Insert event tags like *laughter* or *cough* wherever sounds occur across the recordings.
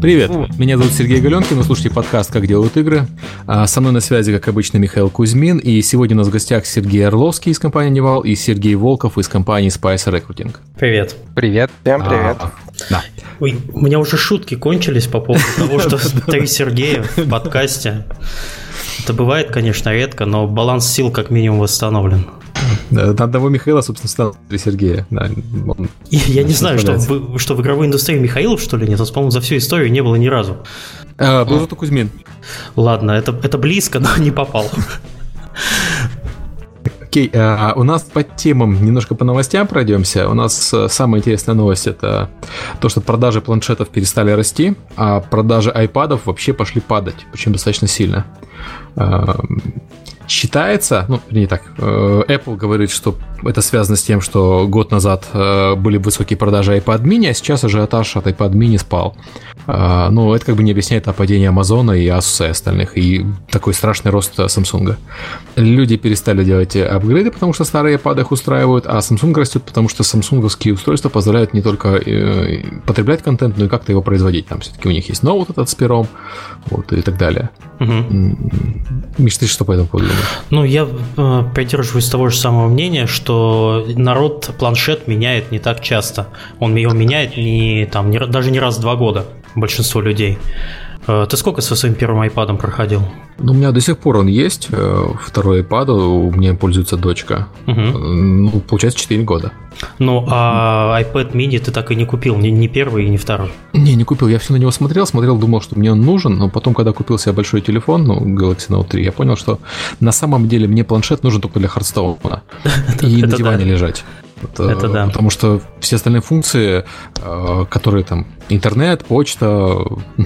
Привет, меня зовут Сергей Галенкин, вы слушаете подкаст «Как делают игры». А, со мной на связи, как обычно, Михаил Кузьмин, и сегодня у нас в гостях Сергей Орловский из компании «Нивал» и Сергей Волков из компании Spice Recruitment. Привет. Привет. Всем привет. А, да. Ой, у меня уже шутки кончились по поводу *laughs* того, что три Сергея в подкасте. Это бывает, конечно, редко, но баланс сил как минимум восстановлен. На одного Михаила, собственно, стал три Сергея. Да, он Я не знаю, что в, что в игровой индустрии Михаилов, что ли, нет. по-моему, за всю историю не было ни разу. А, был зато Кузьмин. Ладно, это, это близко, но *laughs* не попал. Окей, а у нас по темам немножко по новостям пройдемся. У нас э, самая интересная новость это то, что продажи планшетов перестали расти, а продажи айпадов вообще пошли падать, причем достаточно сильно. Считается, ну, не так, э, Apple говорит, что это связано с тем, что год назад э, были высокие продажи iPad mini, а сейчас ажиотаж от iPad mini спал. Э, ну, это как бы не объясняет падение Амазона и Asus и остальных, и такой страшный рост Samsung. Люди перестали делать апгрейды, потому что старые iPad их устраивают, а Samsung растет, потому что самсунговские устройства позволяют не только потреблять контент, но и как-то его производить. Там все-таки у них есть ноут этот с пером, вот, и так далее. Угу. Миш, ты что по этому поводу? Ну, я э, придерживаюсь того же самого мнения, что народ планшет меняет не так часто. Он его меняет не, там, не, даже не раз в два года, большинство людей. Э, ты сколько со своим первым iPad проходил? Ну, у меня до сих пор он есть. Э, второй iPad, у меня пользуется дочка. Угу. Ну, получается, 4 года. Ну, а iPad mini ты так и не купил, ни, ни первый и ни второй? Не, не купил. Я все на него смотрел, смотрел, думал, что мне он нужен, но потом, когда купил себе большой телефон, ну, Galaxy Note 3, я понял, что на самом деле мне планшет нужен только для Хардстоуна *laughs* и на диване лежать. Это да. Потому что все остальные функции, э, которые там интернет, почта,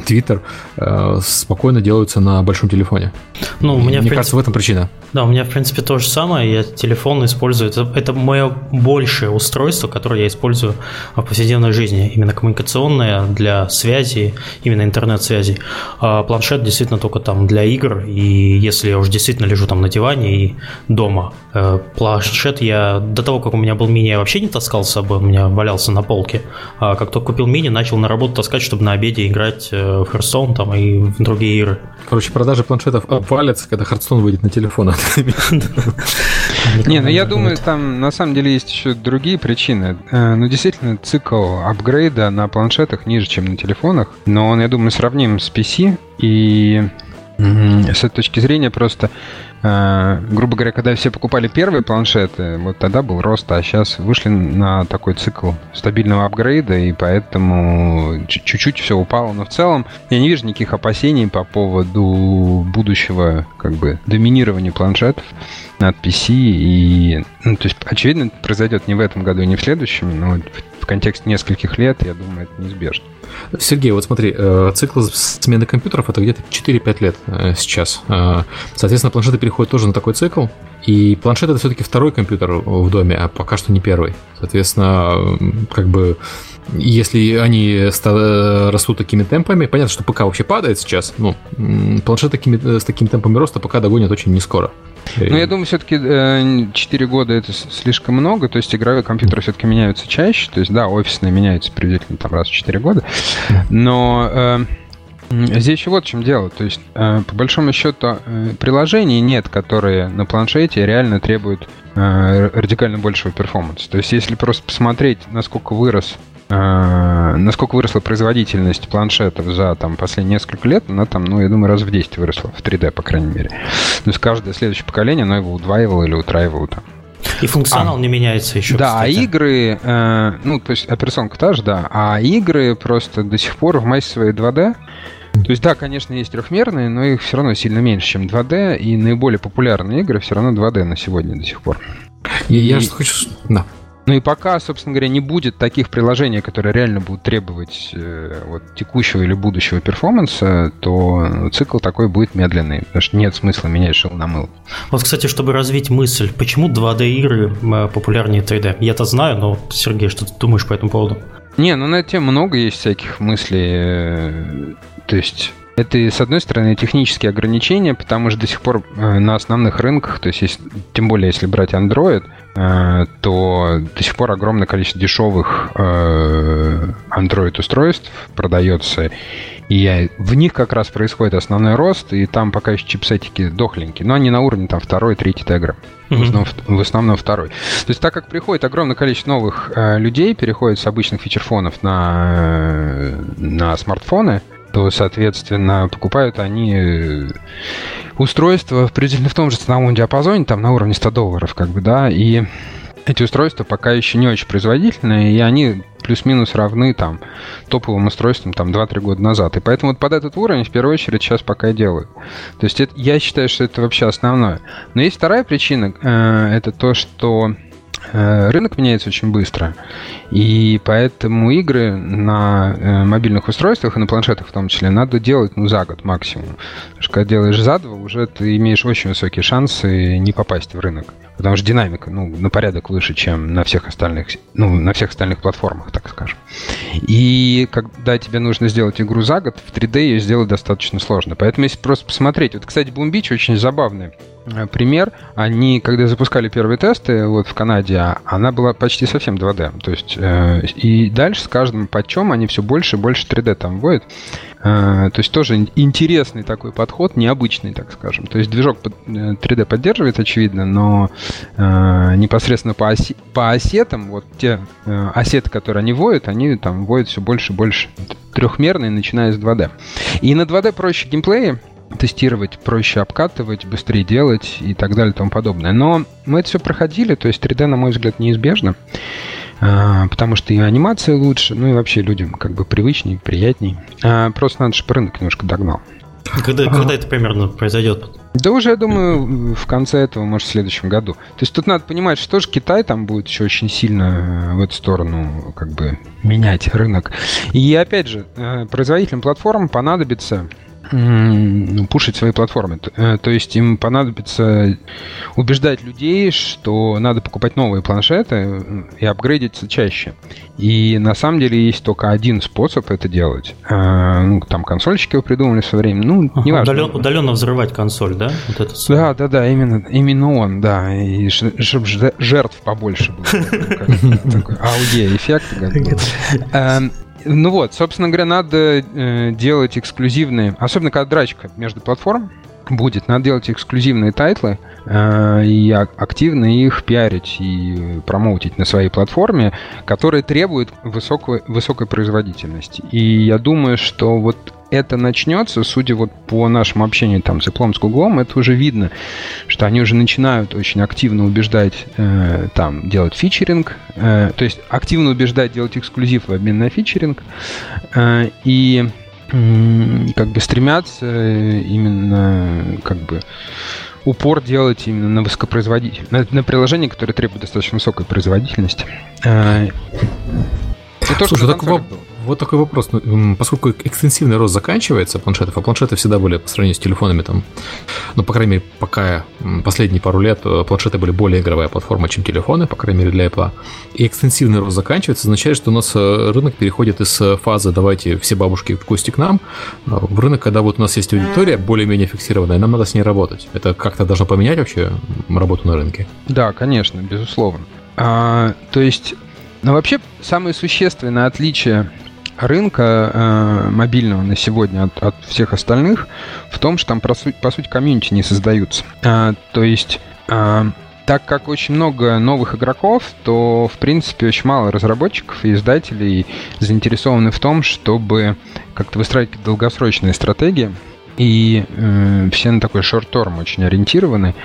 твиттер, э, спокойно делаются на большом телефоне. Ну, у меня, Мне принципе, кажется, в этом причина. Да, у меня, в принципе, то же самое. Я телефон использую. Это, это мое большее устройство, которое я использую в повседневной жизни. Именно коммуникационное, для связи, именно интернет-связи. А планшет действительно только там для игр. И если я уже действительно лежу там на диване и дома. Э, планшет я до того, как у меня был мини, я вообще не таскал с собой. У меня валялся на полке. А как только купил мини, начал на работу таскать, чтобы на обеде играть э, в Hearthstone там, и в другие игры. Короче, продажи планшетов обвалятся, когда Hearthstone выйдет на телефон. *laughs* Не, ну я думаю, там на самом деле есть еще другие причины. Э, ну, действительно, цикл апгрейда на планшетах ниже, чем на телефонах. Но он, я думаю, сравним с PC. И с этой точки зрения просто грубо говоря, когда все покупали первые планшеты, вот тогда был рост, а сейчас вышли на такой цикл стабильного апгрейда, и поэтому чуть-чуть все упало. Но в целом я не вижу никаких опасений по поводу будущего как бы доминирования планшетов над PC. И, ну, то есть, очевидно, это произойдет не в этом году и не в следующем, но в контексте нескольких лет, я думаю, это неизбежно. Сергей, вот смотри, э, цикл смены компьютеров это где-то 4-5 лет э, сейчас. Э, соответственно, планшеты переходят тоже на такой цикл. И планшет это все-таки второй компьютер в доме, а пока что не первый. Соответственно, как бы если они растут такими темпами, понятно, что ПК вообще падает сейчас, ну, планшет такими, с такими темпами роста пока догонят очень не скоро. Ну, я думаю, все-таки э, 4 года это слишком много, то есть игровые компьютеры все-таки меняются чаще, то есть, да, офисные меняются приблизительно там раз в 4 года, но э, здесь еще вот в чем дело, то есть, э, по большому счету, э, приложений нет, которые на планшете реально требуют э, радикально большего перформанса. То есть, если просто посмотреть, насколько вырос э, насколько выросла производительность планшетов за там, последние несколько лет, она там, ну, я думаю, раз в 10 выросла, в 3D, по крайней мере. То есть каждое следующее поколение, оно его удваивало или утраивало там. И функционал а, не меняется еще. Да, а кстати. а игры, э, ну, то есть операционка та же, да, а игры просто до сих пор в массе своей 2D. То есть, да, конечно, есть трехмерные, но их все равно сильно меньше, чем 2D, и наиболее популярные игры все равно 2D на сегодня до сих пор. И, и... Я же хочу... Да. Ну и пока, собственно говоря, не будет таких приложений, которые реально будут требовать э, вот, текущего или будущего перформанса, то цикл такой будет медленный, потому что нет смысла менять шел на мыл. Вот, кстати, чтобы развить мысль, почему 2D-игры э, популярнее 3D? Я-то знаю, но, Сергей, что ты думаешь по этому поводу? Не, ну на эту тему много есть всяких мыслей. Э, то есть это, с одной стороны, технические ограничения, потому что до сих пор э, на основных рынках, то есть, если, тем более если брать Android, Э, то до сих пор огромное количество дешевых э, Android-устройств продается. И в них как раз происходит основной рост, и там пока еще чипсетики дохленькие, но они на уровне там второй, третий тегра. Mm-hmm. В, основном, в основном второй. То есть так как приходит огромное количество новых э, людей, переходит с обычных фичерфонов на, на смартфоны, то, соответственно, покупают они э, устройства приблизительно в том же ценовом диапазоне, там на уровне 100 долларов, как бы, да, и эти устройства пока еще не очень производительные, и они плюс-минус равны там топовым устройствам там 2-3 года назад. И поэтому вот под этот уровень в первую очередь сейчас пока и делают. То есть это, я считаю, что это вообще основное. Но есть вторая причина, э, это то, что рынок меняется очень быстро, и поэтому игры на э, мобильных устройствах и на планшетах в том числе надо делать ну, за год максимум. Потому что когда делаешь за два, уже ты имеешь очень высокие шансы не попасть в рынок. Потому что динамика ну, на порядок выше, чем на всех остальных, ну, на всех остальных платформах, так скажем. И когда тебе нужно сделать игру за год, в 3D ее сделать достаточно сложно. Поэтому если просто посмотреть... Вот, кстати, Beach очень забавный Э, пример. Они, когда запускали первые тесты вот в Канаде, она была почти совсем 2D. То есть, э, и дальше с каждым патчом они все больше и больше 3D там вводят. Э, то есть тоже интересный такой подход, необычный, так скажем. То есть движок 3D э, поддерживает, очевидно, но э, непосредственно по, оси, по осетам, вот те э, осеты, которые они вводят, они там вводят все больше и больше трехмерные, начиная с 2D. И на 2D проще геймплеи, тестировать проще обкатывать, быстрее делать и так далее и тому подобное. Но мы это все проходили, то есть 3D, на мой взгляд, неизбежно, а, потому что и анимация лучше, ну и вообще людям как бы привычней, приятней. А, просто надо, чтобы рынок немножко догнал. Когда, когда это примерно произойдет? Да уже, я думаю, в конце этого, может, в следующем году. То есть тут надо понимать, что тоже Китай там будет еще очень сильно в эту сторону как бы менять рынок. И опять же, э, производителям платформ понадобится пушить свои платформы. Э, то есть им понадобится убеждать людей, что надо покупать новые планшеты э, и апгрейдиться чаще. И на самом деле есть только один способ это делать. Э, ну, там консольщики его придумали в свое время. Ну, ага, неважно. Удаленно, удаленно взрывать консоль, да? Вот это да, да, да, именно, именно он, да. И чтобы жертв побольше было. *laughs* Такой AOE-эффект. Ну вот, собственно говоря, надо э, делать эксклюзивные, особенно когда драчка между платформ будет, надо делать эксклюзивные title -ы э, и активно их пиарить и промоутить на своей платформе, которые требуют высокой, высокой производительности. И я думаю, что вот это начнется, судя вот по нашему общению там с Apple, с Google, это уже видно, что они уже начинают очень активно убеждать э, там делать фичеринг, э, то есть активно убеждать делать эксклюзив в обмен на фичеринг, э, и э, как бы стремятся именно как бы упор делать именно на высокопроизводительность, на, на приложение, которое требует достаточно высокой производительности. Э, Слушай, так было. Вот такой вопрос. Ну, поскольку экстенсивный рост заканчивается планшетов, а планшеты всегда были по сравнению с телефонами там, ну, по крайней мере, пока последние пару лет э, планшеты были более игровая платформа, чем телефоны, по крайней мере, для Apple. И экстенсивный рост заканчивается, означает, что у нас э, рынок переходит из э, фазы «давайте все бабушки в гости к нам» в рынок, когда вот у нас есть аудитория более-менее фиксированная, нам надо с ней работать. Это как-то должно поменять вообще работу на рынке? Да, конечно, безусловно. А, то есть но вообще самое существенное отличие рынка э, мобильного на сегодня от, от всех остальных в том, что там, по, сути, по сути, комьюнити не создаются. А, то есть... А, так как очень много новых игроков, то, в принципе, очень мало разработчиков и издателей заинтересованы в том, чтобы как-то выстраивать долгосрочные стратегии. И э, все на такой шорт-торм очень ориентированы.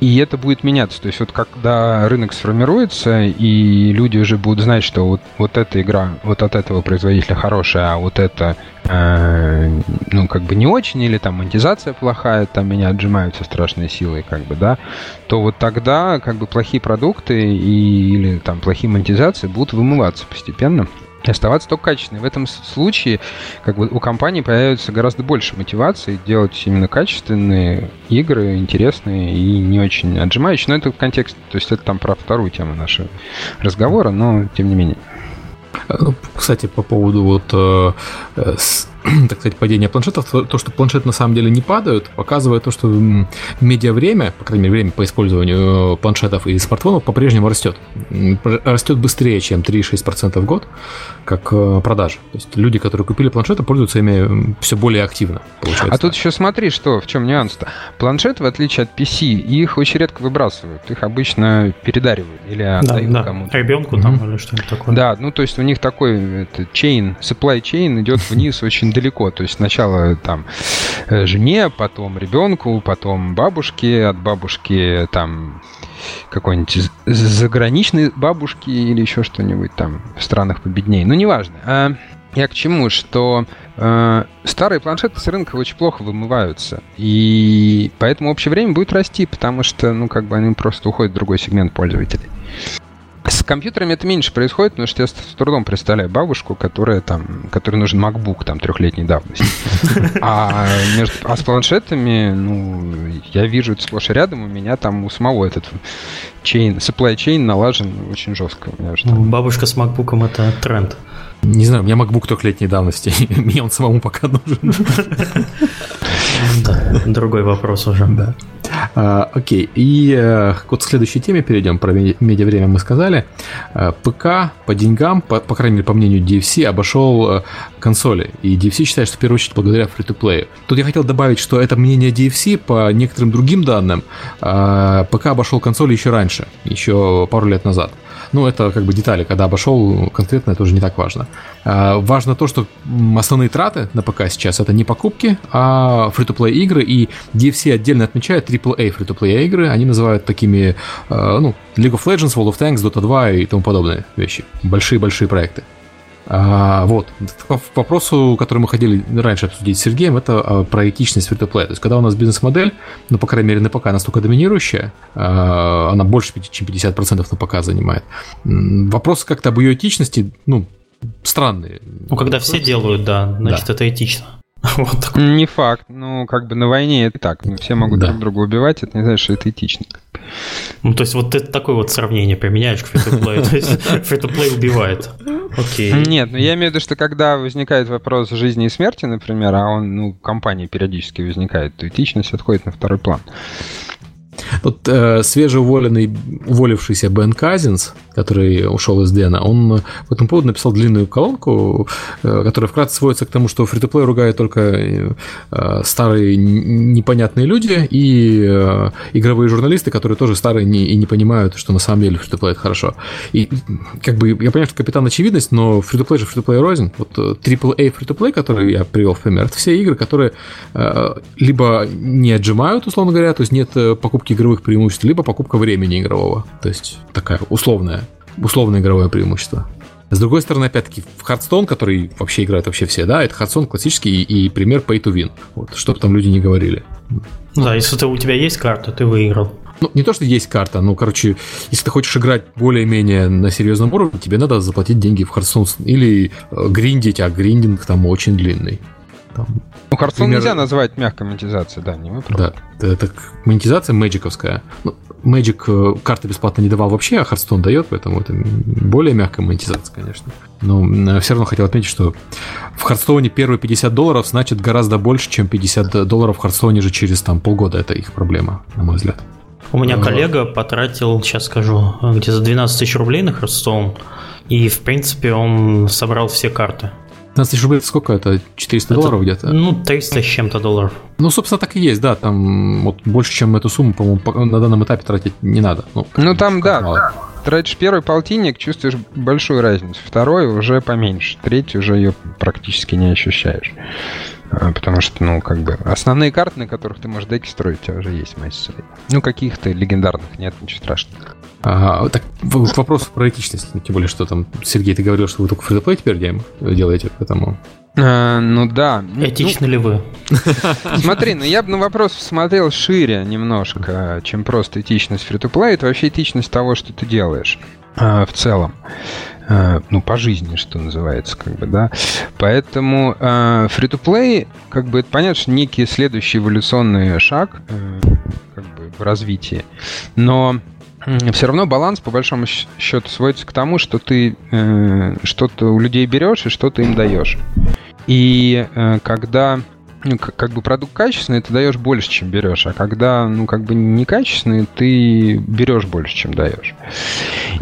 И это будет меняться. То есть вот когда рынок сформируется, и люди уже будут знать, что вот, вот эта игра вот от этого производителя хорошая, а вот это э, ну как бы не очень, или там монетизация плохая, там меня отжимаются страшные силы, как бы, да, то вот тогда как бы плохие продукты и, или там плохие монетизации будут вымываться постепенно оставаться только качественной. В этом случае как бы у компании появится гораздо больше мотивации делать именно качественные игры, интересные и не очень отжимающие. Но это в контексте, то есть это там про вторую тему нашего разговора, но тем не менее. Кстати, по поводу вот э, *clears throat* так сказать, падения планшетов, то, что планшеты на самом деле не падают, показывает то, что медиа-время, по крайней мере, время по использованию планшетов и смартфонов по-прежнему растет. Растет быстрее, чем 3,6% в год, как продажи. То есть люди, которые купили планшеты, пользуются ими все более активно. А тут еще смотри, что, в чем нюанс-то. Планшеты, в отличие от PC, их очень редко выбрасывают. Их обычно передаривают или отдают да, да. кому-то. Ребенку mm-hmm. там или что-нибудь такое. Да, ну то есть у них такой это, chain, supply chain идет вниз *laughs* очень далеко. То есть сначала там э, жене, потом ребенку, потом бабушке, от бабушки там какой-нибудь заграничной бабушки или еще что-нибудь там в странах победнее. Ну, неважно. А я к чему? Что э, старые планшеты с рынка очень плохо вымываются. И поэтому общее время будет расти, потому что, ну, как бы они просто уходят в другой сегмент пользователей. С компьютерами это меньше происходит, потому что я с трудом представляю бабушку, которая там, которой нужен MacBook там трехлетней давности. *laughs* А, между, а с планшетами, ну, я вижу это сплошь и рядом, у меня там у самого этот chain, supply chain налажен очень жестко. Бабушка с MacBook это тренд. Не знаю, у меня MacBook трехлетней давности. *laughs* Мне он самому пока нужен. *laughs* Да, другой вопрос уже. Да. А, окей, и а, вот к следующей теме перейдем. Про медиа-время мы сказали. А, ПК по деньгам, по, по крайней мере, по мнению DFC, обошел а, консоли. И DFC считает, что в первую очередь благодаря free-to-play. Тут я хотел добавить, что это мнение DFC по некоторым другим данным. А, ПК обошел консоли еще раньше, еще пару лет назад. Ну, это как бы детали, когда обошел конкретно, это уже не так важно. А, важно то, что основные траты на ПК сейчас это не покупки, а free-to-play игры, и DFC отдельно отмечает AAA free-to-play игры, они называют такими, а, ну, League of Legends, World of Tanks, Dota 2 и тому подобные вещи. Большие-большие проекты. А, вот. К вопросу, который мы хотели раньше обсудить с Сергеем, это а, про этичность. То есть, когда у нас бизнес-модель, ну, по крайней мере, на ПК настолько доминирующая, а, она больше, чем 50% на ПК занимает. Вопрос как-то об ее этичности, ну, странные. Ну, когда все делают, да, значит, да. это этично. *laughs* Вот такой. Не факт. Ну, как бы на войне это так. Все могут да. друг друга убивать, это не значит, что это этично. Ну, то есть, вот ты такое вот сравнение применяешь к free-to-play. *laughs* То есть, free-to-play убивает. Окей. Нет, ну я имею в виду, что когда возникает вопрос жизни и смерти, например, а он, ну, в компании периодически возникает, то этичность отходит на второй план. Вот э, свежеуволенный, уволившийся Бен Казинс, который ушел из Дэна, он по этому поводу написал длинную колонку, э, которая вкратце сводится к тому, что фри то ругают только э, старые непонятные люди и э, игровые журналисты, которые тоже старые не, и не понимают, что на самом деле фри это хорошо. И как бы я понимаю, что капитан очевидность, но фри же фри рознь. Вот AAA фри to который я привел в пример, это все игры, которые э, либо не отжимают, условно говоря, то есть нет покупки игровых преимуществ, либо покупка времени игрового. То есть такая условная, условное игровое преимущество. С другой стороны, опять-таки, в Hearthstone, который вообще играют вообще все, да, это Hearthstone классический и, и пример pay to win. Вот, чтобы там люди не говорили. Да, если ты, у тебя есть карта, ты выиграл. Ну, не то, что есть карта, ну, короче, если ты хочешь играть более-менее на серьезном уровне, тебе надо заплатить деньги в Hearthstone или э, гриндить, а гриндинг там очень длинный. Там, ну, Hearthstone пример... нельзя назвать мягкой монетизацией, да, не мы Да, это монетизация мэджиковская. Ну, Magic э, карты бесплатно не давал вообще, а Hearthstone дает, поэтому это более мягкая монетизация, конечно. Но э, все равно хотел отметить, что в Hearthstone первые 50 долларов значит гораздо больше, чем 50 долларов в Hearthstone же через там полгода. Это их проблема, на мой взгляд. У меня э, коллега потратил, сейчас скажу, где-то 12 тысяч рублей на Hearthstone, и, в принципе, он собрал все карты. 15 тысяч рублей сколько это? 400 это, долларов где-то? Ну, 300 с чем-то долларов. Ну, собственно, так и есть, да. Там вот больше, чем эту сумму, по-моему, на данном этапе тратить не надо. Ну, ну там, да, да. Тратишь первый полтинник, чувствуешь большую разницу. Второй уже поменьше. Третий уже ее практически не ощущаешь. А, потому что, ну, как бы, основные карты, на которых ты можешь деки строить, у тебя уже есть масса. Ну, каких-то легендарных нет, ничего страшного. А, так, вопрос про этичность. Тем более, что там, Сергей, ты говорил, что вы только фри теперь делаете, поэтому... А, ну да. Этичны ну, ли вы? *laughs* Смотри, ну я бы на вопрос смотрел шире немножко, чем просто этичность фри Это вообще этичность того, что ты делаешь а, в целом. А, ну, по жизни, что называется, как бы, да. Поэтому а, free-to-play, как бы, это понятно, что некий следующий эволюционный шаг э, как бы, в развитии. Но все равно баланс, по большому счету, сводится к тому, что ты э, что-то у людей берешь и что-то им даешь. И э, когда ну, как бы продукт качественный, ты даешь больше, чем берешь. А когда, ну, как бы некачественный, ты берешь больше, чем даешь.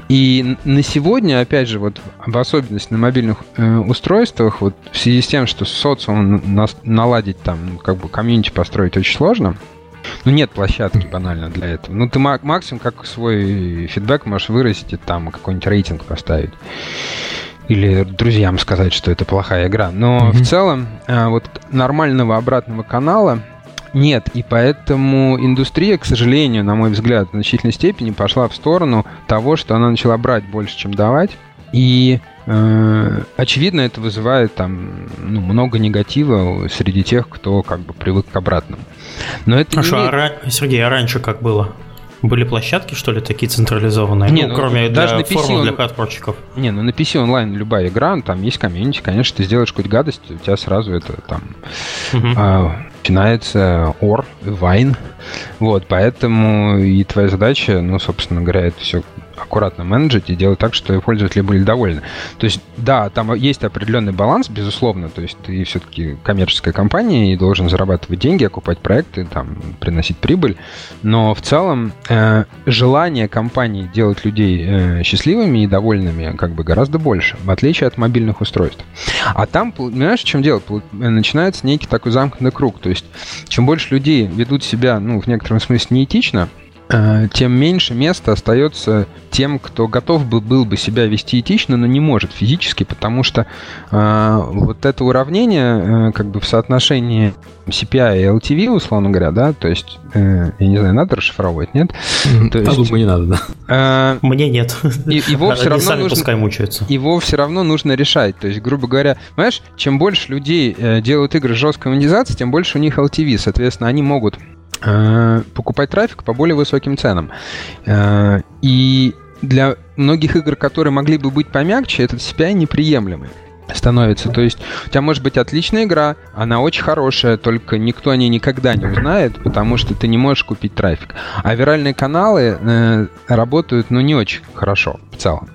И на сегодня, опять же, вот в особенности на мобильных э, устройствах, вот в связи с тем, что социум на, наладить там, ну, как бы комьюнити построить очень сложно, ну, нет площадки банально для этого. Ну, ты максимум как свой фидбэк можешь выразить и там какой-нибудь рейтинг поставить или друзьям сказать, что это плохая игра. Но mm-hmm. в целом а, вот нормального обратного канала нет, и поэтому индустрия, к сожалению, на мой взгляд, в значительной степени пошла в сторону того, что она начала брать больше, чем давать. И э, очевидно, это вызывает там ну, много негатива среди тех, кто как бы привык к обратному. Но это Хорошо, не имеет... а, Сергей, а раньше как было? Были площадки, что ли, такие централизованные? Не, ну, ну кроме даже для на PC он... для хардпорчиков. Не, ну на PC онлайн любая игра, там есть комьюнити, конечно, ты сделаешь какую-то гадость, у тебя сразу это там угу. а, начинается ор, вайн. Вот, поэтому и твоя задача, ну, собственно говоря, это все аккуратно менеджить и делать так, что пользователи были довольны. То есть, да, там есть определенный баланс, безусловно, то есть ты все-таки коммерческая компания и должен зарабатывать деньги, окупать проекты, там, приносить прибыль, но в целом э, желание компании делать людей э, счастливыми и довольными как бы гораздо больше, в отличие от мобильных устройств. А там, понимаешь, в чем дело? Начинается некий такой замкнутый круг, то есть чем больше людей ведут себя, ну, в некотором смысле неэтично, тем меньше места остается тем, кто готов бы, был бы себя вести этично, но не может физически, потому что э, вот это уравнение э, как бы в соотношении CPI и LTV, условно говоря, да, то есть, э, я не знаю, надо расшифровывать, нет? То есть, думаю, не надо, да. Э, Мне нет. И, его все равно нужно, пускай мучаются. Его все равно нужно решать. То есть, грубо говоря, знаешь, чем больше людей э, делают игры с жесткой монетизацией, тем больше у них LTV. Соответственно, они могут Э, покупать трафик по более высоким ценам. Э, и для многих игр, которые могли бы быть помягче, этот CPI неприемлемый становится. То есть у тебя может быть отличная игра, она очень хорошая, только никто о ней никогда не узнает, потому что ты не можешь купить трафик. А виральные каналы э, работают, ну, не очень хорошо в целом.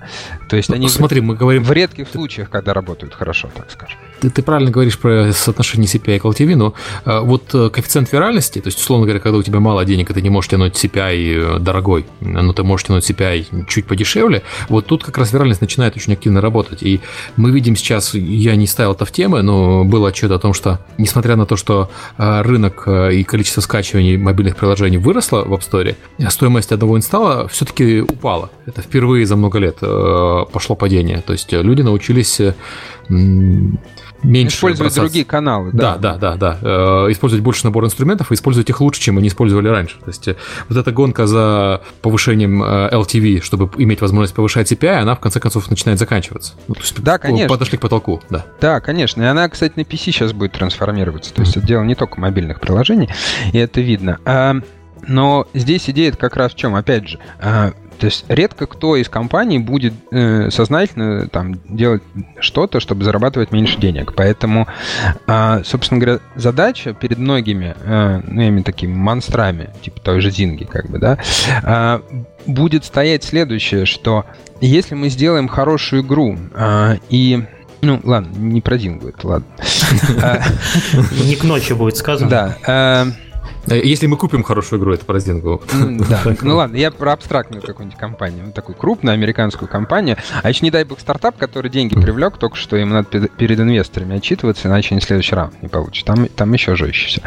То есть ну, они смотри, в, мы говорим в редких случаях, когда работают хорошо, так скажем. Ты, ты правильно говоришь про соотношение CPI к LTV, но э, вот э, коэффициент виральности, то есть, условно говоря, когда у тебя мало денег, и ты не можешь тянуть CPI э, дорогой, но ты можешь тянуть CPI чуть подешевле, вот тут как раз виральность начинает очень активно работать. И мы видим сейчас, я не ставил это в темы, но был отчет о том, что, несмотря на то, что э, рынок и количество скачиваний мобильных приложений выросло в App Store, стоимость одного инсталла все-таки упала. Это впервые за много лет пошло падение. То есть люди научились меньше Использовать бросаться. другие каналы, да. Да, да, да, да. Э, использовать больше набор инструментов и использовать их лучше, чем они использовали раньше. То есть э, вот эта гонка за повышением э, LTV, чтобы иметь возможность повышать CPI, она в конце концов начинает заканчиваться. Ну, то есть да, конечно. Подошли к потолку, да. Да, конечно. И она, кстати, на PC сейчас будет трансформироваться. То есть mm-hmm. это дело не только мобильных приложений, и это видно. А, но здесь идея как раз в чем? Опять же, то есть редко кто из компаний будет э, сознательно там делать что-то, чтобы зарабатывать меньше денег. Поэтому, э, собственно говоря, задача перед многими, э, ну, именно такими монстрами, типа той же Зинги, как бы, да, э, будет стоять следующее, что если мы сделаем хорошую игру э, и ну, ладно, не про Дингу это, ладно. *laughs* Не к ночи будет сказано. Да. Э, если мы купим хорошую игру, это по раздинку. Ну, да, ну ладно, я про абстрактную какую-нибудь компанию, такую крупную американскую компанию. А еще не дай бог стартап, который деньги привлек, только что им надо перед инвесторами отчитываться, иначе они следующий раунд не получат. Там, там еще жестче все.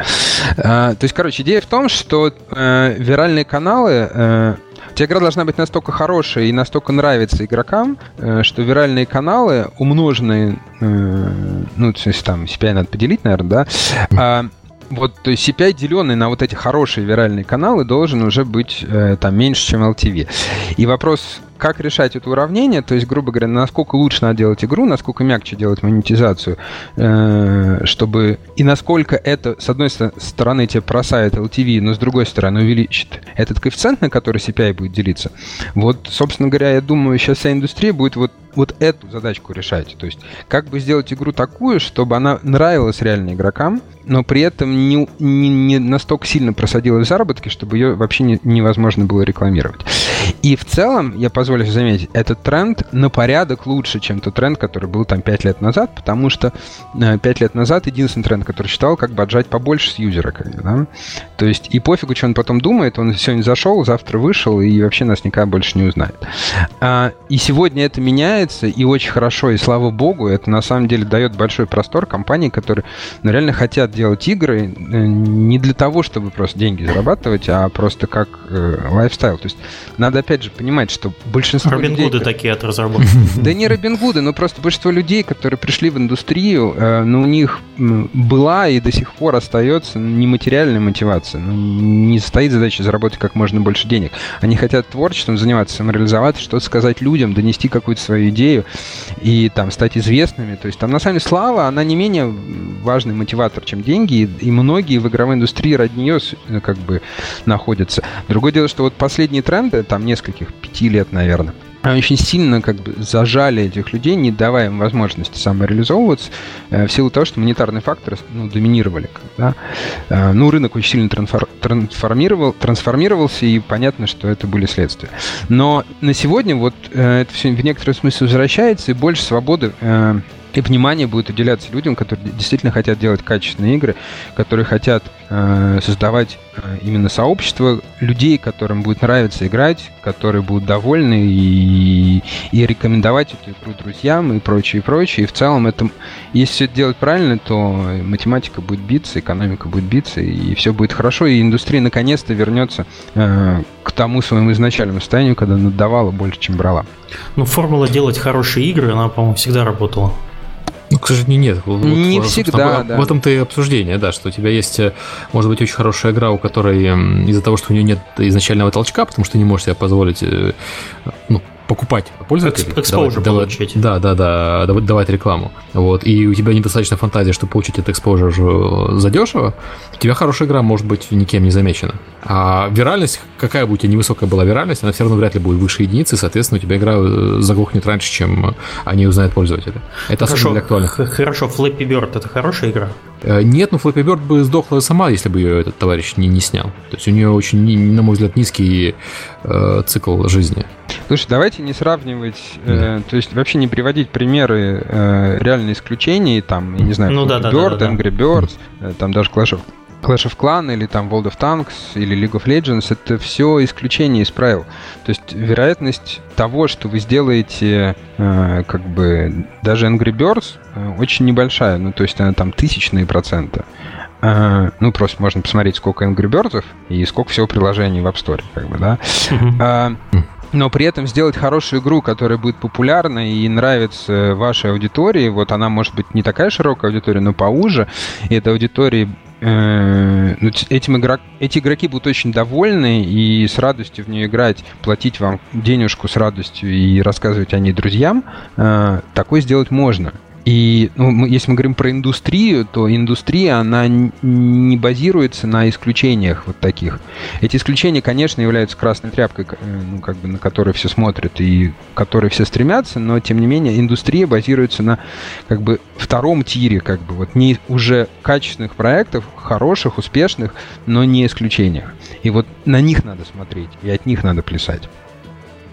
А, то есть, короче, идея в том, что э, виральные каналы э, Эта игра должна быть настолько хорошая и настолько нравится игрокам, э, что виральные каналы, умноженные, э, ну, то есть там CPI надо поделить, наверное, да, вот, то есть CPI, деленный на вот эти хорошие виральные каналы, должен уже быть э, там меньше, чем LTV. И вопрос как решать это уравнение, то есть, грубо говоря, насколько лучше надо делать игру, насколько мягче делать монетизацию, э, чтобы и насколько это, с одной стороны, тебе просает LTV, но с другой стороны увеличит этот коэффициент, на который CPI будет делиться. Вот, собственно говоря, я думаю, сейчас вся индустрия будет вот вот эту задачку решать. То есть, как бы сделать игру такую, чтобы она нравилась реально игрокам, но при этом не, не, не настолько сильно просадилась в заработке, чтобы ее вообще не, невозможно было рекламировать. И в целом, я позволю себе заметить, этот тренд на порядок лучше, чем тот тренд, который был там 5 лет назад, потому что 5 э, лет назад единственный тренд, который считал, как бы отжать побольше с юзера. Да? То есть и пофигу, что он потом думает, он сегодня зашел, завтра вышел и вообще нас никогда больше не узнает. А, и сегодня это меняется, и очень хорошо, и слава богу, это на самом деле дает большой простор компании, которые ну, реально хотят делать игры э, не для того, чтобы просто деньги зарабатывать, а просто как э, лайфстайл. То есть надо опять же понимать, что большинство Робин людей... Гуды такие от разработки. *laughs* Да не Робин Гуды, но просто большинство людей, которые пришли в индустрию, э, ну, у них была и до сих пор остается нематериальная мотивация. Ну, не стоит задача заработать как можно больше денег. Они хотят творчеством заниматься, самореализоваться, что-то сказать людям, донести какую-то свою идею и там стать известными. То есть там на самом деле слава, она не менее важный мотиватор, чем деньги, и многие в игровой индустрии ради нее э, как бы находятся. Другое дело, что вот последние тренды, там нескольких, пяти лет, наверное, очень сильно как бы зажали этих людей, не давая им возможности самореализовываться, э, в силу того, что монетарные факторы ну, доминировали. Да? Э, ну, рынок очень сильно трансформировал, трансформировался, и понятно, что это были следствия. Но на сегодня вот э, это все в некотором смысле возвращается, и больше свободы и внимание будет уделяться людям, которые действительно хотят делать качественные игры, которые хотят э, создавать э, именно сообщество людей, которым будет нравиться играть, которые будут довольны и, и рекомендовать эту игру друзьям и прочее, и прочее. И в целом это, если все это делать правильно, то математика будет биться, экономика будет биться, и все будет хорошо, и индустрия наконец-то вернется э, к тому своему изначальному состоянию, когда надавала больше, чем брала. Ну, формула делать хорошие игры, она, по-моему, всегда работала. Ну, к сожалению, нет. Не вот, всегда, да. В этом-то и обсуждение, да, что у тебя есть, э, может быть, очень хорошая игра, у которой из-за того, что у нее нет изначального толчка, потому что не можешь себе позволить э, ну, покупать пользователей. Exposure давать, получить. Да, да, да, давать, давать рекламу. Вот, и у тебя недостаточно фантазии, чтобы получить этот exposure задешево, у тебя хорошая игра может быть никем не замечена. А виральность, какая бы у тебя невысокая была виральность, она все равно вряд ли будет выше единицы, соответственно, у тебя игра э, заглохнет раньше, чем они узнают пользователи. Это хорошо, особенно актуально. Хорошо, Flappy Bird это хорошая игра? Э, нет, ну Flappy Bird бы сдохла сама, если бы ее этот товарищ не, не снял. То есть у нее очень, на мой взгляд, низкий э, цикл жизни. Слушай, давайте не сравнивать, э, то есть вообще не приводить примеры э, реально исключений, там, я не знаю, ну, да, Bird, да, да, Angry Birds, э, там даже Clash of Clash of Clan или там World of Tanks или League of Legends это все исключение из правил. То есть вероятность того, что вы сделаете э, как бы даже Angry Birds э, очень небольшая, ну то есть она там тысячные процента. Uh, ну, просто можно посмотреть, сколько Angry Birds и сколько всего приложений в App Store, как бы, да. Uh, но при этом сделать хорошую игру, которая будет популярна и нравится вашей аудитории, вот она может быть не такая широкая аудитория, но поуже, и эта аудитория Э, ну, этим игрок, эти игроки будут очень довольны и с радостью в нее играть, платить вам денежку с радостью и рассказывать о ней друзьям, э, такое сделать можно. И ну, мы, если мы говорим про индустрию, то индустрия, она не базируется на исключениях вот таких. Эти исключения, конечно, являются красной тряпкой, э, ну, как бы, на которой все смотрят и к которой все стремятся, но, тем не менее, индустрия базируется на как бы втором тире, как бы, вот не уже качественных проектов, хороших, успешных, но не исключениях. И вот на них надо смотреть, и от них надо плясать.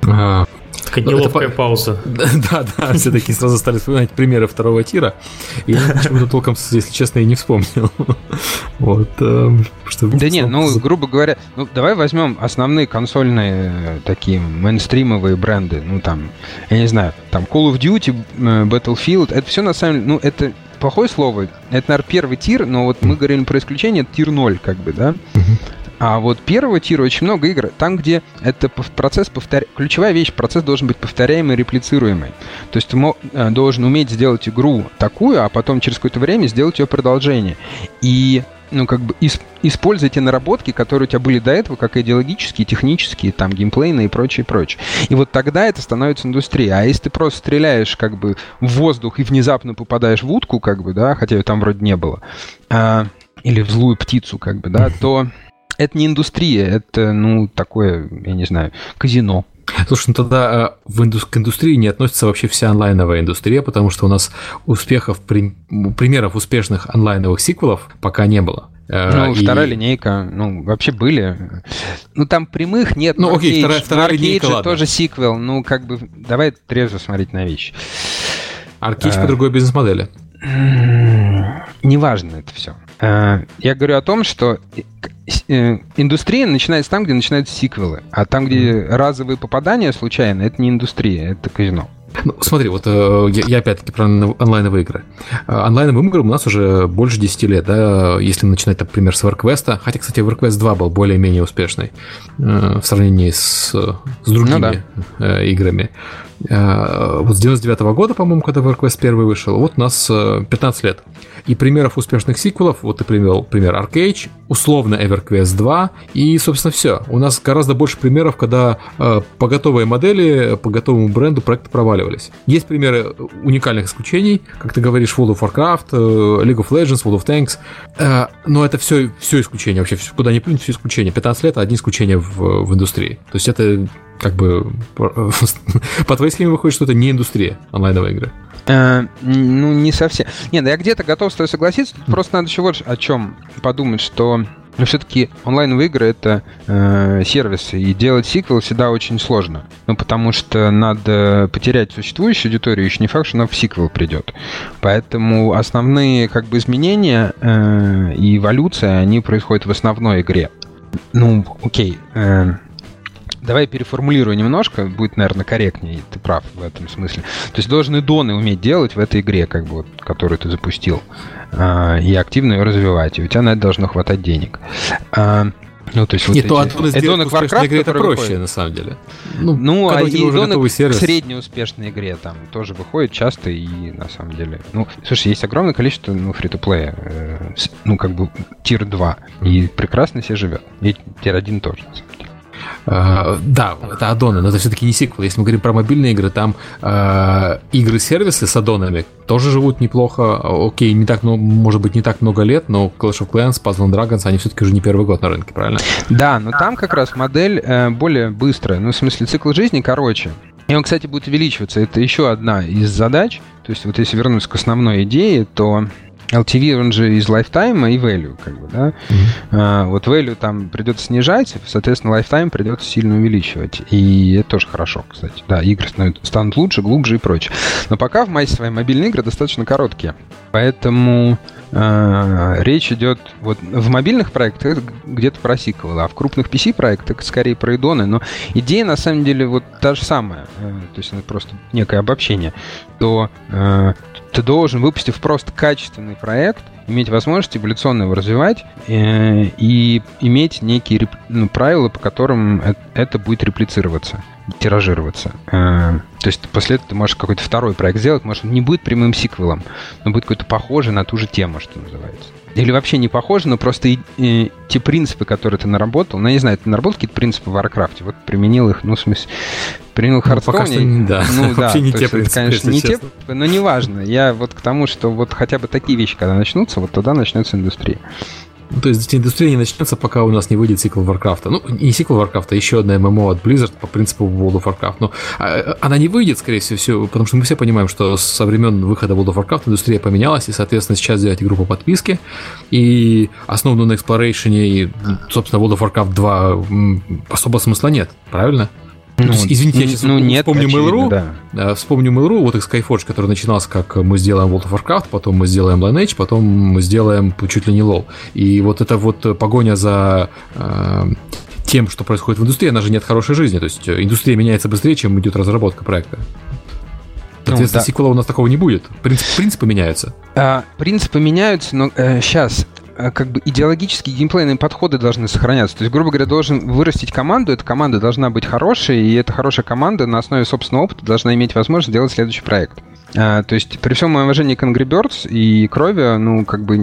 А, Такая ну, неловкая это... пауза. *laughs* Да, да, все таки сразу стали вспоминать примеры второго тира. И я почему-то толком, если честно, и не вспомнил. *laughs* Вот. Эм, да нет, ну, грубо говоря, ну, давай возьмем основные консольные э, такие мейнстримовые бренды. Ну, там, я не знаю, там Call of Duty, э, Battlefield, это все на самом деле, ну, это плохое слово. Это, наверное, первый тир, но вот мы говорили про исключение, это тир 0, как бы, да? А вот первого тира очень много игр, там, где это процесс повторя... ключевая вещь, процесс должен быть повторяемый, реплицируемый. То есть ты э, должен уметь сделать игру такую, а потом через какое-то время сделать ее продолжение. И ну, как бы исп- используй те наработки, которые у тебя были до этого, как идеологические, технические, там, геймплейные и прочее, прочее. И вот тогда это становится индустрией. А если ты просто стреляешь, как бы, в воздух и внезапно попадаешь в утку, как бы, да, хотя ее там вроде не было, а, или в злую птицу, как бы, да, то это не индустрия, это, ну, такое, я не знаю, казино. Слушай, ну тогда в инду... к индустрии не относится вообще вся онлайновая индустрия, потому что у нас успехов, примеров успешных онлайновых сиквелов пока не было. Ну, и... вторая линейка, ну, вообще были. Ну, там прямых нет. Ну, окей, вторая, вторая линейка, ладно. тоже сиквел. Ну, как бы, давай трезво смотреть на вещи. Аркейч а... по другой бизнес-модели. Неважно это все. А, я говорю о том, что э, индустрия начинается там, где начинаются сиквелы. А там, где разовые попадания случайно, это не индустрия, это казино. Ну, смотри, вот э, я, я опять-таки про онлайновые игры. Э, онлайновым играм у нас уже больше 10 лет, да, если начинать, например, с WarQuest. Хотя, кстати, WarQuest 2 был более-менее успешный э, в сравнении с, с другими ну, да. играми. Вот с 99 -го года, по-моему, когда WarQuest 1 вышел, вот у нас 15 лет. И примеров успешных сиквелов, вот ты привел пример Arcade, условно EverQuest 2, и, собственно, все. У нас гораздо больше примеров, когда э, по готовой модели, по готовому бренду проекты проваливались. Есть примеры уникальных исключений, как ты говоришь, World of Warcraft, э, League of Legends, World of Tanks, э, но это все, все исключения, вообще куда ни плюнь, все исключения. 15 лет, одни исключения в, в индустрии. То есть это как бы *laughs* по твоей схеме выходит, что это не индустрия онлайновой игры. Э, ну, не совсем. Не, да я где-то готов с тобой согласиться. Просто надо еще вот о чем подумать, что но все-таки онлайновые игры это э, сервисы, и делать сиквел всегда очень сложно. Ну, потому что надо потерять существующую аудиторию, еще не факт, что она в сиквел придет. Поэтому основные как бы изменения э, и эволюция, они происходят в основной игре. Ну, окей. Э, Давай переформулирую немножко, будет, наверное, корректнее, ты прав в этом смысле. То есть должны доны уметь делать в этой игре, как бы, вот, которую ты запустил, э, и активно ее развивать, и у тебя на это должно хватать денег. Э, ну, то есть Нет, вот то эти... Эдоны Warcraft, игре это проще, выходит. на самом деле. Ну, ну а и Эдоны к среднеуспешной игре там тоже выходит часто, и на самом деле... Ну, слушай, есть огромное количество ну, фри-то-плея, э, ну, как бы тир 2, и прекрасно себе живет. И тир 1 тоже, на самом деле. Uh, да, это аддоны, но это все-таки не сиквел. Если мы говорим про мобильные игры, там uh, игры-сервисы с аддонами тоже живут неплохо. Окей, не так, ну, может быть, не так много лет, но Clash of Clans, Puzzle Dragons, они все-таки уже не первый год на рынке, правильно? Да, но там как раз модель э, более быстрая. Ну, в смысле, цикл жизни короче. И он, кстати, будет увеличиваться. Это еще одна из задач. То есть, вот если вернуться к основной идее, то LTV, он же из lifetime и value, как бы, да. Mm-hmm. А, вот value там придется снижать, соответственно, lifetime придется сильно увеличивать. И это тоже хорошо, кстати. Да, игры станут лучше, глубже и прочее. Но пока в массе свои мобильные игры достаточно короткие. Поэтому э, речь идет вот в мобильных проектах где-то про сиквелы, а в крупных PC-проектах скорее про идоны. Но идея на самом деле вот та же самая. Э, то есть это просто некое обобщение. То э, ты должен, выпустив просто качественный проект, иметь возможность эволюционно его развивать э, и иметь некие ну, правила, по которым это, это будет реплицироваться, тиражироваться. Э, то есть после этого ты можешь какой-то второй проект сделать, может, он не будет прямым сиквелом, но будет какой-то похожий на ту же тему, что называется. Или вообще не похоже, но просто и, и, те принципы, которые ты наработал, ну, я не знаю, ты наработал какие-то принципы в Warcraft, вот применил их, ну, в смысле, применил ну, Hearthstone. Ну, да. Ну, *laughs* да, вообще не те принципы, конечно, не честно. те, но неважно. Я вот к тому, что вот хотя бы такие вещи, когда начнутся, вот тогда начнется индустрия. Ну, то есть индустрия не начнется, пока у нас не выйдет сиквел Warcraft. Ну, не сиквел Warcraft, а еще одна ММО от Blizzard по принципу World of Warcraft. Но а, она не выйдет, скорее всего, потому что мы все понимаем, что со времен выхода World of Warcraft индустрия поменялась, и, соответственно, сейчас сделать игру по подписке, и основанную на Exploration, и, собственно, World of Warcraft 2 особо смысла нет, правильно? Ну, есть, извините, я сейчас ну, нет, вспомню Mail.ru, да. вспомню Mail.ru, вот их Skyforge, который начинался как мы сделаем World of Warcraft, потом мы сделаем Lineage, потом мы сделаем чуть ли не LoL. И вот эта вот погоня за э, тем, что происходит в индустрии, она же нет хорошей жизни. То есть индустрия меняется быстрее, чем идет разработка проекта. Соответственно, ну, да. сиквела у нас такого не будет. Принцип, принципы меняются. А, принципы меняются, но э, сейчас Э, как бы идеологические геймплейные подходы должны сохраняться. То есть, грубо говоря, должен вырастить команду, эта команда должна быть хорошей, и эта хорошая команда на основе собственного опыта должна иметь возможность сделать следующий проект. А, то есть, при всем моем уважении к Angry Birds и Крови, ну, как бы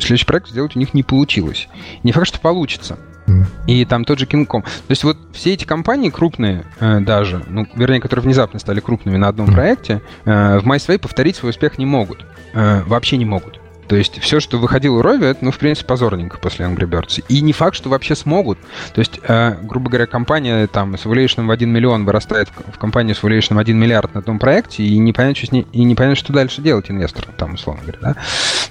следующий проект сделать у них не получилось. Не факт, что получится. И там тот же Кинком. То есть вот все эти компании крупные э, даже, ну, вернее, которые внезапно стали крупными на одном проекте, э, в MySway повторить свой успех не могут. Э, вообще не могут. То есть все, что выходило Рови, это, ну, в принципе, позорненько после Angry Birds. И не факт, что вообще смогут. То есть, э, грубо говоря, компания там с valuation в 1 миллион вырастает в компанию с valuation в 1 миллиард на том проекте, и непонятно, что, с ней, и непонятно, что дальше делать инвесторам, там, условно говоря, да?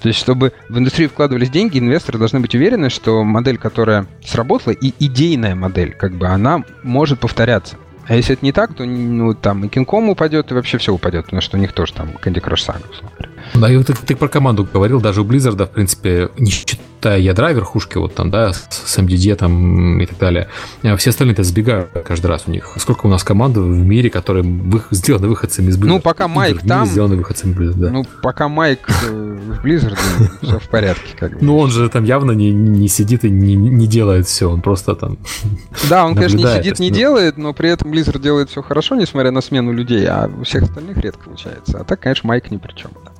То есть, чтобы в индустрию вкладывались деньги, инвесторы должны быть уверены, что модель, которая сработала, и идейная модель, как бы, она может повторяться. А если это не так, то ну, там и Кинком упадет, и вообще все упадет, потому что у них тоже там Candy Crush Saga, условно говоря. Да, и ты, ты про команду говорил, даже у Blizzard, в принципе, не считая ядра верхушки, вот там, да, с MDD там и так далее, а все остальные-то сбегают каждый раз у них. Сколько у нас команд в мире, которые вы, сделаны выходцами из Blizzard? Ну, пока Майк там... Сделаны выходцами Blizzard, да. Ну, пока Майк э, в Blizzard, все в порядке. Как бы. Ну, он же там явно не, не сидит и не, не делает все, он просто там *laughs* Да, он, конечно, не сидит, не делает, но при этом Blizzard делает все хорошо, несмотря на смену людей, а у всех остальных редко получается. А так, конечно, Майк ни при чем. Да.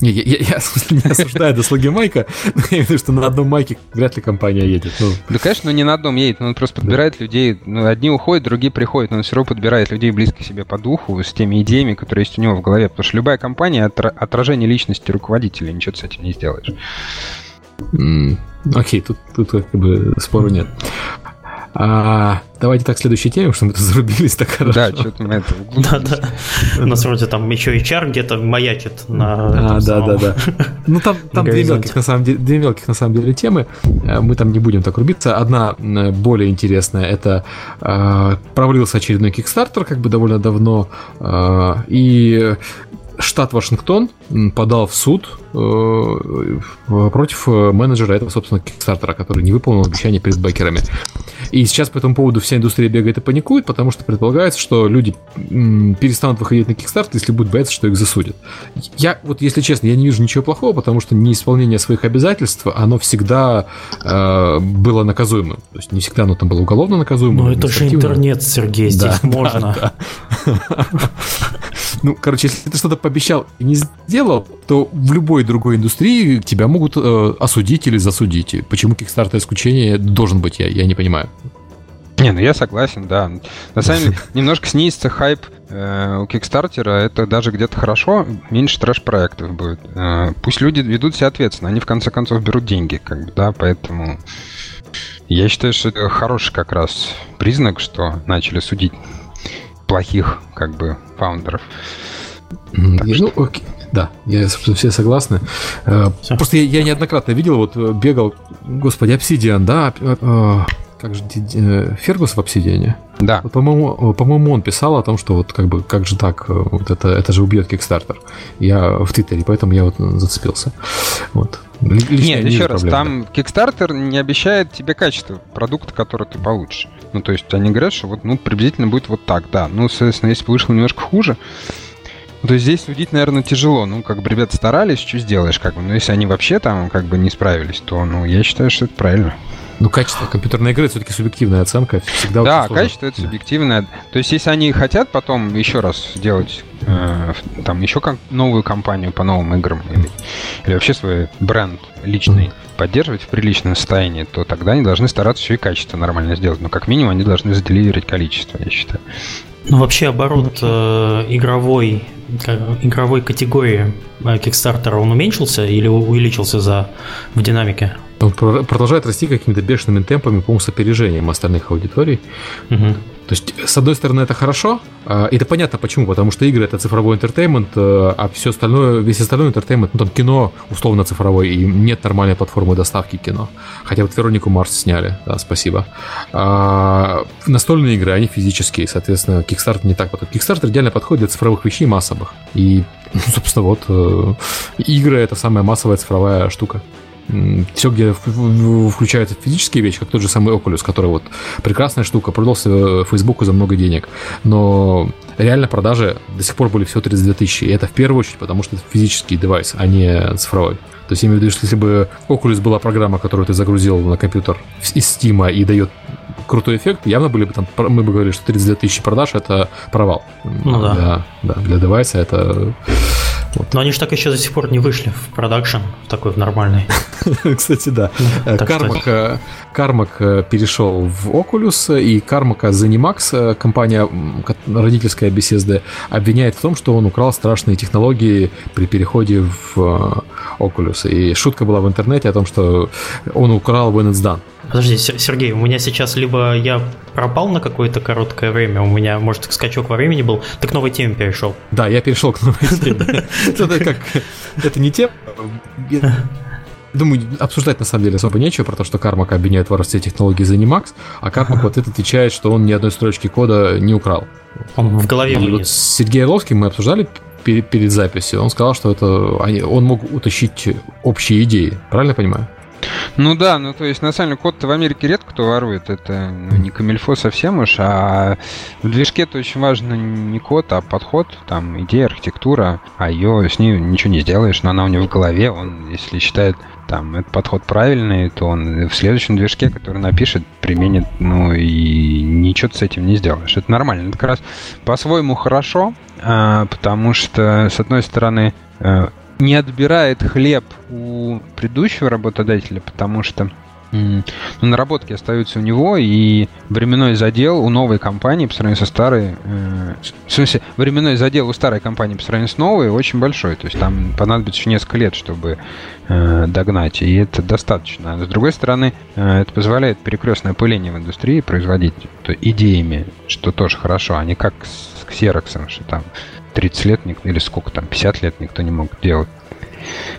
Не, я, я, я не осуждаю до слуги майка, но я имею в виду, что на одном майке вряд ли компания едет. Ну. Да, конечно, но не на одном едет, но он просто подбирает да. людей. Ну, одни уходят, другие приходят, но он все равно подбирает людей близко себе по духу, с теми идеями, которые есть у него в голове. Потому что любая компания — отражение личности руководителя, ничего с этим не сделаешь. Окей, тут, тут как бы спору нет. А, давайте так, следующей теме, что мы тут зарубились так хорошо. Да, что-то мы это Да, да. У нас вроде там еще HR где-то маячит на... А, да, да, да. Ну, там, там две мелких, на самом деле, две мелких, на самом деле, темы. Э, мы там не будем так рубиться. Одна более интересная, это э, провалился очередной Kickstarter, как бы довольно давно, э, и штат Вашингтон подал в суд э, против менеджера этого, собственно, Kickstarter, который не выполнил обещание перед бэкерами. И сейчас по этому поводу вся индустрия бегает и паникует, потому что предполагается, что люди перестанут выходить на Kickstarter, если будут бояться, что их засудят. Я, вот если честно, я не вижу ничего плохого, потому что неисполнение своих обязательств, оно всегда э, было наказуемым. То есть не всегда оно там было уголовно наказуемым. Ну это же интернет, Сергей, здесь да, можно. Да, да. *laughs* Ну, короче, если ты что-то пообещал и не сделал, то в любой другой индустрии тебя могут э, осудить или засудить. Почему Kickstarter исключение должен быть, я, я не понимаю. Не, ну я согласен, да. На самом деле, *laughs* немножко снизится хайп э, у Кикстартера, это даже где-то хорошо, меньше трэш-проектов будет. Э, пусть люди ведут себя ответственно, они в конце концов берут деньги, как бы, да, поэтому я считаю, что это хороший как раз признак, что начали судить плохих, как бы, фаундеров. Так что... Ну, окей. Да, я, собственно, все согласны. Э, все. Просто я, я неоднократно видел, вот э, бегал, господи, Obsidian, да, э, как же Фергус в Obsidian? Да. Вот, по-моему, по-моему, он писал о том, что вот как бы как же так, вот это, это же убьет Kickstarter. Я в Твиттере, поэтому я вот зацепился. Вот. Лично Нет, еще раз, проблем, там да. Kickstarter не обещает тебе качество продукта, который ты получишь. Ну, то есть они говорят, что вот, ну, приблизительно будет вот так, да. Ну, соответственно, если бы вышло немножко хуже, то есть здесь судить, наверное, тяжело. Ну, как бы ребята старались, что сделаешь, как бы. Но если они вообще там как бы не справились, то, ну, я считаю, что это правильно. Ну, качество компьютерной игры все-таки субъективная оценка. Всегда да, качество это субъективное. То есть, если они хотят потом еще раз сделать э, там еще как новую компанию по новым играм или, или вообще свой бренд личный mm. поддерживать в приличном состоянии, то тогда они должны стараться еще и качество нормально сделать. Но как минимум они должны заделиверить количество, я считаю. Ну, вообще оборот э, игровой, игровой категории э, Kickstarter, он уменьшился или увеличился за, в динамике? Он продолжает расти какими-то бешеными темпами, по-моему, с опережением остальных аудиторий. Угу. То есть, с одной стороны, это хорошо, а, и это понятно почему, потому что игры это цифровой entertainment, э, а все остальное, весь остальной entertainment, ну там кино условно цифровой, и нет нормальной платформы доставки кино. Хотя вот Веронику Марс сняли, да, спасибо. А, настольные игры, они физические, соответственно, Kickstarter не так подходит. Kickstarter идеально подходит для цифровых вещей массовых. И, ну, *laughs* собственно, вот э, игры это самая массовая цифровая штука все, где включаются физические вещи, как тот же самый Oculus, который вот прекрасная штука, продался Фейсбуку за много денег, но реально продажи до сих пор были всего 32 тысячи, и это в первую очередь потому, что это физический девайс, а не цифровой. То есть я имею в виду, что если бы Oculus была программа, которую ты загрузил на компьютер из Steam и дает крутой эффект, явно были бы там, мы бы говорили, что 32 тысячи продаж это провал. Ну да. Да, да для девайса это Вот. Но они же так еще до сих пор не вышли в продакшн, в такой в нормальный. *laughs* Кстати, да. Кармак, Кармак перешел в Oculus, и Кармака Zenimax, компания родительская Bethesda, обвиняет в том, что он украл страшные технологии при переходе в Oculus. И шутка была в интернете о том, что он украл when it's done. Подожди, Сергей, у меня сейчас либо я пропал на какое-то короткое время, у меня, может, скачок во времени был, ты к новой теме перешел. Да, я перешел к новой *laughs* теме. Это как... Это не тема. Думаю, обсуждать на самом деле особо нечего про то, что Кармак обвиняет воровстве технологии ZeniMax, а Кармак вот это отвечает, что он ни одной строчки кода не украл. Он в голове И вот с Сергеем Орловским мы обсуждали перед, перед записью. Он сказал, что это он мог утащить общие идеи. Правильно я понимаю? Ну да, ну то есть на самом деле код-то в Америке редко кто ворует, это ну, не камильфо совсем уж, а в движке-то очень важно не код, а подход, там идея, архитектура, а ее с ней ничего не сделаешь, но она у него в голове, он если считает там этот подход правильный, то он в следующем движке, который напишет, применит, ну и ничего с этим не сделаешь. Это нормально. Это как раз по-своему хорошо, а, потому что, с одной стороны, э, не отбирает хлеб у предыдущего работодателя, потому что ну, наработки остаются у него, и временной задел у новой компании по сравнению со старой... Э, в смысле, временной задел у старой компании по сравнению с новой очень большой. То есть там понадобится еще несколько лет, чтобы э, догнать, и это достаточно. А с другой стороны, э, это позволяет перекрестное пыление в индустрии производить то, идеями, что тоже хорошо, а не как с Xerox, что там 30 лет, или сколько там, 50 лет никто не мог делать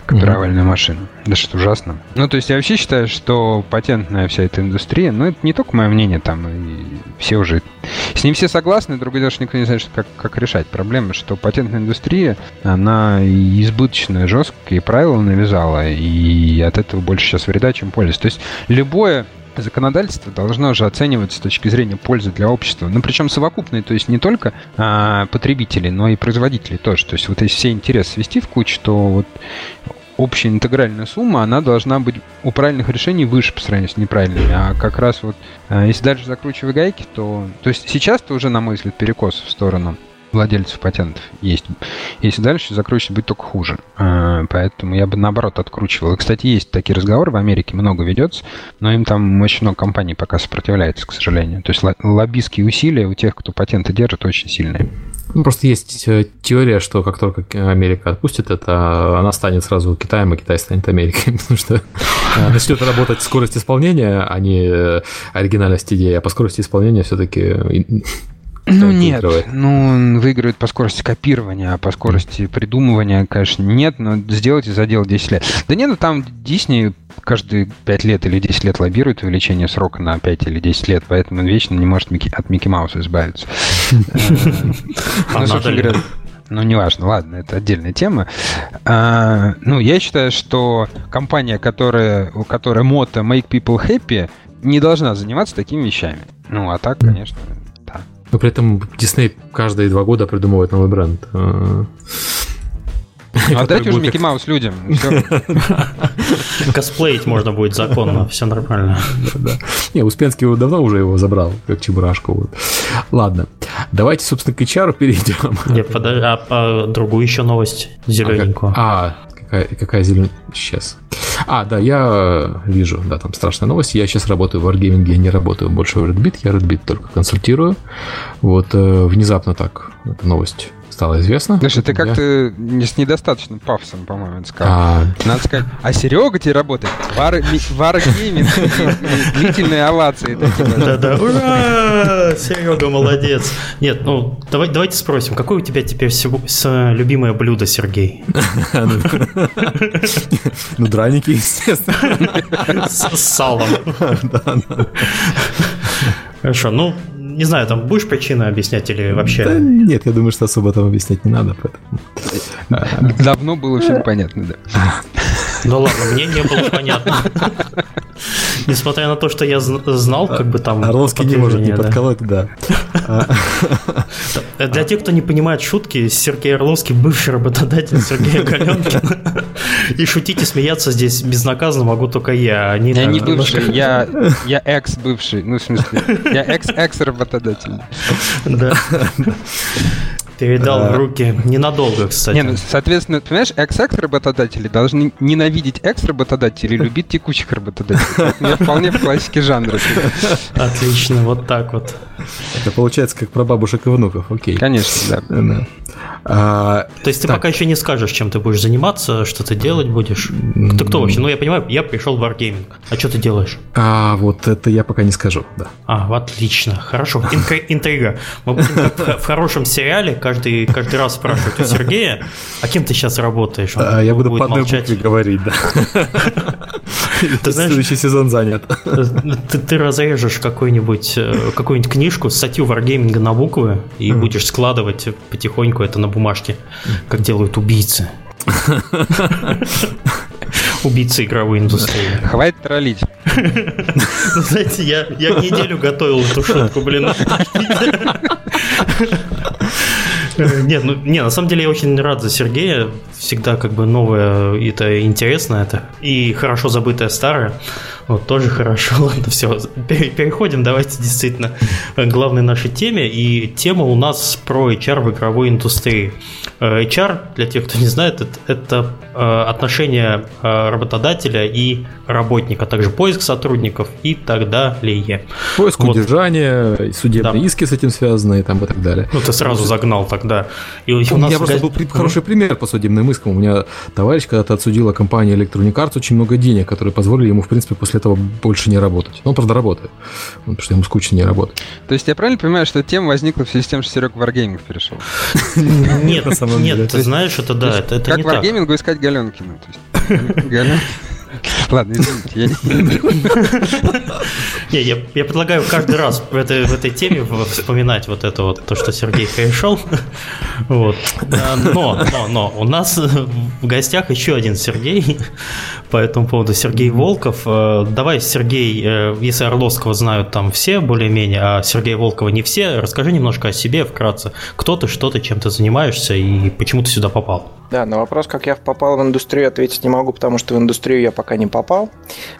копировальную mm-hmm. машину. Да что ужасно. Ну, то есть я вообще считаю, что патентная вся эта индустрия, ну, это не только мое мнение, там, и все уже... С ним все согласны, другое дело, что никто не знает, как, как решать. Проблема, что патентная индустрия, она избыточно жесткие правила навязала, и от этого больше сейчас вреда, чем пользы. То есть любое законодательство должно же оцениваться с точки зрения пользы для общества. Ну, причем совокупные, то есть не только а, потребители, но и производители тоже. То есть вот если все интересы свести в кучу, то вот общая интегральная сумма, она должна быть у правильных решений выше по сравнению с неправильными. А как раз вот, а, если дальше закручивать гайки, то... То есть сейчас-то уже, на мой взгляд, перекос в сторону владельцев патентов есть. Если дальше закручивать, будет только хуже. А, поэтому я бы наоборот откручивал. И, кстати, есть такие разговоры в Америке, много ведется, но им там очень много компаний пока сопротивляется, к сожалению. То есть лоббистские усилия у тех, кто патенты держит, очень сильные. Ну, просто есть э, теория, что как только Америка отпустит это, она станет сразу Китаем, а Китай станет Америкой, *laughs* потому что э, начнет работать скорость исполнения, а не э, оригинальность идеи, а по скорости исполнения все-таки ну нет, ну выигрывает по скорости копирования, а по скорости придумывания, конечно, нет, но сделать и задел 10 лет. Да нет, ну там Disney каждые 5 лет или 10 лет лоббирует увеличение срока на 5 или 10 лет, поэтому он вечно не может от Микки Мауса избавиться. А *laughs* ну, собственно говоря, ну, неважно, ладно, это отдельная тема. А, ну, я считаю, что компания, которая, у которой мото Make People Happy, не должна заниматься такими вещами. Ну, а так, конечно, но при этом Дисней каждые два года придумывает новый бренд. А, *laughs* отдайте уже Микки Маус людям. *laughs* Косплеить можно будет законно, все нормально. Не, Успенский давно уже его забрал, как Чебурашку. Ладно, давайте, собственно, к HR перейдем. Нет, подожди, а другую еще новость зелененькую. А, какая, какая зеленая? Сейчас. А, да, я вижу, да, там страшная новость. Я сейчас работаю в Wargaming, я не работаю больше в Red Beat, я Red Beat только консультирую. Вот э, внезапно так, эта новость стало известно. Слушай, ты как-то с недостаточным пафосом, по-моему, сказал. А... Надо сказать, а Серега тебе работает в Wargaming. Длительные овации. Да-да, ура! Серега молодец. Нет, ну, давай, давайте спросим, какое у тебя теперь любимое блюдо, Сергей? Ну, драники, естественно. С салом. Хорошо, ну, не знаю, там будешь причины объяснять или вообще... Да, нет, я думаю, что особо там объяснять не надо. Поэтому... Давно было все понятно, да. *laughs* Ну ладно, мне не было понятно. Несмотря на то, что я знал, как бы там... Орловский не может не подколоть, да. Для тех, кто не понимает шутки, Сергей Орловский бывший работодатель Сергея *laughs* Галенкина. И шутить и смеяться здесь безнаказанно могу только я. Они я не бывший, я, я экс-бывший. Ну, в смысле, я экс-экс-работодатель. Да. Передал в руки ненадолго, кстати. Не, ну, соответственно, понимаешь, экс-экс-работодатели должны ненавидеть экс-работодателей, *laughs* любить текущих работодателей. Я вполне в классике жанра. Отлично, вот так вот. Это получается как про бабушек и внуков, окей. Конечно, да. А, То есть ты пока еще не скажешь, чем ты будешь заниматься, что ты делать будешь? Ты кто вообще? Ну, я понимаю, я пришел в Wargaming. А что ты делаешь? А, вот это я пока не скажу, да. А, отлично, хорошо. Интрига. Мы будем *laughs* в хорошем сериале каждый, каждый раз спрашивать у Сергея, а кем ты сейчас работаешь? Он а, я буду по одной букве говорить, да. Ты знаешь, следующий сезон занят. Ты, ты разрежешь какую-нибудь э, какую книжку, статью Wargaming на буквы и будешь складывать потихоньку это на бумажке, как делают убийцы. Убийцы игровой индустрии. Хватит троллить. Ну, знаете, я, я неделю готовил эту шутку, блин. Нет, ну, не, на самом деле я очень рад за Сергея. Всегда как бы новое, это интересно, это и хорошо забытое старое. Вот, тоже хорошо. *laughs* Ладно, все, переходим, давайте действительно к главной нашей теме. И тема у нас про HR в игровой индустрии. Э, HR, для тех, кто не знает, это, это отношения э, работодателя и работника, а также поиск сотрудников и так далее. Поиск вот. удержания, судебные да. иски с этим связаны и, там, и так далее. Ну, ты сразу загнал тогда. И у, у нас просто был хороший пример по судебным искам. У меня товарищ когда-то отсудила компания Electronic Arts очень много денег, которые позволили ему, в принципе, после этого больше не работать. Но он, правда, работает, потому что ему скучно не работать. То есть я правильно понимаю, что тема возникла в связи с тем, что Серега Wargaming перешел? *laughs* Нет. *laughs* Нет, ты знаешь, это да, это Как Wargaming искать Галенкина. *laughs* Ладно, извините. Я, я, я предлагаю каждый раз в этой, в этой теме вспоминать вот это вот, то, что Сергей перешел. Вот. Но, но, но, у нас в гостях еще один Сергей по этому поводу, Сергей Волков. Э, давай, Сергей, э, если Орловского знают там все более-менее, а Сергея Волкова не все, расскажи немножко о себе вкратце. Кто ты, что ты, чем ты занимаешься и почему ты сюда попал? Да, на вопрос, как я попал в индустрию, ответить не могу, потому что в индустрию я пока не попал.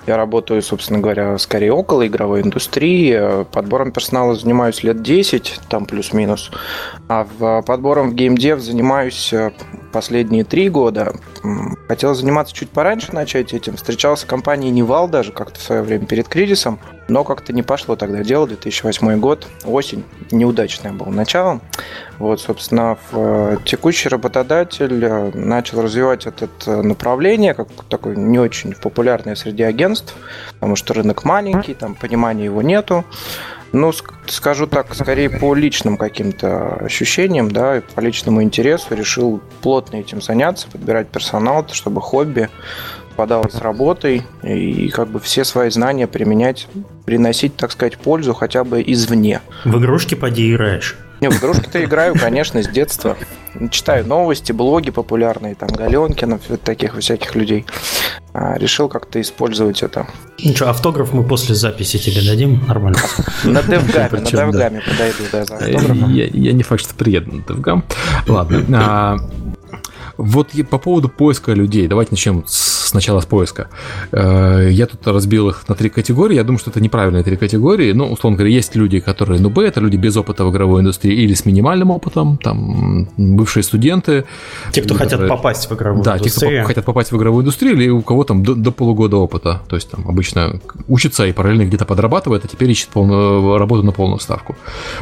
Я работаю, собственно говоря, скорее около игровой индустрии. Подбором персонала занимаюсь лет 10, там плюс-минус. А в подбором в геймдев занимаюсь э, последние три года. Хотел заниматься чуть пораньше начать этим. Встречался с компанией Нивал даже как-то в свое время перед кризисом. Но как-то не пошло тогда дело, 2008 год, осень, неудачное было начало. Вот, собственно, в э, текущий работодатель э, начал развивать это э, направление, как такое не очень популярное среди агентств, потому что рынок маленький, там понимания его нету. Ну, скажу так, скорее по личным каким-то ощущениям, да, и по личному интересу решил плотно этим заняться, подбирать персонал, чтобы хобби подал с работой и как бы все свои знания применять, приносить, так сказать, пользу хотя бы извне. В игрушки поди играешь. Не, в игрушки-то играю, конечно, с детства. Читаю новости, блоги популярные, там, Галенкина, таких всяких людей. А, решил как-то использовать это. Ну что, автограф мы после записи тебе дадим? Нормально. На DevGAMM -е, на DevGAMM -е подойду, да, за автографом. Я не факт, что приеду на DevGAMM. Ладно. Вот по поводу поиска людей, давайте начнем сначала с поиска. Э, я тут разбил их на три категории. Я думаю, что это неправильные три категории. Ну, условно говоря, есть люди, которые, ну, Б, это люди без опыта в игровой индустрии или с минимальным опытом, там, бывшие студенты. Те, кто хотят попасть в игровую да, индустрию. Да, те, кто хотят попасть в игровую индустрию, или у кого там до, до полугода опыта. То есть, там, обычно учатся и параллельно где-то подрабатывает, а теперь ищет полную, работу на полную ставку.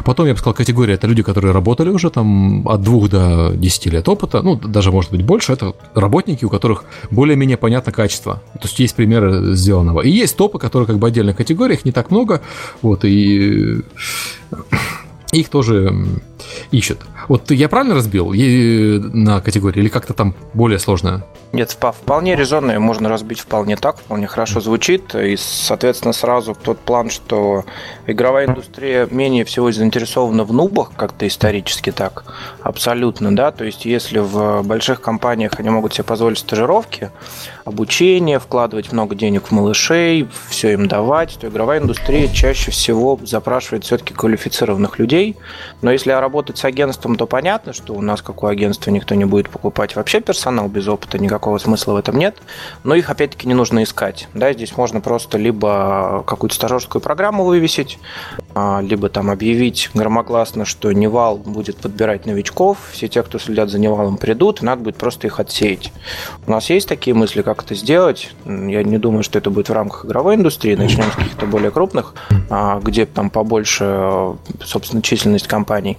Потом, я бы сказал, категория – это люди, которые работали уже там от двух до 10 лет опыта, ну, даже, может быть, больше. Это работники, у которых более-менее понятно качество. То есть есть примеры сделанного. И есть топы, которые как бы отдельных категориях, не так много. Вот, и их тоже ищут. Вот я правильно разбил на категории или как-то там более сложно? Нет, вполне резонно, можно разбить вполне так, вполне хорошо звучит. И, соответственно, сразу тот план, что игровая индустрия менее всего заинтересована в нубах, как-то исторически так, абсолютно, да. То есть, если в больших компаниях они могут себе позволить стажировки, обучение, вкладывать много денег в малышей, все им давать, то игровая индустрия чаще всего запрашивает все-таки квалифицированных людей. Но если работать с агентством, то понятно, что у нас, как у агентства, никто не будет покупать вообще персонал без опыта никакого никакого смысла в этом нет. Но их, опять-таки, не нужно искать. Да, здесь можно просто либо какую-то стажерскую программу вывесить, а, либо там объявить громогласно, что Нивал будет подбирать новичков, все те, кто следят за Нивалом, придут, и надо будет просто их отсеять. У нас есть такие мысли, как это сделать. Я не думаю, что это будет в рамках игровой индустрии, начнем с каких-то более крупных, а, где там побольше, собственно, численность компаний.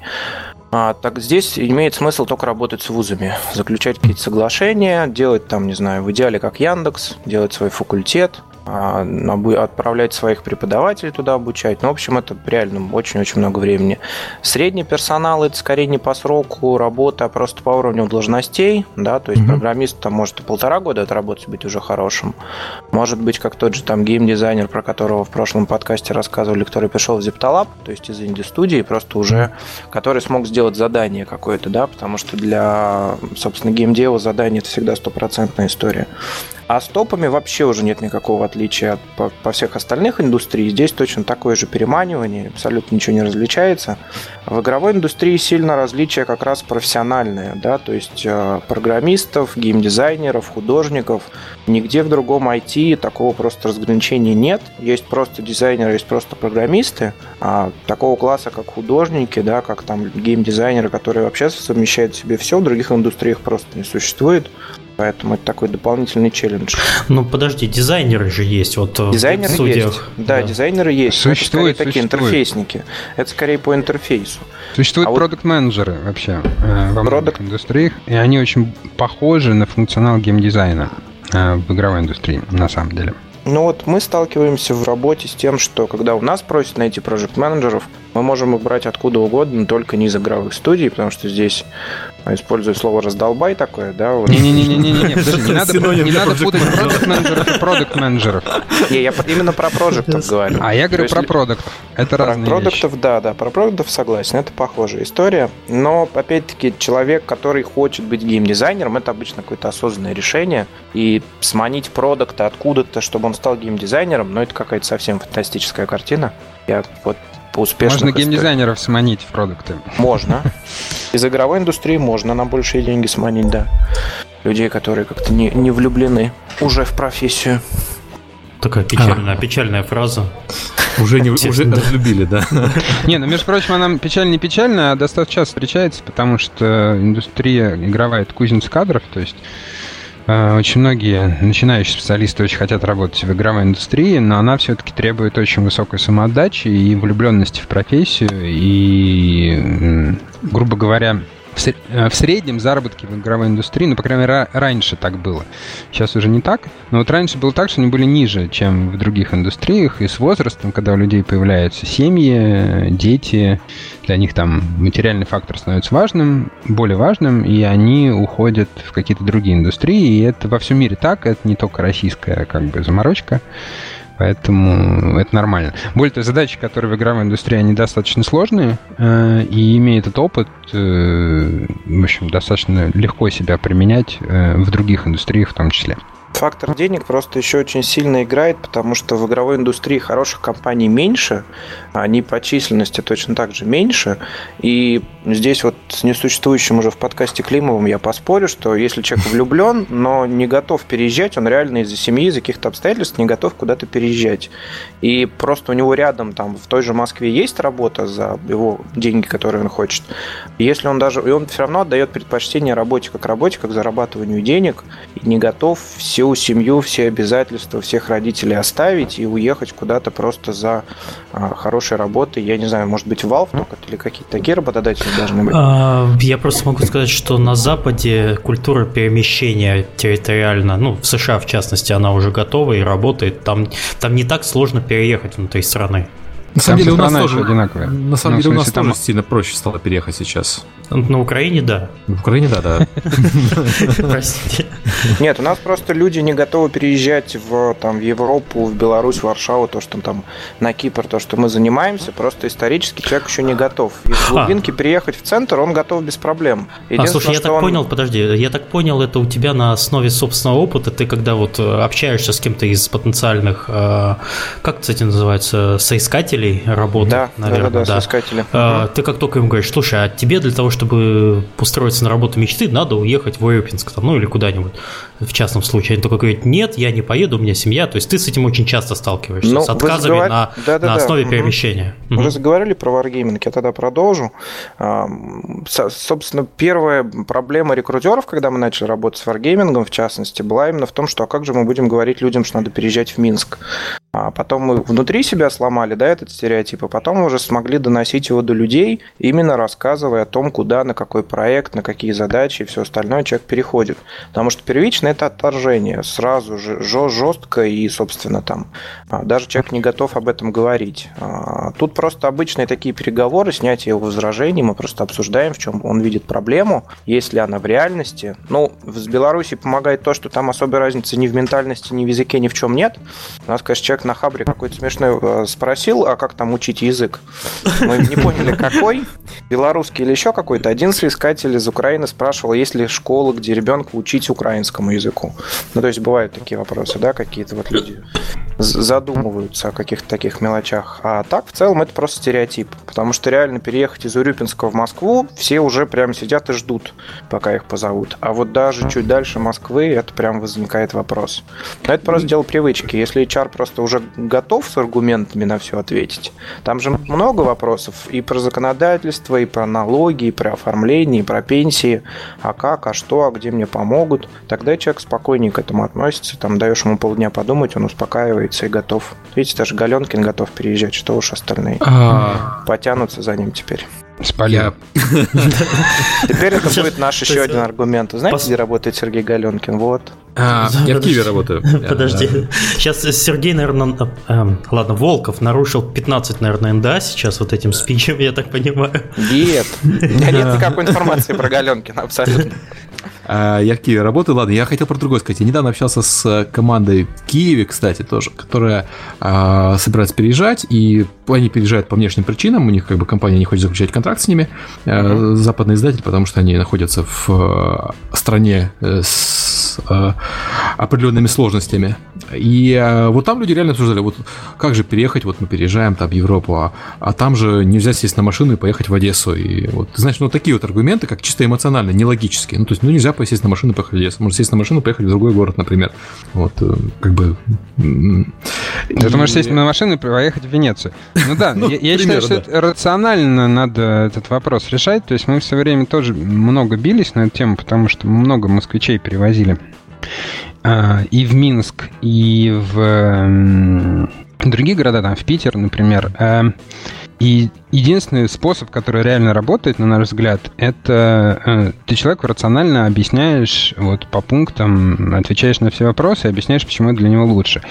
А, так здесь имеет смысл только работать с вузами, заключать какие-то соглашения, делать там, не знаю, в идеале как Яндекс, делать свой факультет, отправлять своих преподавателей туда обучать. Ну, в общем, это реально очень-очень много времени. Средний персонал это скорее не по сроку работы, а просто по уровню должностей, да, то есть mm-hmm. программист там может и полтора года отработать, быть уже хорошим. Может быть, как тот же там геймдизайнер, про которого в прошлом подкасте рассказывали, который пришел в Zeptalab, то есть из инди-студии, просто уже, который смог сделать задание какое-то, да, потому что для, собственно, геймдева задание это всегда стопроцентная история. А с топами вообще уже нет никакого отличия от, по, по всех остальных индустрий. Здесь точно такое же переманивание, абсолютно ничего не различается. В игровой индустрии сильно различие как раз профессиональное, да, то есть э, программистов, геймдизайнеров, художников. Нигде в другом IT такого просто разграничения нет. Есть просто дизайнеры, есть просто программисты. А такого класса, как художники, да, как там геймдизайнеры, которые вообще совмещают в себе все, в других индустриях просто не существует. Поэтому это такой дополнительный челлендж. Ну подожди, дизайнеры же есть. Вот э, дизайнеры в есть. Да, да, дизайнеры есть. Существуют это такие существует. интерфейсники. Это скорее по интерфейсу. Существуют а продукт-менеджеры вот... вообще э, во многих Product... индустриях, и они очень похожи на функционал геймдизайна э, в игровой индустрии, на самом деле. Ну вот мы сталкиваемся в работе с тем, что когда у нас просят найти проект менеджеров мы можем их брать откуда угодно, только не из игровых студий, потому что здесь использую слово раздолбай такое, да? Вот. Не-не-не-не-не, *laughs* подожди, не надо, не надо путать продукт менеджеров и продукт менеджеров. Не, я именно про проектов говорю. А я говорю про продуктов. Это разные Про продуктов, да, да, про продуктов согласен, это похожая история. Но, опять-таки, человек, который хочет быть геймдизайнером, это обычно какое-то осознанное решение. И сманить продукта откуда-то, чтобы он стал геймдизайнером, ну, это какая-то совсем фантастическая картина. Я вот по успешных Можно геймдизайнеров сманить в продукты. Можно. *laughs* Из игровой индустрии можно на большие деньги сманить, да. Людей, которые как-то не, не влюблены уже в профессию. Такая печальная, а. печальная фраза. Уже не уже разлюбили, да. *laughs* Не, ну между прочим, она печаль не печальная, а достаточно часто встречается, потому что индустрия игровая это кузница кадров, то есть очень многие начинающие специалисты очень хотят работать в игровой индустрии, но она все-таки требует очень высокой самоотдачи и влюбленности в профессию. И, грубо говоря, Э, в среднем заработки в игровой индустрии, ну, по крайней мере, раньше так было. Сейчас уже не так. Но вот раньше было так, что они были ниже, чем в других индустриях. И с возрастом, когда у людей появляются семьи, дети, для них там материальный фактор становится важным, более важным, и они уходят в какие-то другие индустрии. И это во всем мире так, это не только российская как бы заморочка. Поэтому это нормально. Более того, задачи, которые в игровой индустрии, они достаточно сложные, э, и имея этот опыт, э, в общем, достаточно легко себя применять э, в других индустриях в том числе. Фактор денег просто еще очень сильно играет, потому что в игровой индустрии хороших компаний меньше, они по численности точно так же меньше. И здесь вот с несуществующим уже в подкасте Климовым я поспорю, что если человек влюблен, но не готов переезжать, он реально из-за семьи, из-за каких-то обстоятельств не готов куда-то переезжать. И просто у него рядом там в той же Москве есть работа за его деньги, которые он хочет. Если он даже... И он все равно отдает предпочтение работе как работе, как зарабатыванию денег, и не готов все всю семью, все обязательства всех родителей оставить и уехать куда-то просто за а, хорошей работой. Я не знаю, может быть, Valve только или какие-то такие работодатели должны быть? А, я просто могу сказать, что на Западе культура перемещения территориально, ну, в США в частности, она уже готова и работает. Там, там не так сложно переехать внутри страны. На самом деле у нас тоже одинаковые. На самом ну, деле у нас там... тоже сильно проще стало переехать сейчас. На Украине, да. В Украине, да, да. Простите. Нет, у нас просто люди не готовы переезжать в, там, в Европу, в Беларусь, в Варшаву, то, что там на Кипр, то, что мы занимаемся, просто исторически человек еще не готов. Из глубинки переехать в центр он готов без проблем. А, слушай, я так он... понял, подожди, я так понял, это у тебя на основе собственного опыта, ты когда вот э, общаешься с кем-то из потенциальных, э, как, кстати, называется, соискателей, соискателей работы, да, наверное. Да, да, да, соискатели. А, ты как только им говоришь, слушай, а тебе для того, чтобы устроиться на работу мечты, надо уехать в Ирпинск, там, ну или куда-нибудь, в частном случае. Они только говорят, нет, я не поеду, у меня семья. То есть ты с этим очень часто сталкиваешься, ну, с отказами заговор... на, да, да, на основе да. перемещения. Угу. Вы заговорили про Wargaming, я тогда продолжу. Собственно, первая проблема рекрутеров, когда мы начали работать с Wargaming, в частности, была именно в том, что а как же мы будем говорить людям, что надо переезжать в Минск. А потом мы внутри себя сломали, да, этот стереотип, а потом уже смогли доносить его до людей, именно рассказывая о том, куда, на какой проект, на какие задачи и все остальное человек переходит. Потому что первично это отторжение, сразу же жестко и, собственно, там а, даже человек не готов об этом говорить. А, тут просто обычные такие переговоры, снятие его возражений, мы просто обсуждаем, в чем он видит проблему, есть ли она в реальности. Ну, с Беларуси помогает то, что там особой разницы ни в ментальности, ни в языке, ни в чем нет. У нас, конечно, человек на Хабре какой-то смешной э, спросил, а как там учить язык? Мы не поняли, какой. Белорусский или еще какой-то. Один соискатель из Украины спрашивал, есть ли школа, где ребенка учить украинскому языку. Ну, то есть бывают такие вопросы, да, какие-то вот люди задумываются о каких-то таких мелочах. А так, в целом, это просто стереотип. Потому что реально переехать из Урюпинска в Москву все уже прям сидят и ждут, пока их позовут. А вот даже чуть дальше Москвы, это прям возникает вопрос. Но это просто дело привычки. Если HR просто уже готов с аргументами на все ответить, там же много вопросов и про законодательство, и про налоги, и про оформление, и про пенсии. А как, а что, а где мне помогут? Тогда человек спокойнее к этому относится. Там даешь ему полдня подумать, он успокаивает оказывается, и готов. Видите, даже Галенкин готов переезжать, что уж остальные. А... Потянутся за ним теперь. Спалил. Теперь это *laughs* будет наш еще один аргумент. Знаете, где работает Сергей Галенкин? Вот. А, *laughs* я в Киеве работаю. *laughs* Подожди. Сейчас Сергей, наверное, эм, ладно, Волков нарушил 15, наверное, НДА сейчас вот этим спичем, я так понимаю. Нет. Нет никакой информации про Галенкина, абсолютно. А, я в Киеве работаю. Ладно, я хотел про другое сказать. Я недавно общался с командой в Киеве, кстати, тоже, которая а, собирается переезжать, и они переезжают по внешним причинам. У них как бы компания не хочет заключать контракт с ними, uh-huh. западный издатель, потому что они находятся в а, стране э, с а, определенными сложностями. И а, вот там люди реально обсуждали, вот как же переехать, вот мы переезжаем там в Европу, а, а там же нельзя сесть на машину и поехать в Одессу. И вот, знаешь, ну такие вот аргументы, как чисто эмоционально, нелогические. Ну, то есть, ну нельзя сесть на машину и поехать в Одессу. Можно сесть на машину и поехать в другой город, например. Вот, э, как бы... Ты можешь сесть на машину и поехать в Венецию. Ну да, *laughs* ну, я, считаю, что это рационально надо этот вопрос решать. То есть мы все время тоже много бились на эту тему, потому что много москвичей перевозили и в Минск, и в другие города, там в Питер, например. И единственный способ, который реально работает, на наш взгляд, это э, ты человеку рационально объясняешь вот по пунктам, отвечаешь на все вопросы объясняешь, почему это для него лучше.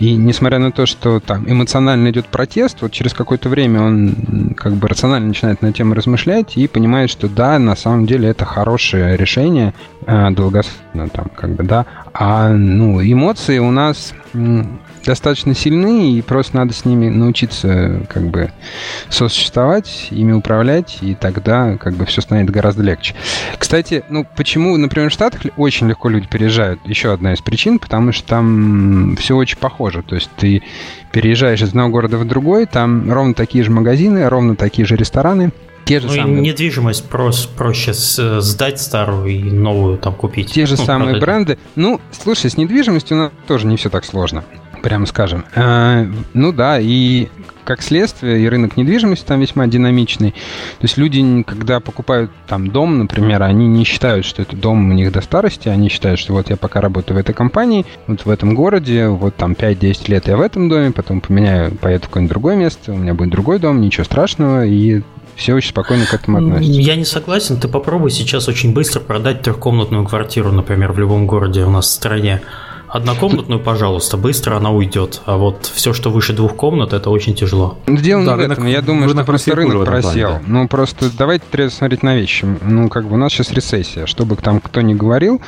И несмотря на то, что там эмоционально идет протест, вот через какое-то время он как бы рационально начинает на тему размышлять и понимает, что да, на самом деле это хорошее решение, э, долгосрочно там как бы, да. А ну, эмоции у нас достаточно сильны, и просто надо с ними научиться как бы сосуществовать, ими управлять, и тогда как бы все станет гораздо легче. Кстати, ну почему, например, в Штатах очень легко люди переезжают? Еще одна из причин, потому что там все очень похоже. То есть ты переезжаешь из одного города в другой, там ровно такие же магазины, ровно такие же рестораны, те же ну, самые... недвижимость проще, проще сдать старую и новую там купить. Те же ну, самые продать. бренды. Ну, слушай, с недвижимостью у нас тоже не все так сложно прямо скажем. А, ну да, и как следствие, и рынок недвижимости там весьма динамичный. То есть люди, когда покупают там дом, например, они не считают, что это дом у них до старости, они считают, что вот я пока работаю в этой компании, вот в этом городе, вот там 5-10 лет я в этом доме, потом поменяю, поеду в какое-нибудь другое место, у меня будет другой дом, ничего страшного, и все очень спокойно к этому относятся. Я не согласен. Ты попробуй сейчас очень быстро продать трехкомнатную квартиру, например, в любом городе у нас в стране. Однокомнатную, пожалуйста, быстро она уйдет. А вот все, что выше двух комнат, это очень тяжело. Ну, дело да, не в этом. Я думаю, что просто рынок просел. Плане, да. Ну, просто давайте трезво смотреть на вещи. Ну, как бы у нас сейчас рецессия. Чтобы там кто ни говорил,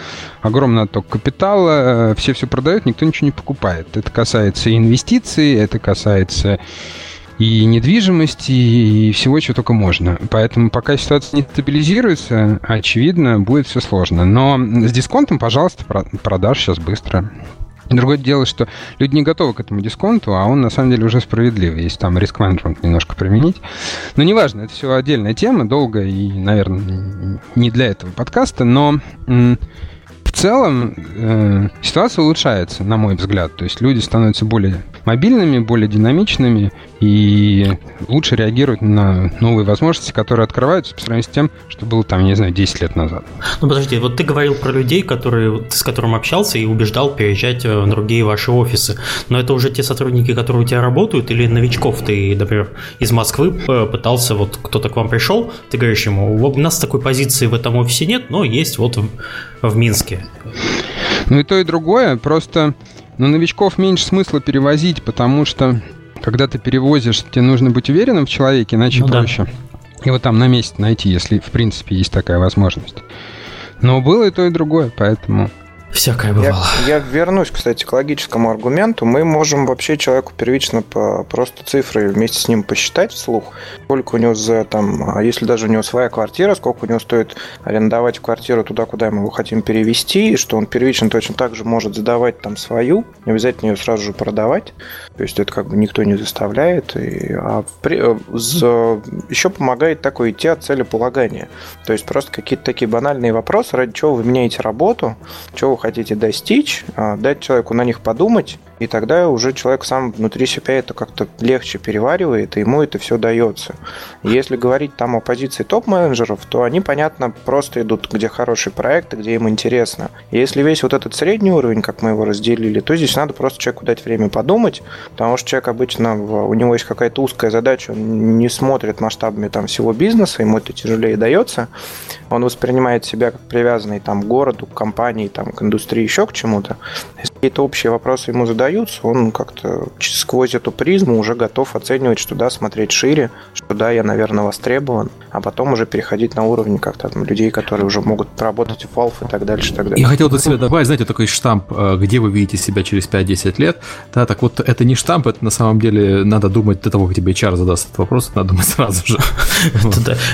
огромный отток капитала, э, все все продают, никто ничего не покупает. Это касается инвестиций, это касается и недвижимости, и всего, чего только можно. Поэтому пока ситуация не стабилизируется, очевидно, будет все сложно. Но с дисконтом, пожалуйста, продашь сейчас быстро. Другое дело, что люди не готовы к этому дисконту, а он на самом деле уже справедливый, если там риск-менеджмент немножко применить. Но неважно, это все отдельная тема, долго и, наверное, не для этого подкаста, но целом э, ситуация улучшается, на мой взгляд. То есть люди становятся более мобильными, более динамичными и лучше реагируют на новые возможности, которые открываются по сравнению с тем, что было там, не знаю, 10 лет назад. Ну подожди, вот ты говорил про людей, которые, с которым общался и убеждал переезжать в другие ваши офисы. Но это уже те сотрудники, которые у тебя работают, или новичков ты, например, из Москвы э, пытался, вот кто-то к вам пришел, ты говоришь ему, у нас такой позиции в этом офисе нет, но есть вот в, Минске. Ну и то, и другое, просто но новичков меньше смысла перевозить, потому что когда ты перевозишь, тебе нужно быть уверенным в человеке, иначе ну, проще. Да. Его там на месте найти, если в принципе есть такая возможность. Но было и то, и другое, поэтому Всякое бывало. Я, я вернусь, кстати, к логическому аргументу. Мы можем вообще человеку первично по просто цифры вместе с ним посчитать вслух, сколько у него за там, а если даже у него своя квартира, сколько у него стоит арендовать квартиру туда, куда мы его хотим перевести, и что он первично точно так же может задавать там свою, не обязательно ее сразу же продавать. То есть это как бы никто не заставляет. И, а при, за, еще помогает такое идти от целеполагания. То есть просто какие-то такие банальные вопросы, ради чего вы меняете работу, чего вы хотите достичь, а, дать человеку на них подумать, и тогда уже человек сам внутри себя это как-то легче переваривает, и ему это все дается. Если говорить там о позиции топ-менеджеров, то они, понятно, просто идут, где хороший проект, где им интересно. Если весь вот этот средний уровень, как мы его разделили, то здесь надо просто человеку дать время подумать, потому что человек обычно, у него есть какая-то узкая задача, он не смотрит масштабами там всего бизнеса, ему это тяжелее дается, он воспринимает себя как привязанный там к городу, к компании, там, к индустрии, еще к чему-то. Если какие-то общие вопросы ему задают, продаются, он как-то сквозь эту призму уже готов оценивать, что да, смотреть шире, что да, я, наверное, востребован, а потом уже переходить на уровень как-то там людей, которые уже могут работать в Valve и так дальше, и так далее. Я хотел тут себе добавить, знаете, такой штамп, э, где вы видите себя через 5-10 лет, да, так вот это не штамп, это на самом деле надо думать до того, как тебе HR задаст этот вопрос, надо думать *laughs* сразу же.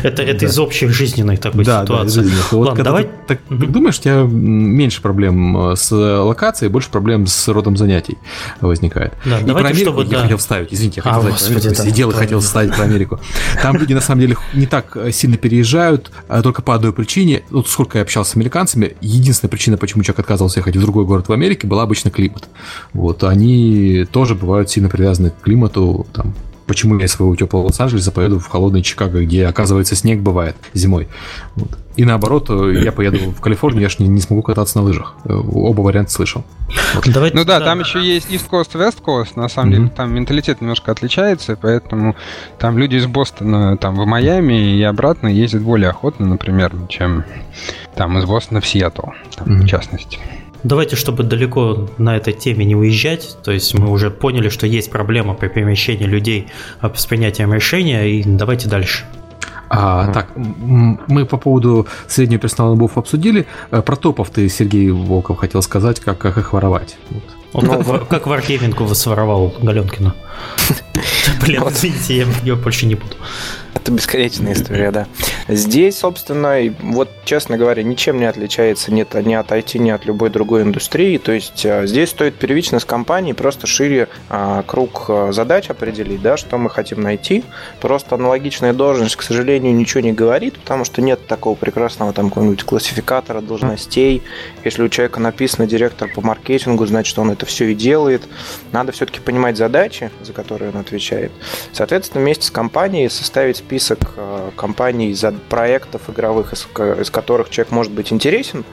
Это из общих жизненных такой ситуации. Ладно, давай. Так думаешь, у тебя меньше проблем э, с локацией, больше проблем с родом занятий возникает. Да, и про Америку я хотел вставить, извините, я хотел а, господи, да, сидел и хотел вставить про Америку. Там люди на самом деле не так сильно переезжают, а только по одной причине. Вот сколько я общался с американцами, единственная причина, почему человек отказывался ехать в другой город в Америке, была обычно климат. Вот они тоже бывают сильно привязаны к климату, там, почему я из своего теплого Лос-Анджелеса поеду в холодный Чикаго, где, оказывается, снег бывает зимой. Вот. И наоборот, э, я поеду в Калифорнию, я же не, не смогу кататься на лыжах. Э, оба варианта слышал. Вот. Давайте, ну да, да, там еще есть East Coast, West Coast, на самом mm-hmm. деле там менталитет немножко отличается, поэтому там люди из Бостона там в Майами и обратно ездят более охотно, например, чем там из Бостона в Сиэтл, там, mm-hmm. в частности. Давайте, чтобы далеко на этой теме не уезжать, то есть мы уже поняли, что есть проблема при перемещении людей с принятием решения, и давайте дальше. А, Так, мы по поводу среднего персонала НБУФ обсудили. Э, про топов ты, Сергей Волков, хотел сказать, как, как их воровать. Вот. Он ну, как, как Варкевинку своровал Галенкина. *laughs* Блин, извините, я ее больше не буду. Это бесконечная история, да. Здесь, собственно, вот, честно говоря, ничем не отличается ни ни от IT, ни от любой другой индустрии. То есть а, здесь стоит первично с компанией просто шире а, круг а, задач определить, да, что мы хотим найти. Просто аналогичная должность, к сожалению, ничего не говорит, потому что нет такого прекрасного там какого-нибудь классификатора должностей. Если у человека написано директор по маркетингу, значит, он это все и делает. Надо все-таки понимать задачи, за которые он отвечает. Соответственно, вместе с компанией составить список э, компаний, за проектов игровых, из, из которых человек может быть интересен.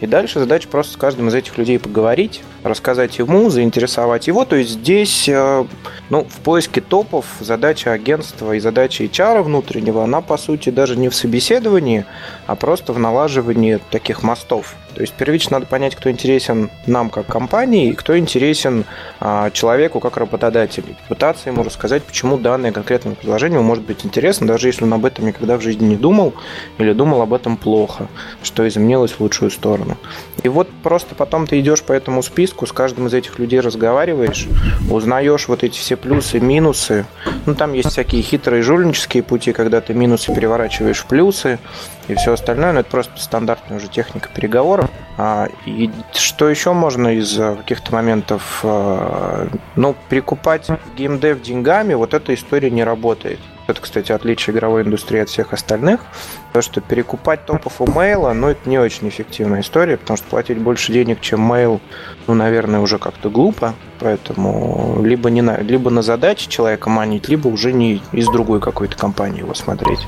И дальше задача просто с каждым из этих людей поговорить, рассказать ему, заинтересовать его. То есть здесь, э, ну, в поиске топов задача агентства и задача HR внутреннего, она, по сути, даже не в собеседовании, а просто в налаживании таких мостов. То есть первично надо понять, кто интересен нам как компании и кто интересен а, человеку как работодателю. Пытаться ему рассказать, почему данное конкретное предложение может быть интересно, даже если он об этом никогда в жизни не думал или думал об этом плохо, что изменилось в лучшую сторону. И вот просто потом ты идешь по этому списку, с каждым из этих людей разговариваешь, узнаешь вот эти все плюсы, минусы. Ну, там есть всякие хитрые жульнические пути, когда ты минусы переворачиваешь в плюсы и все остальное, но это просто стандартная уже техника переговоров. А, и что еще можно из э, каких-то моментов? А, ну, прикупать геймдев деньгами, вот эта история не работает. Это, кстати, отличие игровой индустрии от всех остальных. То, что перекупать топов у мейла, ну, это не очень эффективная история, потому что платить больше денег, чем мейл, ну, наверное, уже как-то глупо. Поэтому либо, не на, либо на задачи человека манить, либо уже не из другой какой-то компании его смотреть.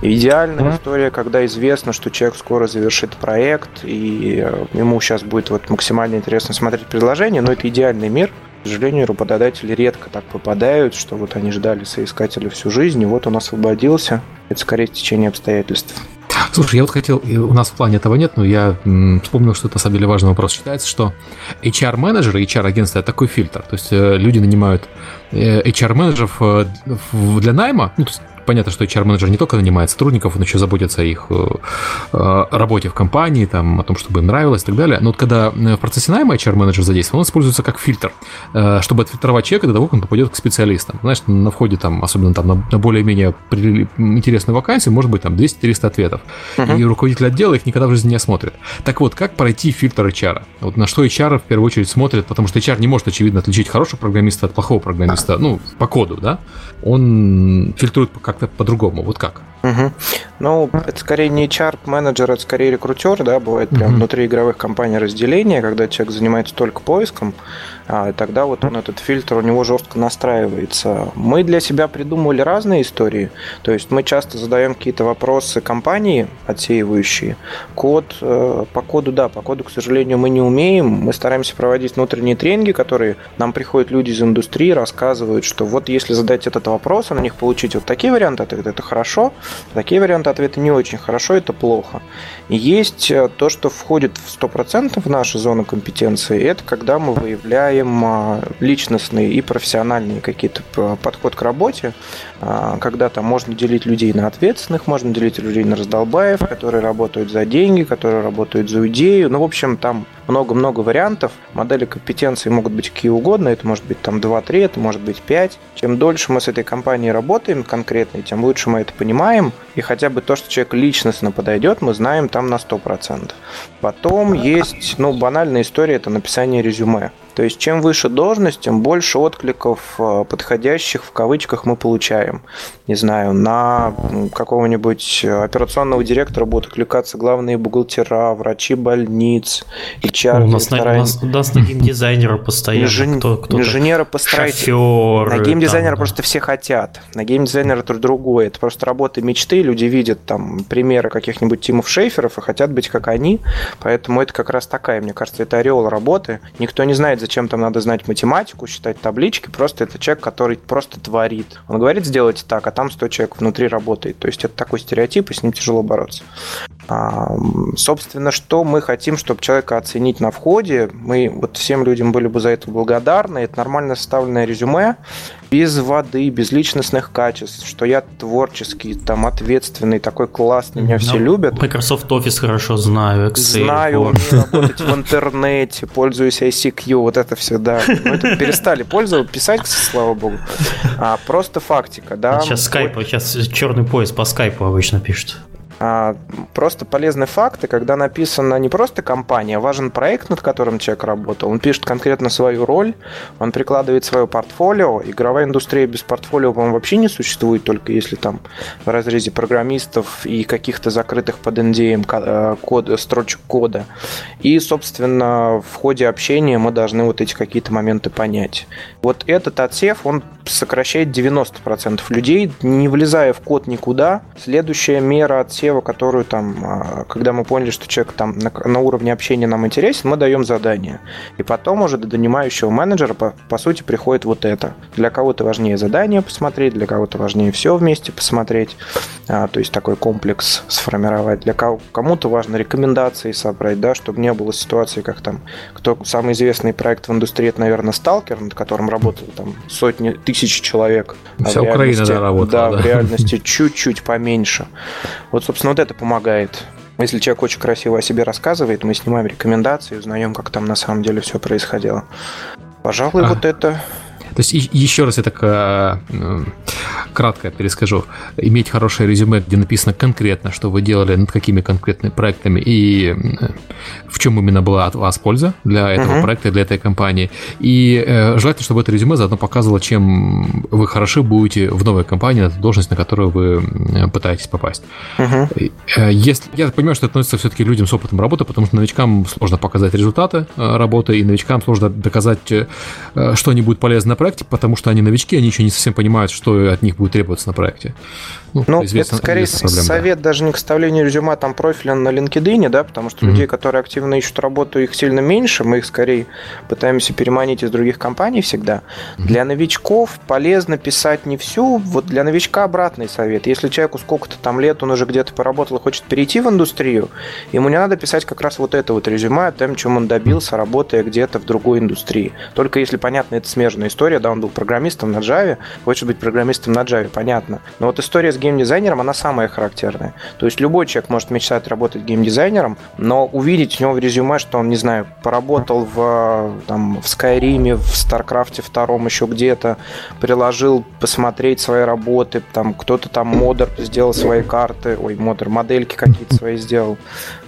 Идеальная mm-hmm. история, когда известно, что человек скоро завершит проект, и э, ему сейчас будет вот максимально интересно смотреть предложение, но это идеальный мир. К сожалению, работодатели редко так попадают, что вот они ждали соискателя всю жизнь, и вот он освободился. Это скорее течение обстоятельств. Слушай, я вот хотел, у нас в плане этого нет, но я вспомнил, что это на самом деле важный вопрос. Считается, что HR-менеджеры, HR-агентство – это такой фильтр. То есть э, люди нанимают HR-менеджеров э, для найма, ну, то есть понятно, что HR-менеджер не только нанимает сотрудников, он еще заботится о их э, э, работе в компании, там, о том, чтобы им нравилось и так далее. Но вот когда э, в процессе найма HR-менеджер задействован, он используется как фильтр, чтобы отфильтровать человека до того, как он попадет к специалистам. Знаешь, на входе там, особенно там на, на более-менее интересную вакансию, может быть там 200-300 ответов. Uh-huh. И руководитель отдела их никогда в жизни не осмотрит. Так вот, как пройти фильтр HR? Вот на что HR в первую очередь смотрит, потому что HR не может, очевидно, отличить хорошего программиста от плохого программиста, ну, по коду, да? Он фильтрует как как-то по-другому. Вот как? Угу. Ну, это скорее не HR-менеджер, это скорее рекрутер, да, бывает прям угу. внутри игровых компаний разделение, когда человек занимается только поиском, а тогда вот он этот фильтр у него жестко настраивается. Мы для себя придумывали разные истории, то есть мы часто задаем какие-то вопросы компании, отсеивающие. Код, э, по коду, да, по коду, к сожалению, мы не умеем, мы стараемся проводить внутренние тренинги, которые нам приходят люди из индустрии, рассказывают, что вот если задать этот вопрос, а на них получить вот такие варианты ответа, это хорошо, Такие варианты ответа не очень хорошо, это плохо. Есть э, то, что входит в 100% в нашу зону компетенции, это когда мы выявляем а, личностные и профессиональные какие-то подход к работе, а, когда там можно делить людей на ответственных, можно делить людей на раздолбаев, которые работают за деньги, которые работают за идею. Ну, в общем, там много-много вариантов. Модели компетенции могут быть какие угодно. Это может быть там 2-3, это может быть 5. Чем дольше мы с этой компанией работаем конкретно, тем лучше мы это понимаем. И хотя бы то, что человек личностно подойдет, мы знаем там на 100%. Потом есть, ну, банальная история, это написание резюме. То есть чем выше должность, тем больше откликов э, подходящих в кавычках мы получаем. Не знаю, на какого-нибудь операционного директора будут откликаться главные бухгалтера, врачи больниц, HR. У нас, на, у нас, у нас на *clears throat* геймдизайнера постоянно Инжен... кто, кто Инженера построить. На геймдизайнера там, просто все хотят. На геймдизайнера это другое. Это просто работа мечты. Люди видят там примеры каких-нибудь Тимов Шейферов и хотят быть как они. Поэтому это как раз такая, мне кажется, это ореол работы. Никто не знает, зачем там надо знать математику, считать таблички, просто это человек, который просто творит. Он говорит, сделайте так, а там 100 человек внутри работает. То есть это такой стереотип, и с ним тяжело бороться. А, собственно, что мы хотим, чтобы человека оценить на входе, мы вот всем людям были бы за это благодарны. Это нормально составленное резюме, без воды, без личностных качеств, что я творческий, там, ответственный, такой классный, меня все любят. Microsoft Office хорошо знаю, Excel. Знаю, умею работать в интернете, пользуюсь ICQ, вот это все, да. Мы это перестали пользоваться, писать, слава богу. А, просто фактика, да. Сейчас скайп, сейчас черный пояс по скайпу обычно пишут. А, просто полезные факты, когда написано не просто компания, а важен проект, над которым человек работал. Он пишет конкретно свою роль, он прикладывает свое портфолио. Игровая индустрия без портфолио, по-моему, вообще не существует, только если там в разрезе программистов и каких-то закрытых под NDA э, код, строчек кода. И, собственно, в ходе общения мы должны вот эти какие-то моменты понять. Вот этот отсев, он сокращает 90% людей, не влезая в код никуда. Следующая мера отсева, которую там, а, когда мы поняли, что человек там на, на уровне общения нам интересен, мы даем задание. И потом уже до донимающего менеджера, по, по сути, приходит вот это. Для кого-то важнее задание посмотреть, для кого-то важнее все вместе посмотреть. А, то есть такой комплекс сформировать. Для кого, кому-то важно рекомендации собрать, да, чтобы не было ситуации, как там, кто самый известный проект в индустрии, это, наверное, Сталкер, над которым работали там сотни тысяч человек. Вся Украина да, работала. Да, да, в реальности чуть-чуть поменьше. Вот, собственно, вот это помогает. Если человек очень красиво о себе рассказывает, мы снимаем рекомендации, узнаем, как там на самом деле все происходило. Пожалуй, а. вот это то есть еще раз я так э, кратко перескажу. Иметь хорошее резюме, где написано конкретно, что вы делали, над какими конкретными проектами и в чем именно была от вас польза для этого uh-huh. проекта, для этой компании. И э, желательно, чтобы это резюме заодно показывало, чем вы хороши будете в новой компании, на ту должность, на которую вы пытаетесь попасть. Uh-huh. Если, я понимаю, что это относится все-таки людям с опытом работы, потому что новичкам сложно показать результаты работы, и новичкам сложно доказать, что они будут полезны на проекте, потому что они новички, они еще не совсем понимают, что от них будет требоваться на проекте. Ну, ну известно, это скорее проблема, совет да. даже не к составлению резюме, а там профиля на LinkedIn, да, потому что mm-hmm. людей, которые активно ищут работу, их сильно меньше, мы их скорее пытаемся переманить из других компаний всегда. Mm-hmm. Для новичков полезно писать не всю, вот для новичка обратный совет. Если человеку сколько-то там лет, он уже где-то поработал и хочет перейти в индустрию, ему не надо писать как раз вот это вот резюме о том, чем он добился, работая где-то в другой индустрии. Только если, понятно, это смежная история, да, он был программистом на Java, хочет быть программистом на Java, понятно. Но вот история с геймдизайнером, она самая характерная. То есть любой человек может мечтать работать геймдизайнером, но увидеть у него в резюме, что он, не знаю, поработал в, там, в Skyrim, в StarCraft 2, еще где-то, приложил посмотреть свои работы, там кто-то там модер сделал свои карты, ой, модер, модельки какие-то свои сделал.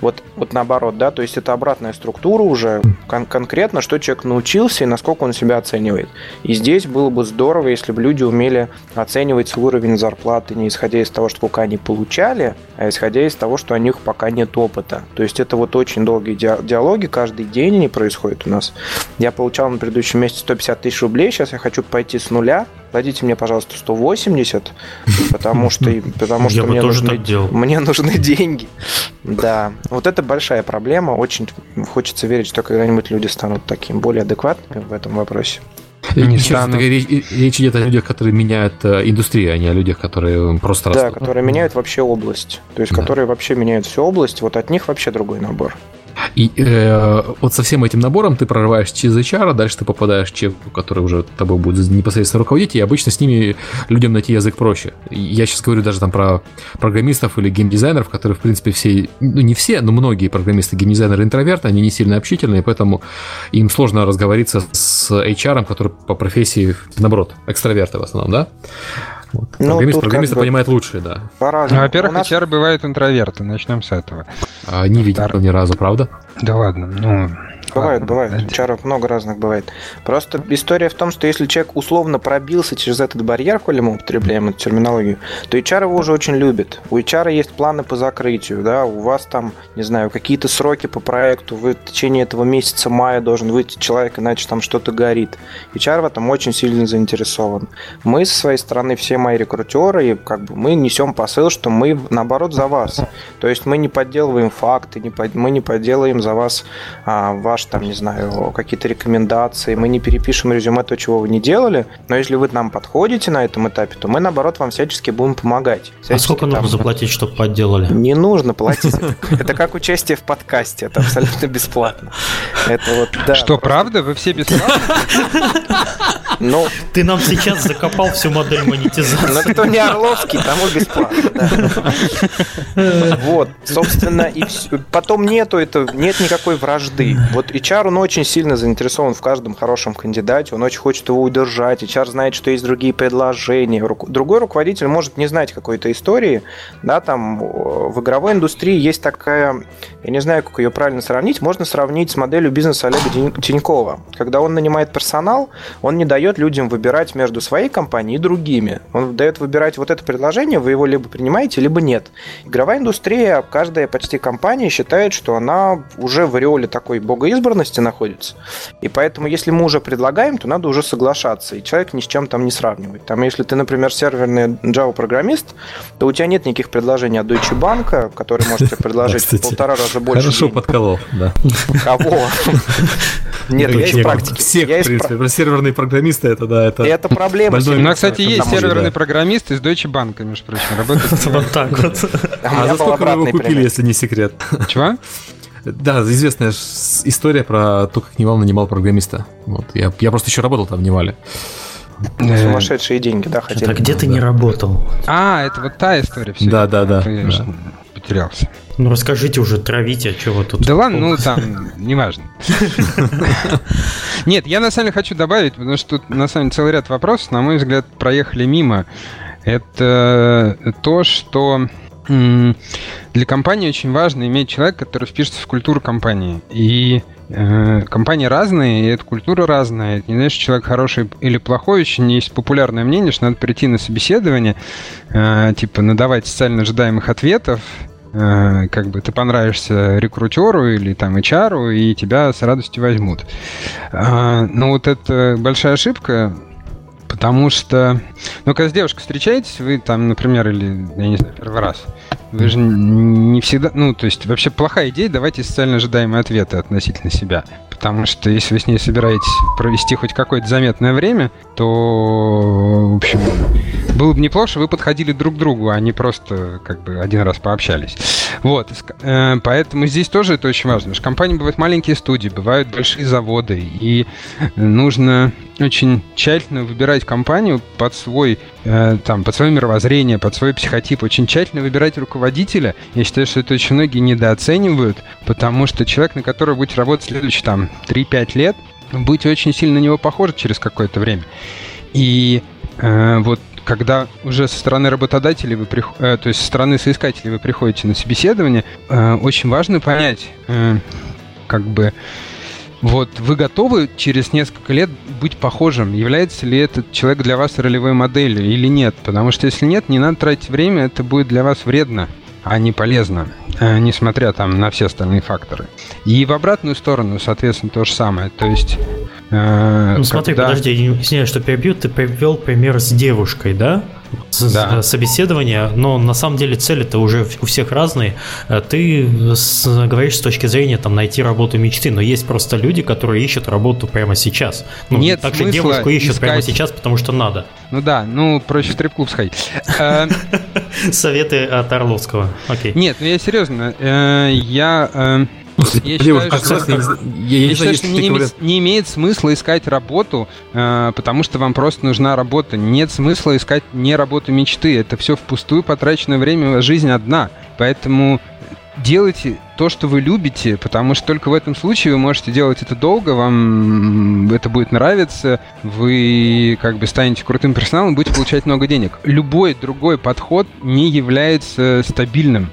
Вот, вот наоборот, да, то есть это обратная структура уже, кон- конкретно, что человек научился и насколько он себя оценивает. Здесь было бы здорово, если бы люди умели оценивать свой уровень зарплаты не исходя из того, сколько они получали, а исходя из того, что у них пока нет опыта. То есть это вот очень долгие диалоги, каждый день они происходят у нас. Я получал на предыдущем месяце 150 тысяч рублей, сейчас я хочу пойти с нуля, дадите мне, пожалуйста, 180, потому что, потому что мне, нужны, мне нужны деньги. Да, вот это большая проблема. Очень хочется верить, что когда-нибудь люди станут такими более адекватными в этом вопросе. Не станут... речь, речь идет о людях, которые меняют э, индустрию, а не о людях, которые просто Да, которые меняют вообще область. То есть, да. которые вообще меняют всю область. Вот от них вообще другой набор. И э, вот со всем этим набором ты прорываешь через HR, а дальше ты попадаешь в человека, который уже тобой будет непосредственно руководить, и обычно с ними людям найти язык проще. Я сейчас говорю даже там про программистов или геймдизайнеров, которые, в принципе, все, ну не все, но многие программисты, геймдизайнеры интроверты, они не сильно общительные, поэтому им сложно разговориться с HR, который по профессии, наоборот, экстраверты в основном, да? Вот. Ну, программист программиста бы... понимает лучше, да. Ну, во-первых, нас... HR бывают интроверты, начнем с этого. А, не видел ни разу, правда? Да ладно, ну... Бывает, бывает. Да. Чаров много разных бывает. Просто история в том, что если человек условно пробился через этот барьер, коли мы употребляем эту терминологию, то HR его уже очень любит. У HR есть планы по закрытию, да, у вас там, не знаю, какие-то сроки по проекту, вы в течение этого месяца мая должен выйти человек, иначе там что-то горит. HR в этом очень сильно заинтересован. Мы со своей стороны, все мои рекрутеры, как бы мы несем посыл, что мы наоборот за вас. То есть мы не подделываем факты, не под, мы не подделаем за вас а, ваш, там, не знаю, какие-то рекомендации, мы не перепишем резюме то, чего вы не делали, но если вы нам подходите на этом этапе, то мы, наоборот, вам всячески будем помогать. Всячески, а сколько там, нужно заплатить, чтобы подделали? Не нужно платить. Это как участие в подкасте, это абсолютно бесплатно. Это вот, да. Что, правда? Вы все бесплатно? Ну, ты нам сейчас закопал всю модель монетизации. Но кто не Орловский, тому бесплатно. Вот, собственно, и потом нету это, нет никакой вражды. Вот HR, он очень сильно заинтересован в каждом хорошем кандидате, он очень хочет его удержать. HR знает, что есть другие предложения. Другой руководитель может не знать какой-то истории, да, там в игровой индустрии есть такая, я не знаю, как ее правильно сравнить, можно сравнить с моделью бизнеса Олега Тинькова. Когда он нанимает персонал, он не дает людям выбирать между своей компанией и другими. Он дает выбирать вот это предложение, вы его либо принимаете, либо нет. Игровая индустрия, каждая почти компания считает, что она уже в ореоле такой богоизбранности находится. И поэтому, если мы уже предлагаем, то надо уже соглашаться, и человек ни с чем там не сравнивать. Там, если ты, например, серверный Java-программист, то у тебя нет никаких предложений от Deutsche Bank, который может тебе предложить в полтора раза больше Хорошо подколол, да. Кого? Нет, я из практики. Всех, в принципе. Серверные программисты это, да, это... Это проблема. У нас, кстати, есть серверный программист из Deutsche Bank, между прочим, работает. *laughs* Вот так вот. А за сколько вы его купили, если не секрет? Чего? Да, известная история про то, как Нивал нанимал программиста. Вот. Я, я просто еще работал там в Нивале. Сумасшедшие деньги, да, хотели. А где ты не работал? А, это вот та история. Да, да, да. потерялся. Ну расскажите уже, травите, а чего тут. Да ладно, ну там, неважно. Нет, я на самом деле хочу добавить, потому что тут на самом деле целый ряд вопросов, на мой взгляд, проехали мимо. Это то, что для компании очень важно иметь человека, который впишется в культуру компании. И э, компании разные, и эта культура разная. Это не что человек хороший или плохой. Очень есть популярное мнение, что надо прийти на собеседование, э, типа надавать социально ожидаемых ответов, э, как бы ты понравишься рекрутеру или там HR, и тебя с радостью возьмут. Э, но вот это большая ошибка, Потому что, ну, когда с девушкой встречаетесь, вы там, например, или, я не знаю, первый раз, вы же не всегда, ну, то есть вообще плохая идея, давайте социально ожидаемые ответы относительно себя. Потому что если вы с ней собираетесь провести хоть какое-то заметное время, то, в общем, было бы неплохо, что вы подходили друг к другу, а не просто как бы один раз пообщались. Вот, э, поэтому здесь тоже это очень важно. В компании бывают маленькие студии, бывают большие заводы, и нужно очень тщательно выбирать компанию под свой, э, там, под свое мировоззрение, под свой психотип, очень тщательно выбирать руководителя. Я считаю, что это очень многие недооценивают, потому что человек, на которого будете работать следующие там 3-5 лет, будете очень сильно на него похожи через какое-то время. И э, вот когда уже со стороны работодателей вы прих... э, то есть со стороны соискателей вы приходите на собеседование, э, очень важно понять, э, как бы вот вы готовы через несколько лет быть похожим? Является ли этот человек для вас ролевой моделью или нет? Потому что если нет, не надо тратить время, это будет для вас вредно, а не полезно, э, несмотря там на все остальные факторы. И в обратную сторону, соответственно, то же самое. То есть Э, ну смотри, когда... подожди, извиняюсь, что перебью, ты привел пример с девушкой, да? С, да. Э, собеседование, но на самом деле цели это уже у всех разные. Э, ты с, говоришь с точки зрения там найти работу мечты, но есть просто люди, которые ищут работу прямо сейчас. Ну, Нет также девушку ищут искать... прямо сейчас, потому что надо. Ну да, ну проще в стрип-клуб сходить. *laughs* Советы от Орловского. Окей. Нет, ну я серьезно, я я считаю, что, я, считаю, что не, имеет, не имеет смысла искать работу, э, потому что вам просто нужна работа. Нет смысла искать не работу мечты. Это все впустую потраченное время, жизнь одна. Поэтому делайте то, что вы любите, потому что только в этом случае вы можете делать это долго, вам это будет нравиться, вы как бы станете крутым персоналом, будете получать много денег. Любой другой подход не является стабильным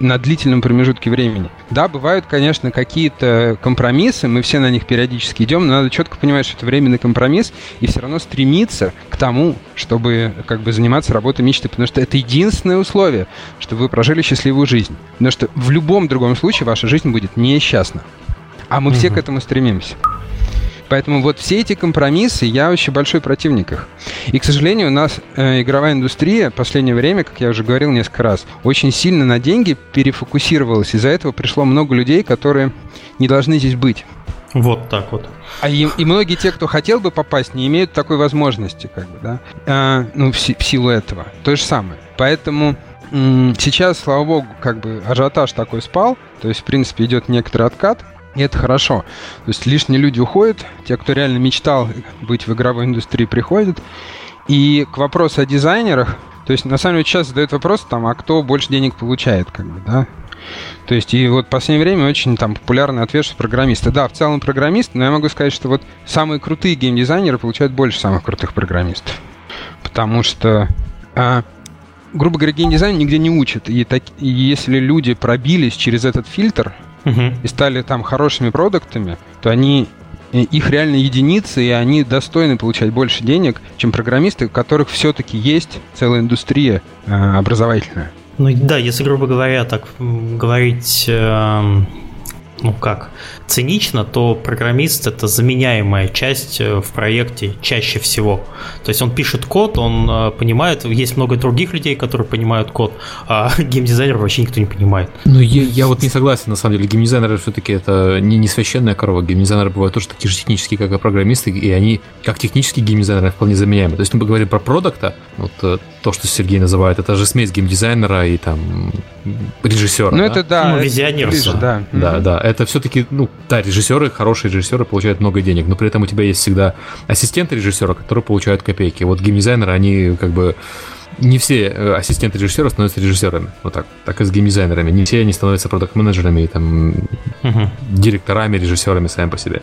на длительном промежутке времени. Да, бывают, конечно, какие-то компромиссы, мы все на них периодически идем, но надо четко понимать, что это временный компромисс, и все равно стремиться к тому, чтобы как бы заниматься работой мечты, потому что это единственное условие, чтобы вы прожили счастливую жизнь. Потому что в любом другом случае ваша жизнь будет несчастна. А мы угу. все к этому стремимся. Поэтому вот все эти компромиссы, я очень большой противник их. И, к сожалению, у нас э, игровая индустрия в последнее время, как я уже говорил несколько раз, очень сильно на деньги перефокусировалась. Из-за этого пришло много людей, которые не должны здесь быть. Вот так вот. А и, и многие те, кто хотел бы попасть, не имеют такой возможности, как бы, да, а, ну, в, в силу этого. То же самое. Поэтому сейчас, слава богу, как бы ажиотаж такой спал, то есть, в принципе, идет некоторый откат, и это хорошо. То есть лишние люди уходят, те, кто реально мечтал быть в игровой индустрии, приходят. И к вопросу о дизайнерах, то есть на самом деле сейчас задают вопрос, там, а кто больше денег получает, как бы, да? То есть, и вот в последнее время очень там популярный ответ, что программисты. Да, в целом программист, но я могу сказать, что вот самые крутые геймдизайнеры получают больше самых крутых программистов. Потому что, а, грубо говоря, геймдизайн нигде не учат. И, так, и если люди пробились через этот фильтр, угу. и стали там хорошими продуктами, то они э, их реально единицы, и они достойны получать больше денег, чем программисты, у которых все-таки есть целая индустрия э, образовательная. Ну да, если, грубо говоря, так говорить, э, ну как, цинично, то программист это заменяемая часть э, в проекте чаще всего. То есть он пишет код, он э, понимает, есть много других людей, которые понимают код, а *laughs* геймдизайнер вообще никто не понимает. Ну, я, я вот не согласен, на самом деле. Геймдизайнеры все-таки это не, не священная корова. Геймдизайнеры бывают тоже такие же технические, как и программисты, и они, как технические геймдизайнеры, вполне заменяемы. То есть мы говорим про продукта, вот э, то, что Сергей называет, это же смесь геймдизайнера и там режиссера. Ну, да? это да. Ну, визионерство. Да, да, mm-hmm. да. Это все-таки, ну, да, режиссеры, хорошие режиссеры получают много денег, но при этом у тебя есть всегда ассистенты режиссера, которые получают копейки. Вот геймдизайнеры, они как бы не все э, ассистенты режиссера становятся режиссерами. Вот так. Так и с геймдизайнерами. Не все они становятся продакт-менеджерами и там угу. директорами, режиссерами сами по себе.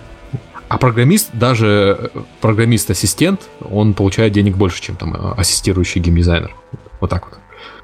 А программист, даже э, программист-ассистент, он получает денег больше, чем там э, ассистирующий геймдизайнер. Вот так вот.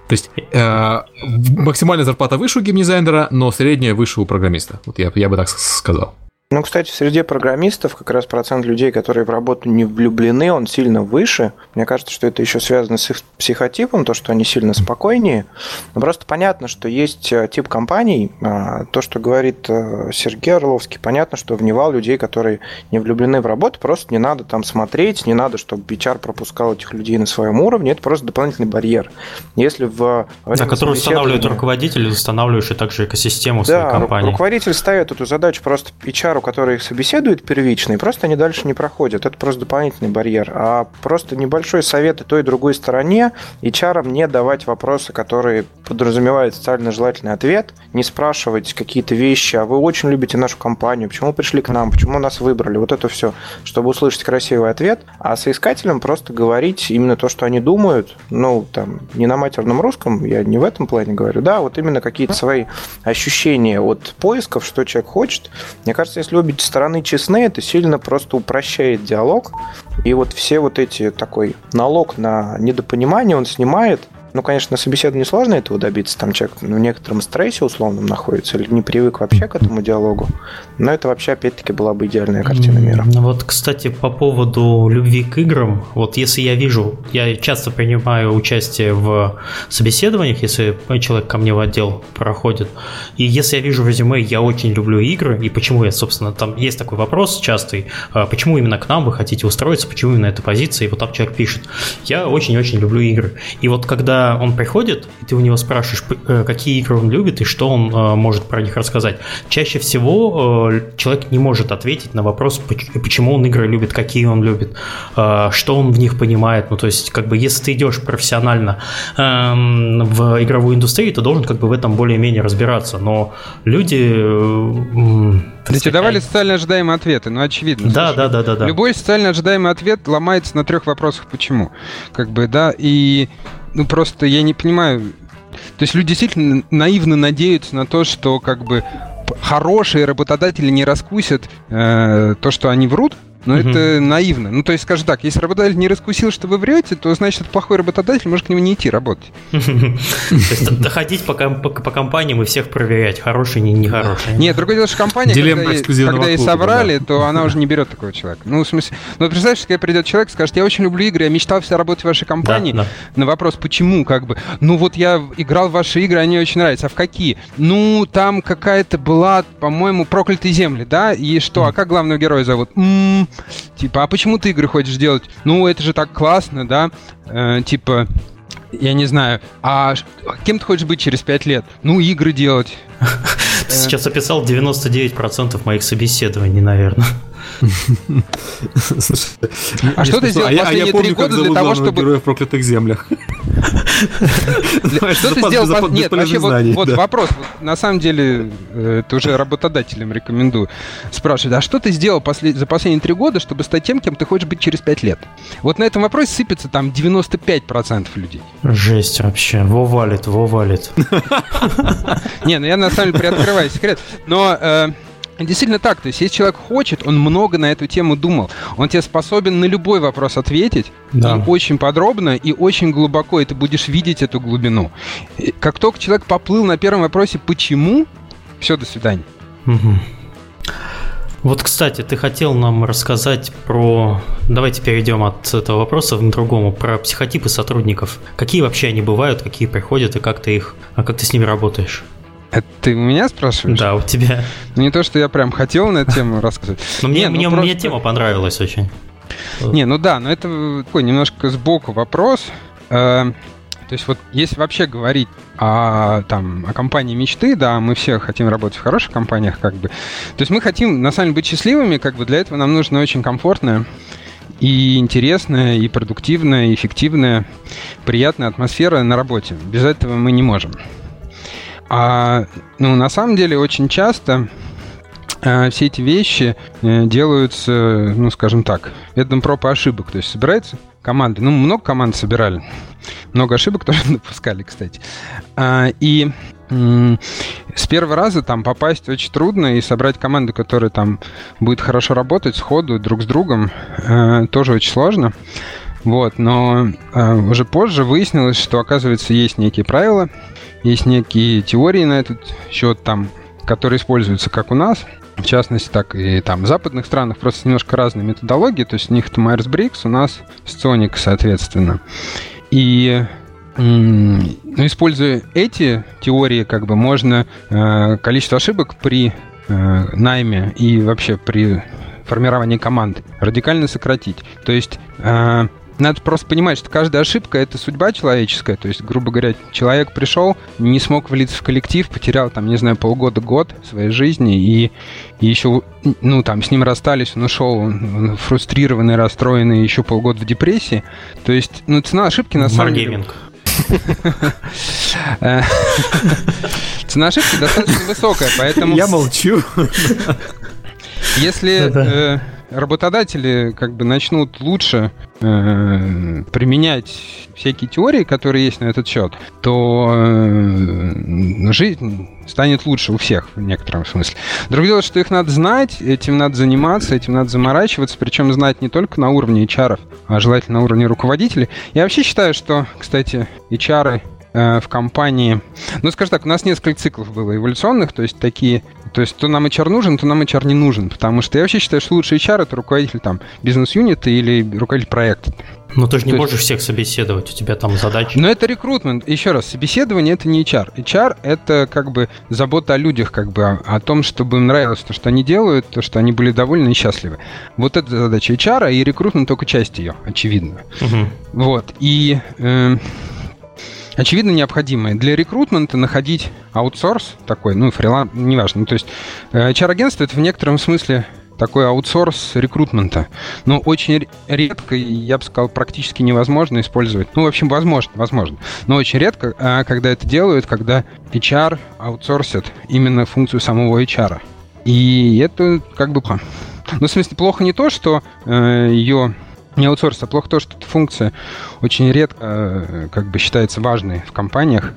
То есть э, максимальная зарплата выше у геймдизайнера, но средняя выше у программиста. Вот я, я бы так сказал. Ну, кстати, среди программистов как раз процент людей, которые в работу не влюблены, он сильно выше. Мне кажется, что это еще связано с их психотипом, то, что они сильно спокойнее. Но просто понятно, что есть э, тип компаний, а, то, что говорит э, Сергей Орловский, понятно, что вневал людей, которые не влюблены в работу, просто не надо там смотреть, не надо, чтобы HR пропускал этих людей на своем уровне, это просто дополнительный барьер. Если в... Да, который устанавливает руководитель, устанавливающий также экосистему да, своей компании. руководитель ставит эту задачу просто HR который их собеседует первичный, просто они дальше не проходят. Это просто дополнительный барьер. А просто небольшой совет и той, и другой стороне, HR не давать вопросы, которые подразумевают социально желательный ответ, не спрашивать какие-то вещи, а вы очень любите нашу компанию, почему пришли к нам, почему нас выбрали, вот это все, чтобы услышать красивый ответ, а соискателям просто говорить именно то, что они думают, ну, там, не на матерном русском, я не в этом плане говорю, да, вот именно какие-то свои ощущения от поисков, что человек хочет. Мне кажется, если обе стороны честны, это сильно просто упрощает диалог. И вот все вот эти такой налог на недопонимание он снимает, ну, конечно, на собеседовании сложно этого добиться. Там человек в некотором стрессе условном находится или не привык вообще к этому диалогу. Но это вообще, опять-таки, была бы идеальная картина мира. Вот, кстати, по поводу любви к играм. Вот если я вижу, я часто принимаю участие в собеседованиях, если человек ко мне в отдел проходит. И если я вижу в резюме, я очень люблю игры, и почему я, собственно, там есть такой вопрос частый, а почему именно к нам вы хотите устроиться, почему именно эта позиция, и вот там человек пишет, я очень-очень люблю игры. И вот когда он приходит, и ты у него спрашиваешь, э, какие игры он любит и что он э, может про них рассказать, чаще всего э, человек не может ответить на вопрос, почему он игры любит, какие он любит, что он в них понимает. Ну, то есть, как бы, если ты идешь профессионально эм, в игровую индустрию, ты должен как бы в этом более-менее разбираться. Но люди да тебе давали социально ожидаемые ответы, ну очевидно. Да, слушай, да, да, да, да. Любой социально ожидаемый ответ ломается на трех вопросах почему. Как бы, да, и ну просто я не понимаю. То есть люди действительно наивно надеются на то, что как бы хорошие работодатели не раскусят э, то, что они врут, но угу. это наивно. Ну, то есть, скажем так, если работодатель не раскусил, что вы врете, то значит, это плохой работодатель, может к нему не идти работать. *laughs* То есть, доходить по компаниям и всех проверять, хороший, не нехороший. Нет, другое дело, что компания, когда ей собрали, то она уже не берет такого человека. Ну, в смысле, ну, представляешь, когда придет человек и скажет, я очень люблю игры, я мечтал всегда работать в вашей компании. На вопрос, почему, как бы, ну, вот я играл в ваши игры, они очень нравятся. А в какие? Ну, там какая-то была, по-моему, проклятые земли, да? И что, а как главного героя зовут? Типа, а почему ты игры хочешь делать? Ну, это же так классно, да? Э, типа, я не знаю, а кем ты хочешь быть через пять лет? Ну, игры делать. *laughs* Ты сейчас описал 99% моих собеседований, наверное. А что ты сделал а последние три года для того, чтобы... героя в проклятых землях. Что ты сделал? Нет, вообще вот вопрос. На самом деле, э, это уже работодателям рекомендую спрашивать, а что ты сделал за последние три года, чтобы стать тем, кем ты хочешь быть через пять лет? Вот на этом вопросе сыпется там 95% людей. Жесть вообще. Во валит, во валит. Не, ну я на самом деле приоткрываю секрет. Но э, Действительно так, то есть если человек хочет, он много на эту тему думал. Он тебе способен на любой вопрос ответить, да. и очень подробно, и очень глубоко, и ты будешь видеть эту глубину. И как только человек поплыл на первом вопросе «почему?», все, до свидания. Угу. Вот, кстати, ты хотел нам рассказать про... Давайте перейдем от этого вопроса к другому. Про психотипы сотрудников. Какие вообще они бывают, какие приходят, и как ты их... А как ты с ними работаешь? Это ты у меня спрашиваешь? Да, у тебя. Ну, не то, что я прям хотел на эту тему рассказать. Но мне, мне, ну, мне тема понравилась очень. Не, ну да, но это такой немножко сбоку вопрос. Э, то есть вот если вообще говорить о, там, о компании мечты, да, мы все хотим работать в хороших компаниях, как бы. То есть мы хотим, на самом деле, быть счастливыми, как бы для этого нам нужно очень комфортная и интересная, и продуктивная, и эффективная, приятная атмосфера на работе. Без этого мы не можем. А ну, на самом деле очень часто э, все эти вещи э, делаются, ну, скажем так, методом проб и ошибок. То есть собирается команды. Ну, много команд собирали. Много ошибок *laughs* тоже допускали, кстати. А, и с первого раза там попасть очень трудно, и собрать команду, которая там будет хорошо работать сходу друг с другом, э, тоже очень сложно. Вот, но э, уже позже выяснилось, что, оказывается, есть некие правила, есть некие теории на этот счет, там, которые используются как у нас, в частности, так и там в западных странах просто немножко разные методологии, то есть у них это Myers-Briggs, у нас Sonic, соответственно. И ну, используя эти теории, как бы можно э, количество ошибок при э, найме и вообще при формировании команд радикально сократить. То есть э, надо просто понимать, что каждая ошибка это судьба человеческая. То есть, грубо говоря, человек пришел, не смог влиться в коллектив, потерял там, не знаю, полгода-год своей жизни, и, и еще, ну, там, с ним расстались, он ушел он фрустрированный, расстроенный, еще полгода в депрессии. То есть, ну, цена ошибки на самом деле... *laughs* Э, цена ошибки достаточно высокая, поэтому... Я молчу. Если работодатели как бы начнут лучше э, применять всякие теории, которые есть на этот счет, то э, жизнь станет лучше у всех в некотором смысле. Другое дело, что их надо знать, этим надо заниматься, этим надо заморачиваться, причем знать не только на уровне HR, а желательно на уровне руководителей. Я вообще считаю, что, кстати, HR в компании... Ну, скажем так, у нас несколько циклов было эволюционных, то есть такие... То есть то нам HR нужен, то нам HR не нужен, потому что я вообще считаю, что лучший HR — это руководитель там бизнес-юнита или руководитель проекта. Ну, ты же не То можешь есть... всех собеседовать, у тебя там задачи. Но это рекрутмент. Еще раз, собеседование это не HR. HR это как бы забота о людях, как бы о, о том, чтобы им нравилось то, что они делают, то, что они были довольны и счастливы. Вот это задача HR, и рекрутмент только часть ее, очевидно. Угу. Вот. И э, очевидно необходимое. Для рекрутмента находить аутсорс такой, ну, фриланс, неважно. Ну, то есть HR-агентство э, это в некотором смысле такой аутсорс рекрутмента. Но очень редко, я бы сказал, практически невозможно использовать. Ну, в общем, возможно, возможно. Но очень редко, а, когда это делают, когда HR аутсорсит именно функцию самого HR. И это как бы... Ну, в смысле, плохо не то, что э, ее не аутсорс, а плохо то, что эта функция очень редко э, как бы считается важной в компаниях,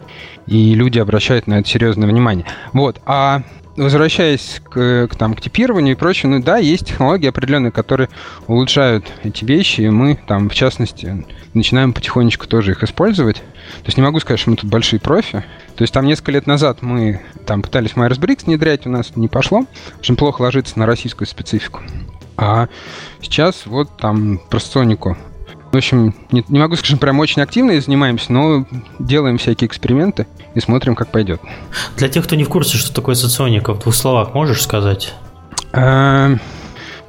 и люди обращают на это серьезное внимание. Вот. А возвращаясь к, к, там, к типированию и прочему, ну да, есть технологии определенные, которые улучшают эти вещи, и мы там, в частности, начинаем потихонечку тоже их использовать. То есть не могу сказать, что мы тут большие профи. То есть там несколько лет назад мы там пытались Myers-Briggs внедрять, у нас не пошло. Очень плохо ложится на российскую специфику. А сейчас вот там про Сонику. В общем, не, не могу сказать, что прям очень активно занимаемся, но делаем всякие эксперименты и смотрим, как пойдет. Для тех, кто не в курсе, что такое соционика, в двух словах можешь сказать? А,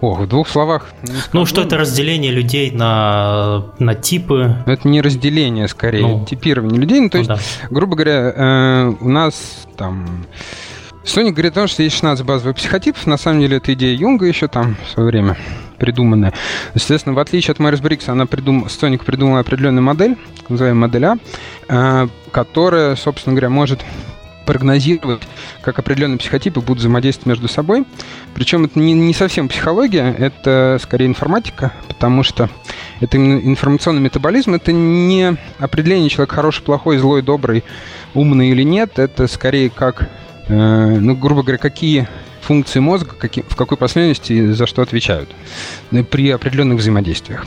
о, в двух словах. Ну, что это разделение людей на, на типы? Это не разделение, скорее, ну, типирование людей. Ну, то ну, есть, да. грубо говоря, э, у нас там Соник говорит о том, что есть 16 базовых психотипов. На самом деле, это идея Юнга еще там в свое время придуманная. Естественно, в отличие от Майерс Брикса, она придум... Соник придумала определенную модель, называемую модель А, э, которая, собственно говоря, может прогнозировать, как определенные психотипы будут взаимодействовать между собой. Причем это не, не совсем психология, это скорее информатика, потому что это информационный метаболизм, это не определение человека хороший, плохой, злой, добрый, умный или нет, это скорее как ну, грубо говоря, какие функции мозга, какие, в какой последовательности за что отвечают э, при определенных взаимодействиях.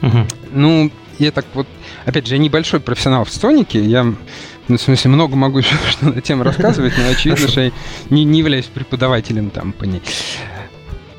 Угу. Ну, я так вот, опять же, я небольшой профессионал в сонике, я, ну, в смысле, много могу *laughs* еще что на тему рассказывать, но очевидно, что я не, не являюсь преподавателем там по ней.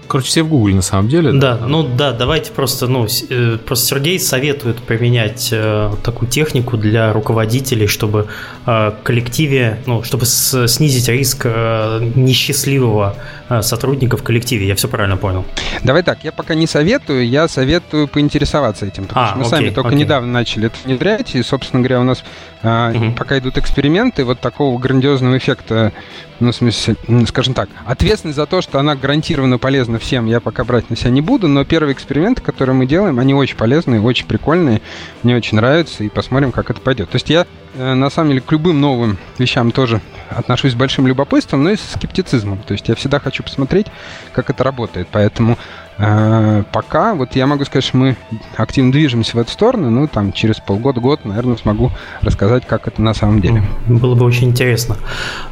Короче, все в Гугле на самом деле. Да, да ну да, давайте просто, ну, э, просто Сергей советует применять э, такую технику для руководителей, чтобы э, коллективе, ну, чтобы с, снизить риск э, несчастливого э, сотрудника в коллективе. Я все правильно понял. Давай так, я пока не советую, я советую поинтересоваться этим, потому а, что мы окей, сами только окей. недавно начали это внедрять, и, собственно говоря, у нас э, угу. пока идут эксперименты, вот такого грандиозного эффекта ну, в смысле, скажем так, ответственность за то, что она гарантированно полезна всем, я пока брать на себя не буду, но первые эксперименты, которые мы делаем, они очень полезные, очень прикольные, мне очень нравятся, и посмотрим, как это пойдет. То есть я, э, на самом деле, к любым новым вещам тоже отношусь с большим любопытством, но и с скептицизмом. То есть я всегда хочу посмотреть, как это работает, поэтому А, пока, вот я могу сказать, что мы активно движемся в эту сторону, ну, там, через полгода-год, наверное, смогу рассказать, как это на самом деле. Было бы очень интересно.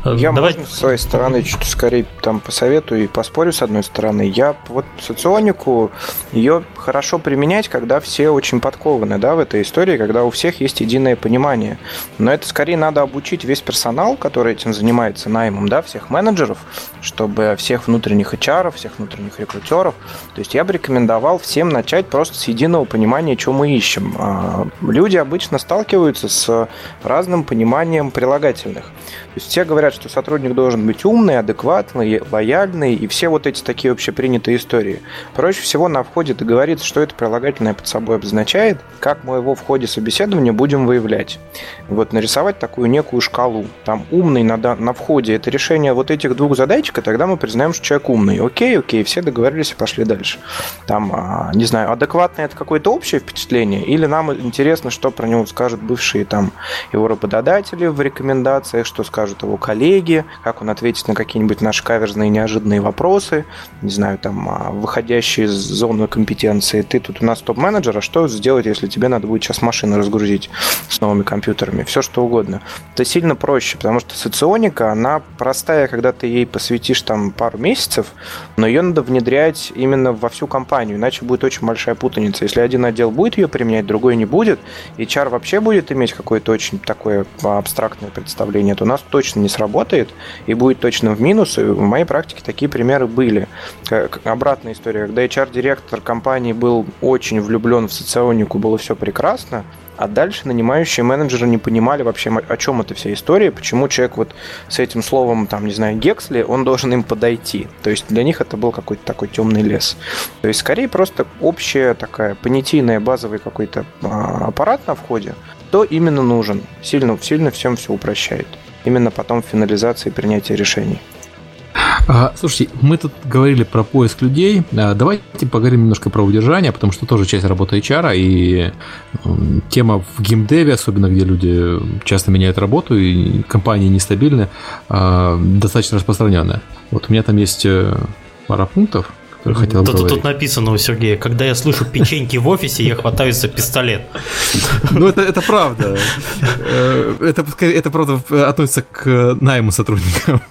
Э, я, Давай... можно, с своей стороны, чуть скорее там посоветую и поспорю с одной стороны. Я вот соционику, ее хорошо применять, когда все очень подкованы, да, в этой истории, когда у всех есть единое понимание. Но это скорее надо обучить весь персонал, который этим занимается наймом, да, всех менеджеров, чтобы всех внутренних HR, всех внутренних рекрутеров. То есть я бы рекомендовал всем начать просто с единого понимания, что мы ищем. А, люди обычно сталкиваются с разным пониманием прилагательных. Есть все говорят, что сотрудник должен быть умный, адекватный, лояльный и все вот эти такие общепринятые истории. Проще всего на входе договориться, что это прилагательное под собой обозначает, как мы его в ходе собеседования будем выявлять. Вот нарисовать такую некую шкалу. Там умный на, на входе это решение вот этих двух задачек, и тогда мы признаем, что человек умный. Окей, окей, все договорились и пошли дальше. Там, а, не знаю, адекватное это какое-то общее впечатление, или нам интересно, что про него скажут бывшие там его работодатели в рекомендациях, что скажут скажут его коллеги, как он ответит на какие-нибудь наши каверзные неожиданные вопросы, не знаю, там, а, выходящие из зоны компетенции. Ты тут у нас топ-менеджер, а что сделать, если тебе надо будет сейчас машины разгрузить с новыми компьютерами? Все что угодно. Это сильно проще, потому что соционика, она простая, когда ты ей посвятишь там пару месяцев, но ее надо внедрять именно во всю компанию, иначе будет очень большая путаница. Если один отдел будет ее применять, другой не будет, и HR вообще будет иметь какое-то очень такое абстрактное представление, то у нас точно не сработает и будет точно в минус. И в моей практике такие примеры были. Обратная история, когда HR-директор компании был очень влюблен в соционику, было все прекрасно, а дальше нанимающие менеджеры не понимали вообще, о чем эта вся история, почему человек вот с этим словом, там, не знаю, Гексли, он должен им подойти. То есть для них это был какой-то такой темный лес. То есть скорее просто общая такая понятийная базовый какой-то а, аппарат на входе, кто именно нужен. Сильно, сильно всем все упрощает именно потом финализации принятия решений. А, слушайте, мы тут говорили про поиск людей. А, давайте поговорим немножко про удержание, потому что тоже часть работы HR, и тема в геймдеве, особенно где люди часто меняют работу, и компании нестабильны, а, достаточно распространенная. Вот у меня там есть э, пара пунктов хотел тут, говорить. Тут написано у Сергея, когда я слышу печеньки в офисе, я хватаюсь за пистолет. Ну, это, это правда. Э, это, это правда относится к найму сотрудникам.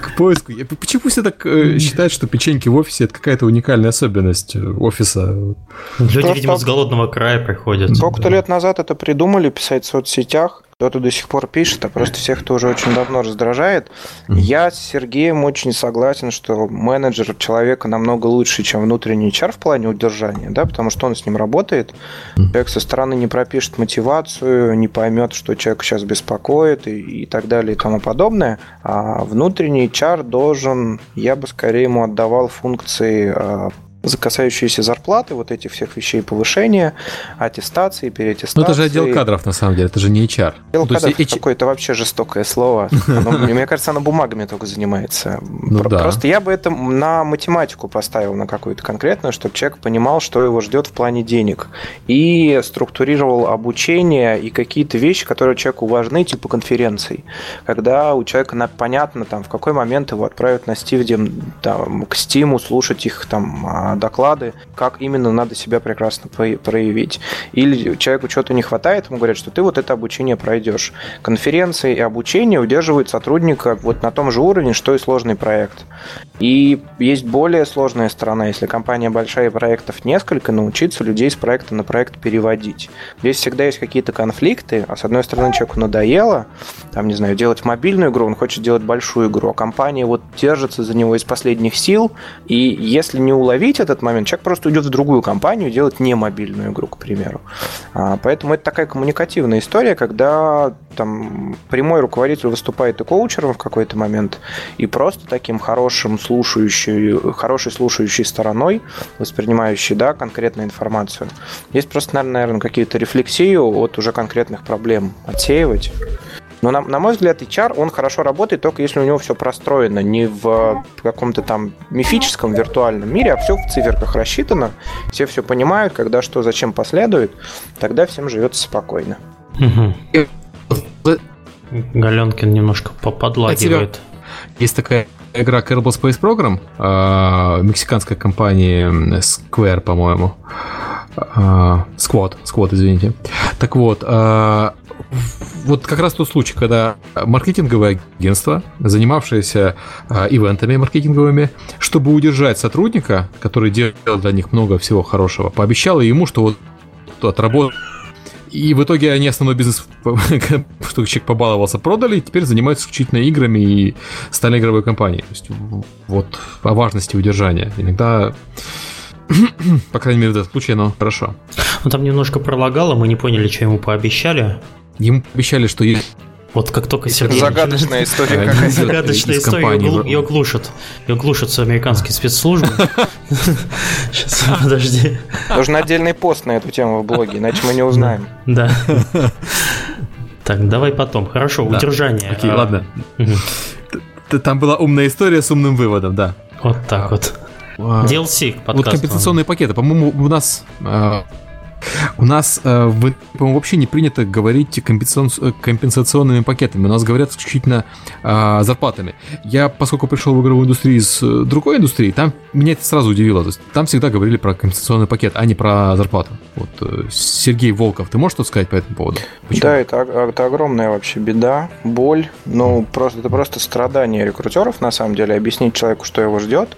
К поиску. Почему все так э, считают, что печеньки в офисе это какая-то уникальная особенность офиса? Люди, видимо, с голодного края приходят. Сколько-то лет назад это придумали писать в соцсетях, кто-то до сих пор пишет, а просто всех это уже очень давно раздражает. Я с Сергеем очень согласен, что менеджер человека намного лучше, чем внутренний HR в плане удержания, да, потому что он с ним работает. Человек со стороны не пропишет мотивацию, не поймет, что человек сейчас беспокоит и, и так далее и тому подобное. А внутренний HR должен, я бы скорее ему отдавал функции а, касающиеся зарплаты, вот этих всех вещей, повышения, аттестации, переаттестации. Ну, это же отдел кадров, на самом деле, это же не HR. Отдел ну, кадров есть... какое-то вообще жестокое слово. *laughs* мне кажется, оно бумагами только занимается. Ну, Просто я бы это на математику поставил, на какую-то конкретную, чтобы человек понимал, что его ждет в плане денег. И структурировал обучение и какие-то вещи, которые человеку важны, типа конференций. Когда у человека понятно, там, в какой момент его отправят на Стивдем, там, к Стиму, слушать их там а, доклады, как именно надо себя прекрасно проявить. Или человеку чего-то не хватает, ему говорят, что ты вот это обучение пройдешь. Конференции и обучение удерживают сотрудника вот на том же уровне, что и сложный проект. И есть более сложная сторона, если компания большая и проектов несколько, научиться людей с проекта на проект переводить. Здесь всегда есть какие-то конфликты, а с одной стороны человеку надоело, там, не знаю, делать мобильную игру, он хочет делать большую игру, а компания вот держится за него из последних сил, и если не уловить этот момент, человек просто уйдет в другую компанию делать не мобильную игру, к примеру. А, поэтому это такая коммуникативная история, когда там прямой руководитель выступает и коучером в какой-то момент, и просто таким хорошим слушающей, хорошей слушающей стороной, воспринимающей, да, конкретную информацию. Есть просто, наверное, какие-то рефлексии от уже конкретных проблем отсеивать. Но, на, на мой взгляд, HR, он хорошо работает только если у него все простроено не в каком-то там мифическом виртуальном мире, а все в циферках рассчитано, все все понимают, когда что, зачем последует, тогда всем живется спокойно. Галенкин немножко поподлагивает. Есть такая игра Kerbal Space Program, э, мексиканской компании Square, по-моему. Э, Squad, Squad, извините. Так вот, э, вот как раз тот случай, когда маркетинговое агентство, занимавшееся ивентами маркетинговыми, чтобы удержать сотрудника, который делал для них много всего хорошего, пообещало ему, что вот отработает и в итоге они основной бизнес, *laughs* что человек побаловался, продали, и теперь занимаются исключительно играми и стали игровой компанией. То есть, вот о важности удержания. Иногда *clears throat* по крайней мере, в этом случае оно хорошо. Ну, там немножко пролагало, мы не поняли, что ему пообещали. Ему обещали, что вот как только Сергей... Загадочная история какая-то. Загадочная история, ее глушат. Ее глушат с американские спецслужбы. Сейчас, подожди. Нужен отдельный пост на эту тему в блоге, иначе мы не узнаем. Да. *laughs* Так, давай потом. Хорошо, удержание. Окей, ладно. Там была умная история с умным выводом, да. Вот так вот. DLC подкаст. Вот компенсационные пакеты. По-моему, у нас а, у нас, э, по-моему, вообще не принято говорить компенсационными пакетами. У нас говорят исключительно э, зарплатами. Я, поскольку пришел в игровую индустрию из э, другой индустрии, там меня это сразу удивило. То есть, там всегда говорили про компенсационный пакет, а не про зарплату. Вот, Сергей Волков, ты можешь что сказать по этому поводу? Почему? Да, это, это огромная вообще беда, боль. Ну, просто это просто страдание рекрутеров, на самом деле, объяснить человеку, что его ждет.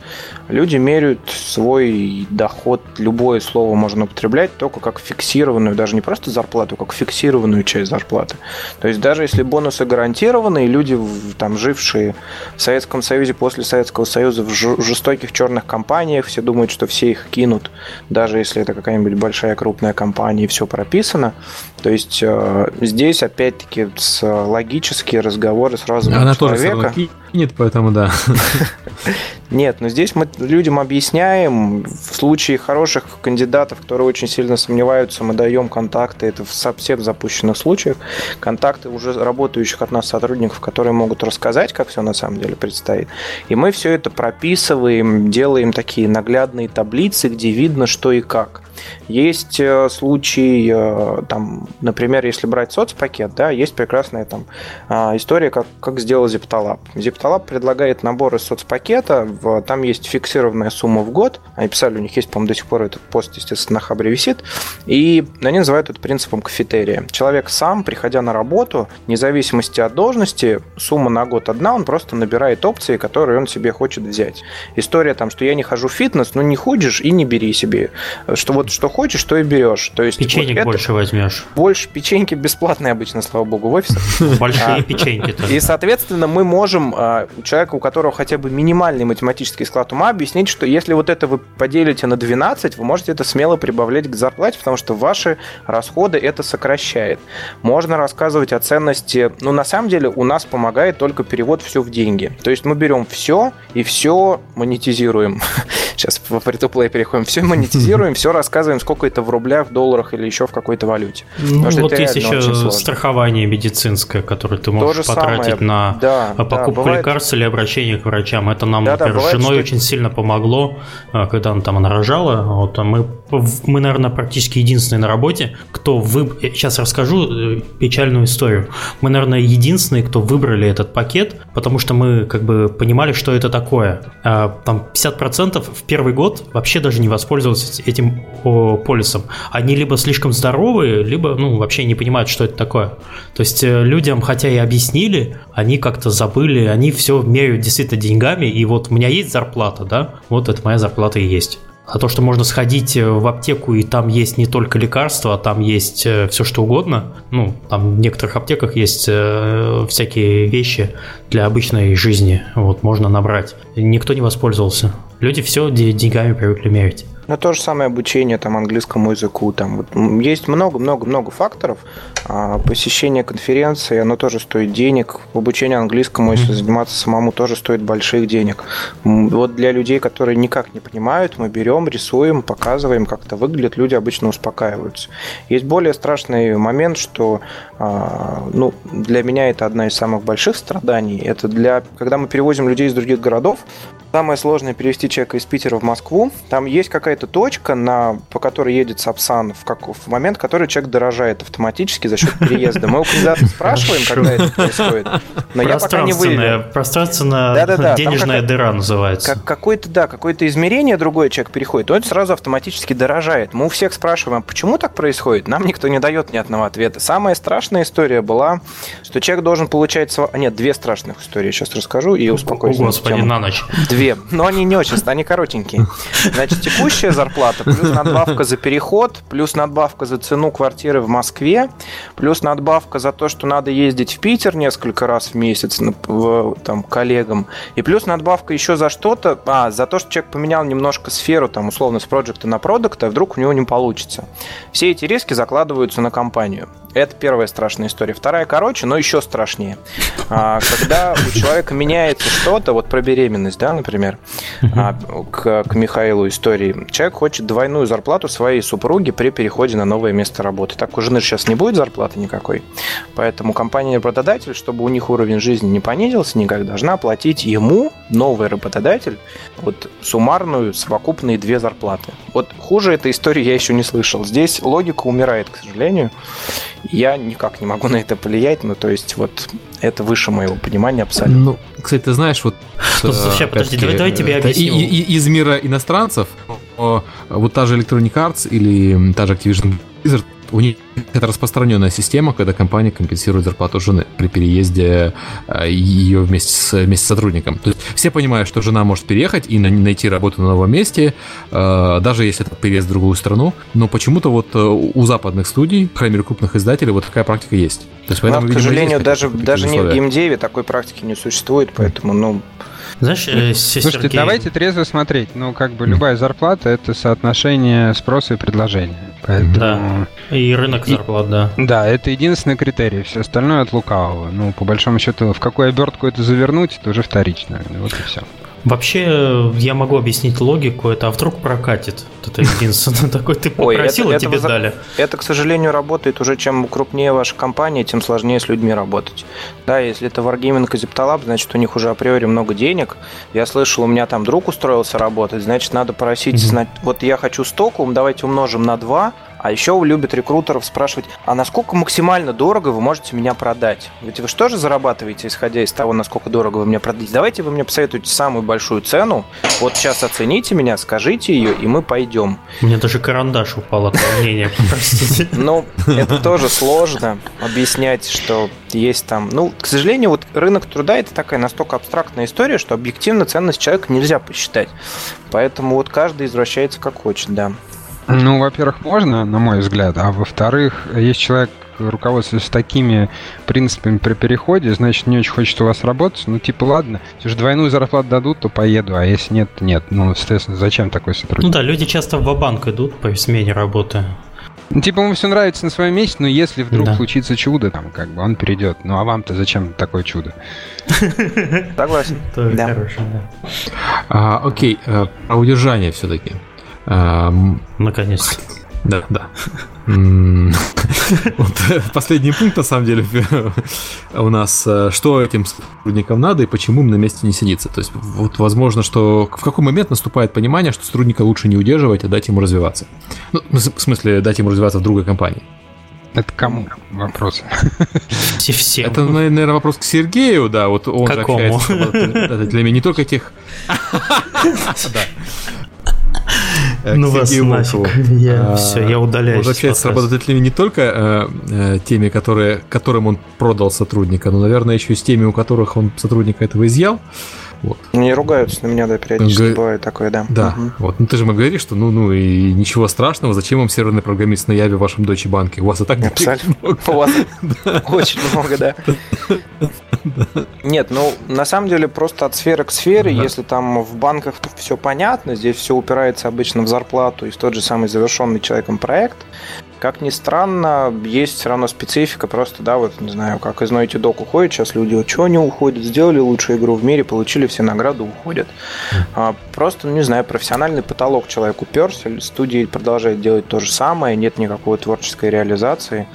Люди меряют свой доход, любое слово можно употреблять, только как фиксированную, даже не просто зарплату, как фиксированную часть зарплаты. То есть даже если бонусы гарантированы, и люди, там, жившие в Советском Союзе после Советского Союза в жестоких черных компаниях, все думают, что все их кинут, даже если это какая-нибудь большая крупная компания и все прописано. То есть э, здесь опять-таки с логические разговоры с разумом Она человека. Тоже кинет, поэтому да. *laughs* Нет, но здесь мы людям объясняем, в случае хороших кандидатов, которые очень сильно сомневаются, мы даем контакты, это в совсем запущенных случаях, контакты уже работающих от нас сотрудников, которые могут рассказать, как все на самом деле предстоит. И мы все это прописываем, делаем такие наглядные таблицы, где видно, что и как. Есть э, случаи, э, там, например, если брать соцпакет, да, есть прекрасная там а, история, как, как сделал ZipTalab. ZipTalab предлагает набор из соцпакета, в, там есть фиксированная сумма в год, они писали, у них есть, по-моему, до сих пор этот пост, естественно, на Хабре висит, и они называют это принципом кафетерия. Человек сам, приходя на работу, вне зависимости от должности, сумма на год одна, он просто набирает опции, которые он себе хочет взять. История там, что я не хожу в фитнес, ну не ходишь и не бери себе. Что вот что хочешь, то и берешь. То есть Печенек вот больше возьмешь. Больше печеньки бесплатные обычно, слава богу, в офисах. *laughs* Большие а, печеньки. И, соответственно, мы можем а, человеку, у которого хотя бы минимальный математический склад ума, объяснить, что если вот это вы поделите на 12, вы можете это смело прибавлять к зарплате, потому что ваши расходы это сокращает. Можно рассказывать о ценности, ну, на самом деле, у нас помогает только перевод все в деньги. То есть мы берем все и все монетизируем. *laughs* Сейчас в free переходим. Все монетизируем, все рассказываем, сколько это в рублях, в долларах или еще в какой-то валюте. Ну, вот есть еще страхование медицинское, которое ты можешь потратить самое. на да, покупку да, бывает... лекарств или обращение к врачам. Это нам, да, например, да, бывает, женой что... очень сильно помогло, а, когда она там она рожала. Вот, а мы, мы, наверное, практически единственные на работе, кто вы... сейчас расскажу э, печальную историю. Мы, наверное, единственные, кто выбрали этот пакет, потому что мы как бы понимали, что это такое. А, там 50% в первый год вообще даже не воспользовались этим полисом, они либо слишком здоровые, либо ну, вообще не понимают, что это такое. То есть э, людям, хотя и объяснили, они как-то забыли, они все меряют действительно деньгами, и вот у меня есть зарплата, да, вот это моя зарплата и есть. А то, что можно сходить э, в аптеку, и там есть не только лекарства, а там есть э, все, что угодно. Ну, там в некоторых аптеках есть всякие вещи для обычной жизни. Вот, можно набрать. Никто не воспользовался. Люди все деньгами привыкли мерить. Но то же самое обучение там, английскому языку. Там, вот, есть много-много-много факторов. А, посещение конференции, оно тоже стоит денег. Обучение английскому, если заниматься самому, тоже стоит больших денег. Вот для людей, которые никак не понимают, мы берем, рисуем, показываем, как это выглядит, люди обычно успокаиваются. Есть более страшный момент, что ну, для меня это одна из самых больших страданий. Это для, когда мы перевозим людей из других городов, Самое сложное перевести человека из Питера в Москву. Там есть какая-то точка, на, по которой едет Сапсан в, как, в момент, который человек дорожает автоматически за счет переезда. Мы у кандидата спрашиваем, когда это происходит, но я пока не выявил. Пространственная да, да, да, денежная дыра называется. Как, какое-то, да, какое-то измерение другой человек переходит, он сразу автоматически дорожает. Мы у всех спрашиваем, а почему так происходит? Нам никто не дает ни одного ответа. Самая страшная история была, что человек должен получать... Св... Нет, две страшных истории сейчас расскажу и успокоюсь. О, Господи, на ночь. Две. Но они не очень, они коротенькие. Значит, текущая зарплата, плюс надбавка за переход, плюс надбавка за цену квартиры в Москве, плюс надбавка за то, что надо ездить в Питер несколько раз в месяц там, коллегам, и плюс надбавка еще за что-то, а, за то, что человек поменял немножко сферу, там, условно, с проекта на продукт, а вдруг у него не получится. Все эти риски закладываются на компанию. Это первая страшная история. Вторая короче, но еще страшнее. А, когда у человека меняется что-то, вот про беременность, да, например, а, к, к Михаилу истории, человек хочет двойную зарплату своей супруги при переходе на новое место работы. Так у жены сейчас не будет зарплаты никакой, поэтому компания-работодатель, чтобы у них уровень жизни не понизился никак, должна платить ему, новый работодатель, вот суммарную, совокупные две зарплаты. Вот хуже этой истории я еще не слышал. Здесь логика умирает, к сожалению. Я никак не могу *laughs* на это повлиять, ну, то есть, вот это выше моего понимания абсолютно. Ну, кстати, ты знаешь, вот... Что, *laughs* слушай, подожди, давай, давай тебе объясню. И, и, из мира иностранцев, вот та же Electronic Arts или та же Activision Blizzard у них это распространенная система, когда компания компенсирует зарплату жены при переезде э, ее вместе с, вместе с сотрудником. То есть все понимают, что жена может переехать и найти работу на новом месте, э, даже если это переезд в другую страну. Но почему-то вот э, у западных студий, по крайней мере, крупных издателей, вот такая практика есть. То есть, поэтому, Но, к видимо, сожалению, даже, даже не в геймдеве такой практики не существует, поэтому, ну, знаешь, э, Слушайте, Сергей... давайте трезво смотреть. Ну, как бы любая зарплата – это соотношение спроса и предложения. Поэтому... Да, и рынок зарплат, и, да. Да, это единственный критерий. Все остальное от лукавого. Ну, по большому счету, в какую обертку это завернуть, это уже вторично. Вот и все. Вообще, я могу объяснить логику, это а вдруг прокатит? Это единственное *laughs* такой, ты попросил, а тебе дали. Это, к сожалению, работает уже чем крупнее ваша компания, тем сложнее с людьми работать. Да, если это Wargaming и Ziptalab, значит, у них уже априори много денег. Я слышал, у меня там друг устроился работать, значит, надо просить, вот я хочу столько, давайте умножим на 2, а еще любят рекрутеров спрашивать, а насколько максимально дорого вы можете меня продать? Ведь вы что же зарабатываете, исходя из того, насколько дорого вы меня продадите? Давайте вы мне посоветуете самую большую цену. Вот сейчас оцените меня, скажите ее, и мы пойдем. У меня даже карандаш упал от волнения, *laughs* простите. Ну, это тоже сложно объяснять, что есть там... Ну, к сожалению, вот рынок труда это такая настолько абстрактная история, что объективно ценность человека нельзя посчитать. Поэтому вот каждый извращается как хочет, да. Ну, во-первых, можно, на мой взгляд, а во-вторых, если человек руководствуется такими принципами при переходе, значит, не очень хочет у вас работать, ну, типа, ладно, если же двойную зарплату дадут, то поеду, а если нет, то нет. Ну, соответственно, зачем такой сотрудник? Ну да, люди часто в банк идут по смене работы. Ну, типа, ему все нравится на своем месте, но если вдруг да. случится чудо, там, как бы, он перейдет. Ну, а вам-то зачем такое чудо? Согласен. *laughs* Да. Хороший, да. А, окей, а удержание все-таки. Наконец-то. Да, да. *laughs* вот последний пункт, на самом деле, *laughs* у нас, э, что этим сотрудникам надо и почему им на месте не сидится. То есть, вот возможно, что в какой момент наступает понимание, что сотрудника лучше не удерживать, а дать ему развиваться. Ну, в смысле, дать ему развиваться в другой компании. Это кому вопрос? *laughs* Всем. Это, наверное, вопрос к Сергею, да, вот он Какому? общается. Для меня не только тех... Э, ну вас нафиг. *laughs* Я, а, все, я удаляюсь. Он общается с работодателями не только э, э, теми, которые, которым он продал сотрудника, но, наверное, еще и с теми, у которых он сотрудника этого изъял. Вот. Не ругаются на меня, да, периодически Г... бывает такое, да. Да, угу. вот. Ну ты же мог говорить, что ну, ну и ничего страшного, зачем вам серверный программист на Яве в вашем Deutsche банке? У вас и так Абсолютно. У вас *laughs* *laughs* очень много, да. Нет, ну на самом деле просто от сферы к сфере, если там в банках все понятно, здесь все упирается обычно в зарплату и в тот же самый завершенный человеком проект, как ни странно, есть все равно специфика, просто, да, вот, не знаю, как из Naughty Dog уходит, сейчас люди, вот, что они уходят, сделали лучшую игру в мире, получили все награды, уходят. А, просто, ну, не знаю, профессиональный потолок человек уперся, студии продолжают делать то же самое, нет никакой творческой реализации.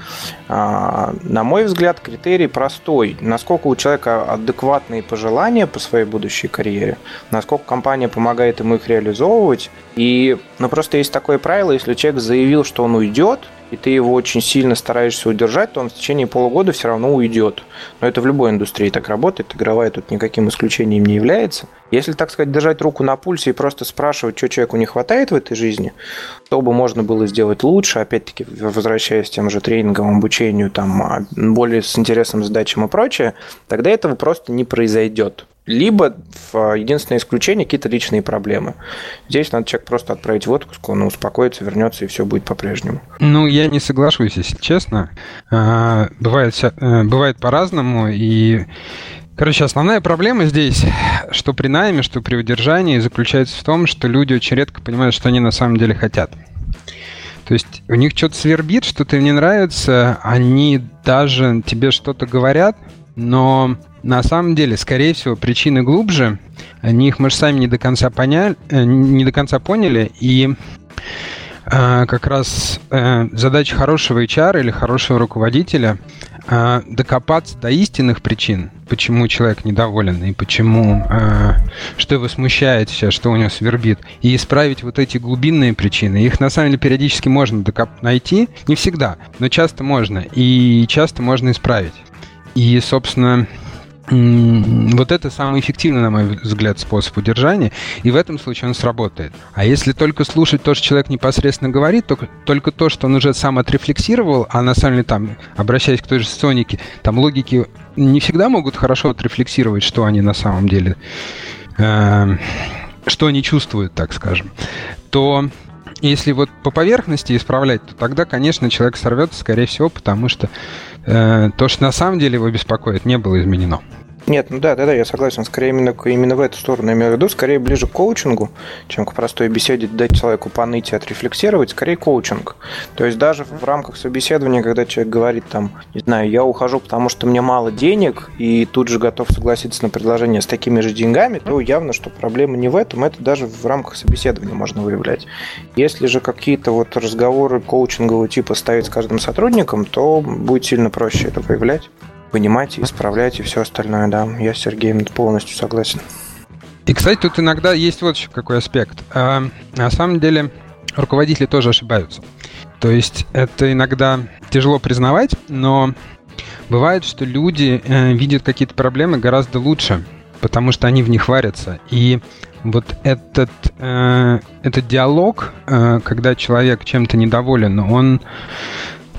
А, на мой взгляд, критерий простой. Насколько у человека адекватные пожелания по своей будущей карьере, насколько компания помогает ему их реализовывать. И, ну, просто есть такое правило, если человек заявил, что он уйдет, и ты его очень сильно стараешься удержать, то он в течение полугода все равно уйдет. Но это в любой индустрии так работает, игровая тут никаким исключением не является. Если, так сказать, держать руку на пульсе и просто спрашивать, что человеку не хватает в этой жизни, что бы можно было сделать лучше, опять-таки, возвращаясь к тем же тренингам, обучению, там, а, более с интересным задачам и прочее, тогда этого просто не произойдет либо в единственное исключение какие-то личные проблемы. Здесь надо человек просто отправить в отпуск, он успокоится, вернется, и все будет по-прежнему. Ну, я не соглашусь, если честно. А, бывает, э, бывает по-разному, и Короче, основная проблема здесь, что при найме, что при удержании, заключается в том, что люди очень редко понимают, что они на самом деле хотят. То есть у них что-то свербит, что-то им не нравится, они даже тебе что-то говорят, но на самом деле, скорее всего, причины глубже. Они их мы же сами не до конца поняли, э, не до конца поняли, и э, как раз э, задача хорошего HR или хорошего руководителя э, докопаться до истинных причин, почему человек недоволен и почему, э, что его смущает сейчас, что у него свербит, и исправить вот эти глубинные причины. Их на самом деле периодически можно докоп- найти, не всегда, но часто можно, и часто можно исправить. И, собственно, вот это самый эффективный, на мой взгляд, способ удержания, и в этом случае он сработает. А если только слушать то, что человек непосредственно говорит, только, только то, что он уже сам отрефлексировал, а на самом деле там, обращаясь к той же Сонике, там логики не всегда могут хорошо отрефлексировать, что они на самом деле, э, что они чувствуют, так скажем, то если вот по поверхности исправлять, то тогда, конечно, человек сорвется, скорее всего, потому что э, то, что на самом деле его беспокоит, не было изменено. Нет, ну да, да, да, я согласен. Скорее именно, именно в эту сторону я имею в виду, скорее ближе к коучингу, чем к простой беседе дать человеку поныть и отрефлексировать, скорее коучинг. То есть даже в рамках собеседования, когда человек говорит там, не знаю, я ухожу, потому что мне мало денег, и тут же готов согласиться на предложение с такими же деньгами, то явно, что проблема не в этом, это даже в рамках собеседования можно выявлять. Если же какие-то вот разговоры коучингового типа ставить с каждым сотрудником, то будет сильно проще это выявлять понимать, исправлять и все остальное, да. Я с Сергеем полностью согласен. И, кстати, тут иногда есть вот еще какой аспект. А, на самом деле, руководители тоже ошибаются. То есть это иногда тяжело признавать, но бывает, что люди э, видят какие-то проблемы гораздо лучше, потому что они в них варятся. И вот этот, э, этот диалог, э, когда человек чем-то недоволен, он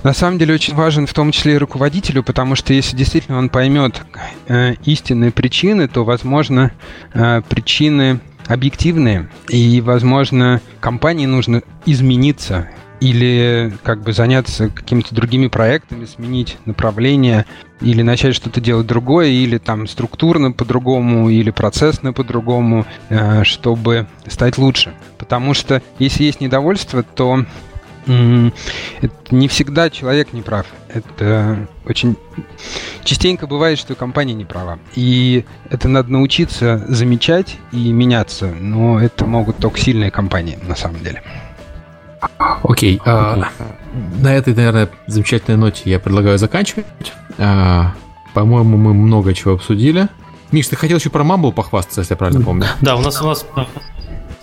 на самом деле очень важен в том числе и руководителю, потому что если действительно он поймет э, истинные причины, то, возможно, э, причины объективные, и, возможно, компании нужно измениться или как бы заняться какими-то другими проектами, сменить направление, или начать что-то делать другое, или там структурно по-другому, или процессно по-другому, э, чтобы стать лучше. Потому что если есть недовольство, то это не всегда человек не прав. Это очень частенько бывает, что компания не права. И это надо научиться замечать и меняться. Но это могут только сильные компании, на самом деле. Окей. Okay, а, на этой, наверное, замечательной ноте я предлагаю заканчивать. Uh, по-моему, мы много чего обсудили. Миш, ты хотел еще про Mumble похвастаться, если я правильно помню. Да, у нас у нас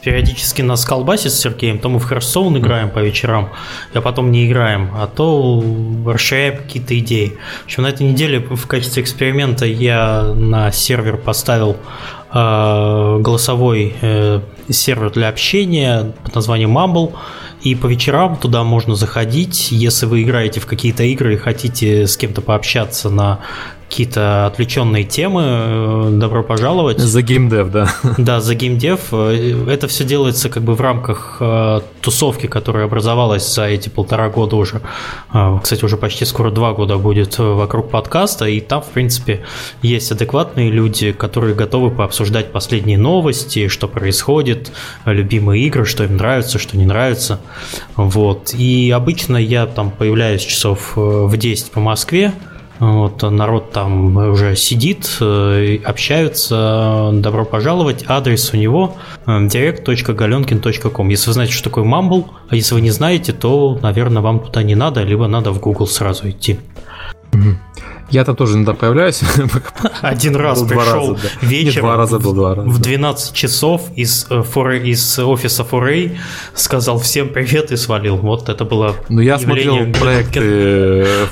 периодически нас колбасит с Сергеем, то мы в Hearthstone играем по вечерам, а потом не играем, а то расширяем какие-то идеи. В общем, на этой неделе в качестве эксперимента я на сервер поставил э, голосовой э, сервер для общения под названием Mumble, и по вечерам туда можно заходить, если вы играете в какие-то игры и хотите с кем-то пообщаться на какие-то отвлеченные темы, э, добро пожаловать. За геймдев, да. Да, за геймдев. Э, это все делается как бы в рамках э, тусовки, которая образовалась за эти полтора года уже. Кстати, уже почти скоро два года будет вокруг подкаста, и там, в принципе, есть адекватные люди, которые готовы пообсуждать последние новости, что происходит, любимые игры, что им нравится, что не нравится. Вот. И обычно я там появляюсь часов в 10 по Москве, Вот, народ там уже сидит, э, общаются. Добро пожаловать. Адрес у него direct.gaленкин.com. Если вы знаете, что такое Mumble, а если вы не знаете, то, наверное, вам туда не надо, либо надо в Google сразу идти. Я там тоже иногда появляюсь. *laughs* Один раз пришел вечером два раза был два раза. в 12 часов из, э, из офиса Foray, сказал всем привет и свалил. Вот это было Ну я смотрел проекты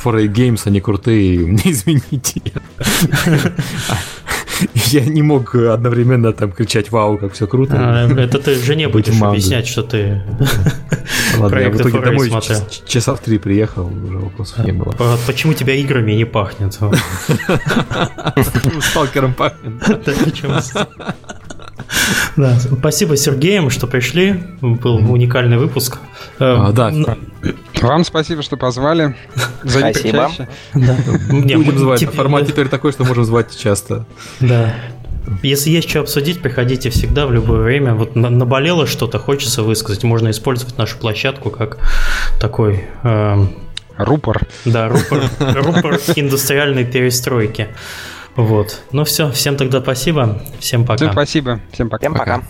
Foray Games, они крутые, *laughs* извините. *laughs* *laughs* Я не мог одновременно там кричать «Вау, как все круто». А, это ты жене будешь объяснять, что ты *laughs* Ладно, я в итоге домой часа в три приехал, уже вопросов не было. Почему тебя играми не пахнет? *laughs* Сталкером пахнет. Да, спасибо Сергеем, что пришли. Был уникальный выпуск. А, да. Вам спасибо, что позвали. спасибо. Да. Будем звать. Формат теперь такой, что можем звать часто. Да. Если есть что обсудить, приходите всегда в любое время. Вот наболело что-то, хочется высказать. Можно использовать нашу площадку как такой... Э, рупор. Да, рупор, рупор индустриальной перестройки. Вот. Ну все, всем тогда спасибо. Всем пока. Всем спасибо. Всем пока. Всем пока. пока.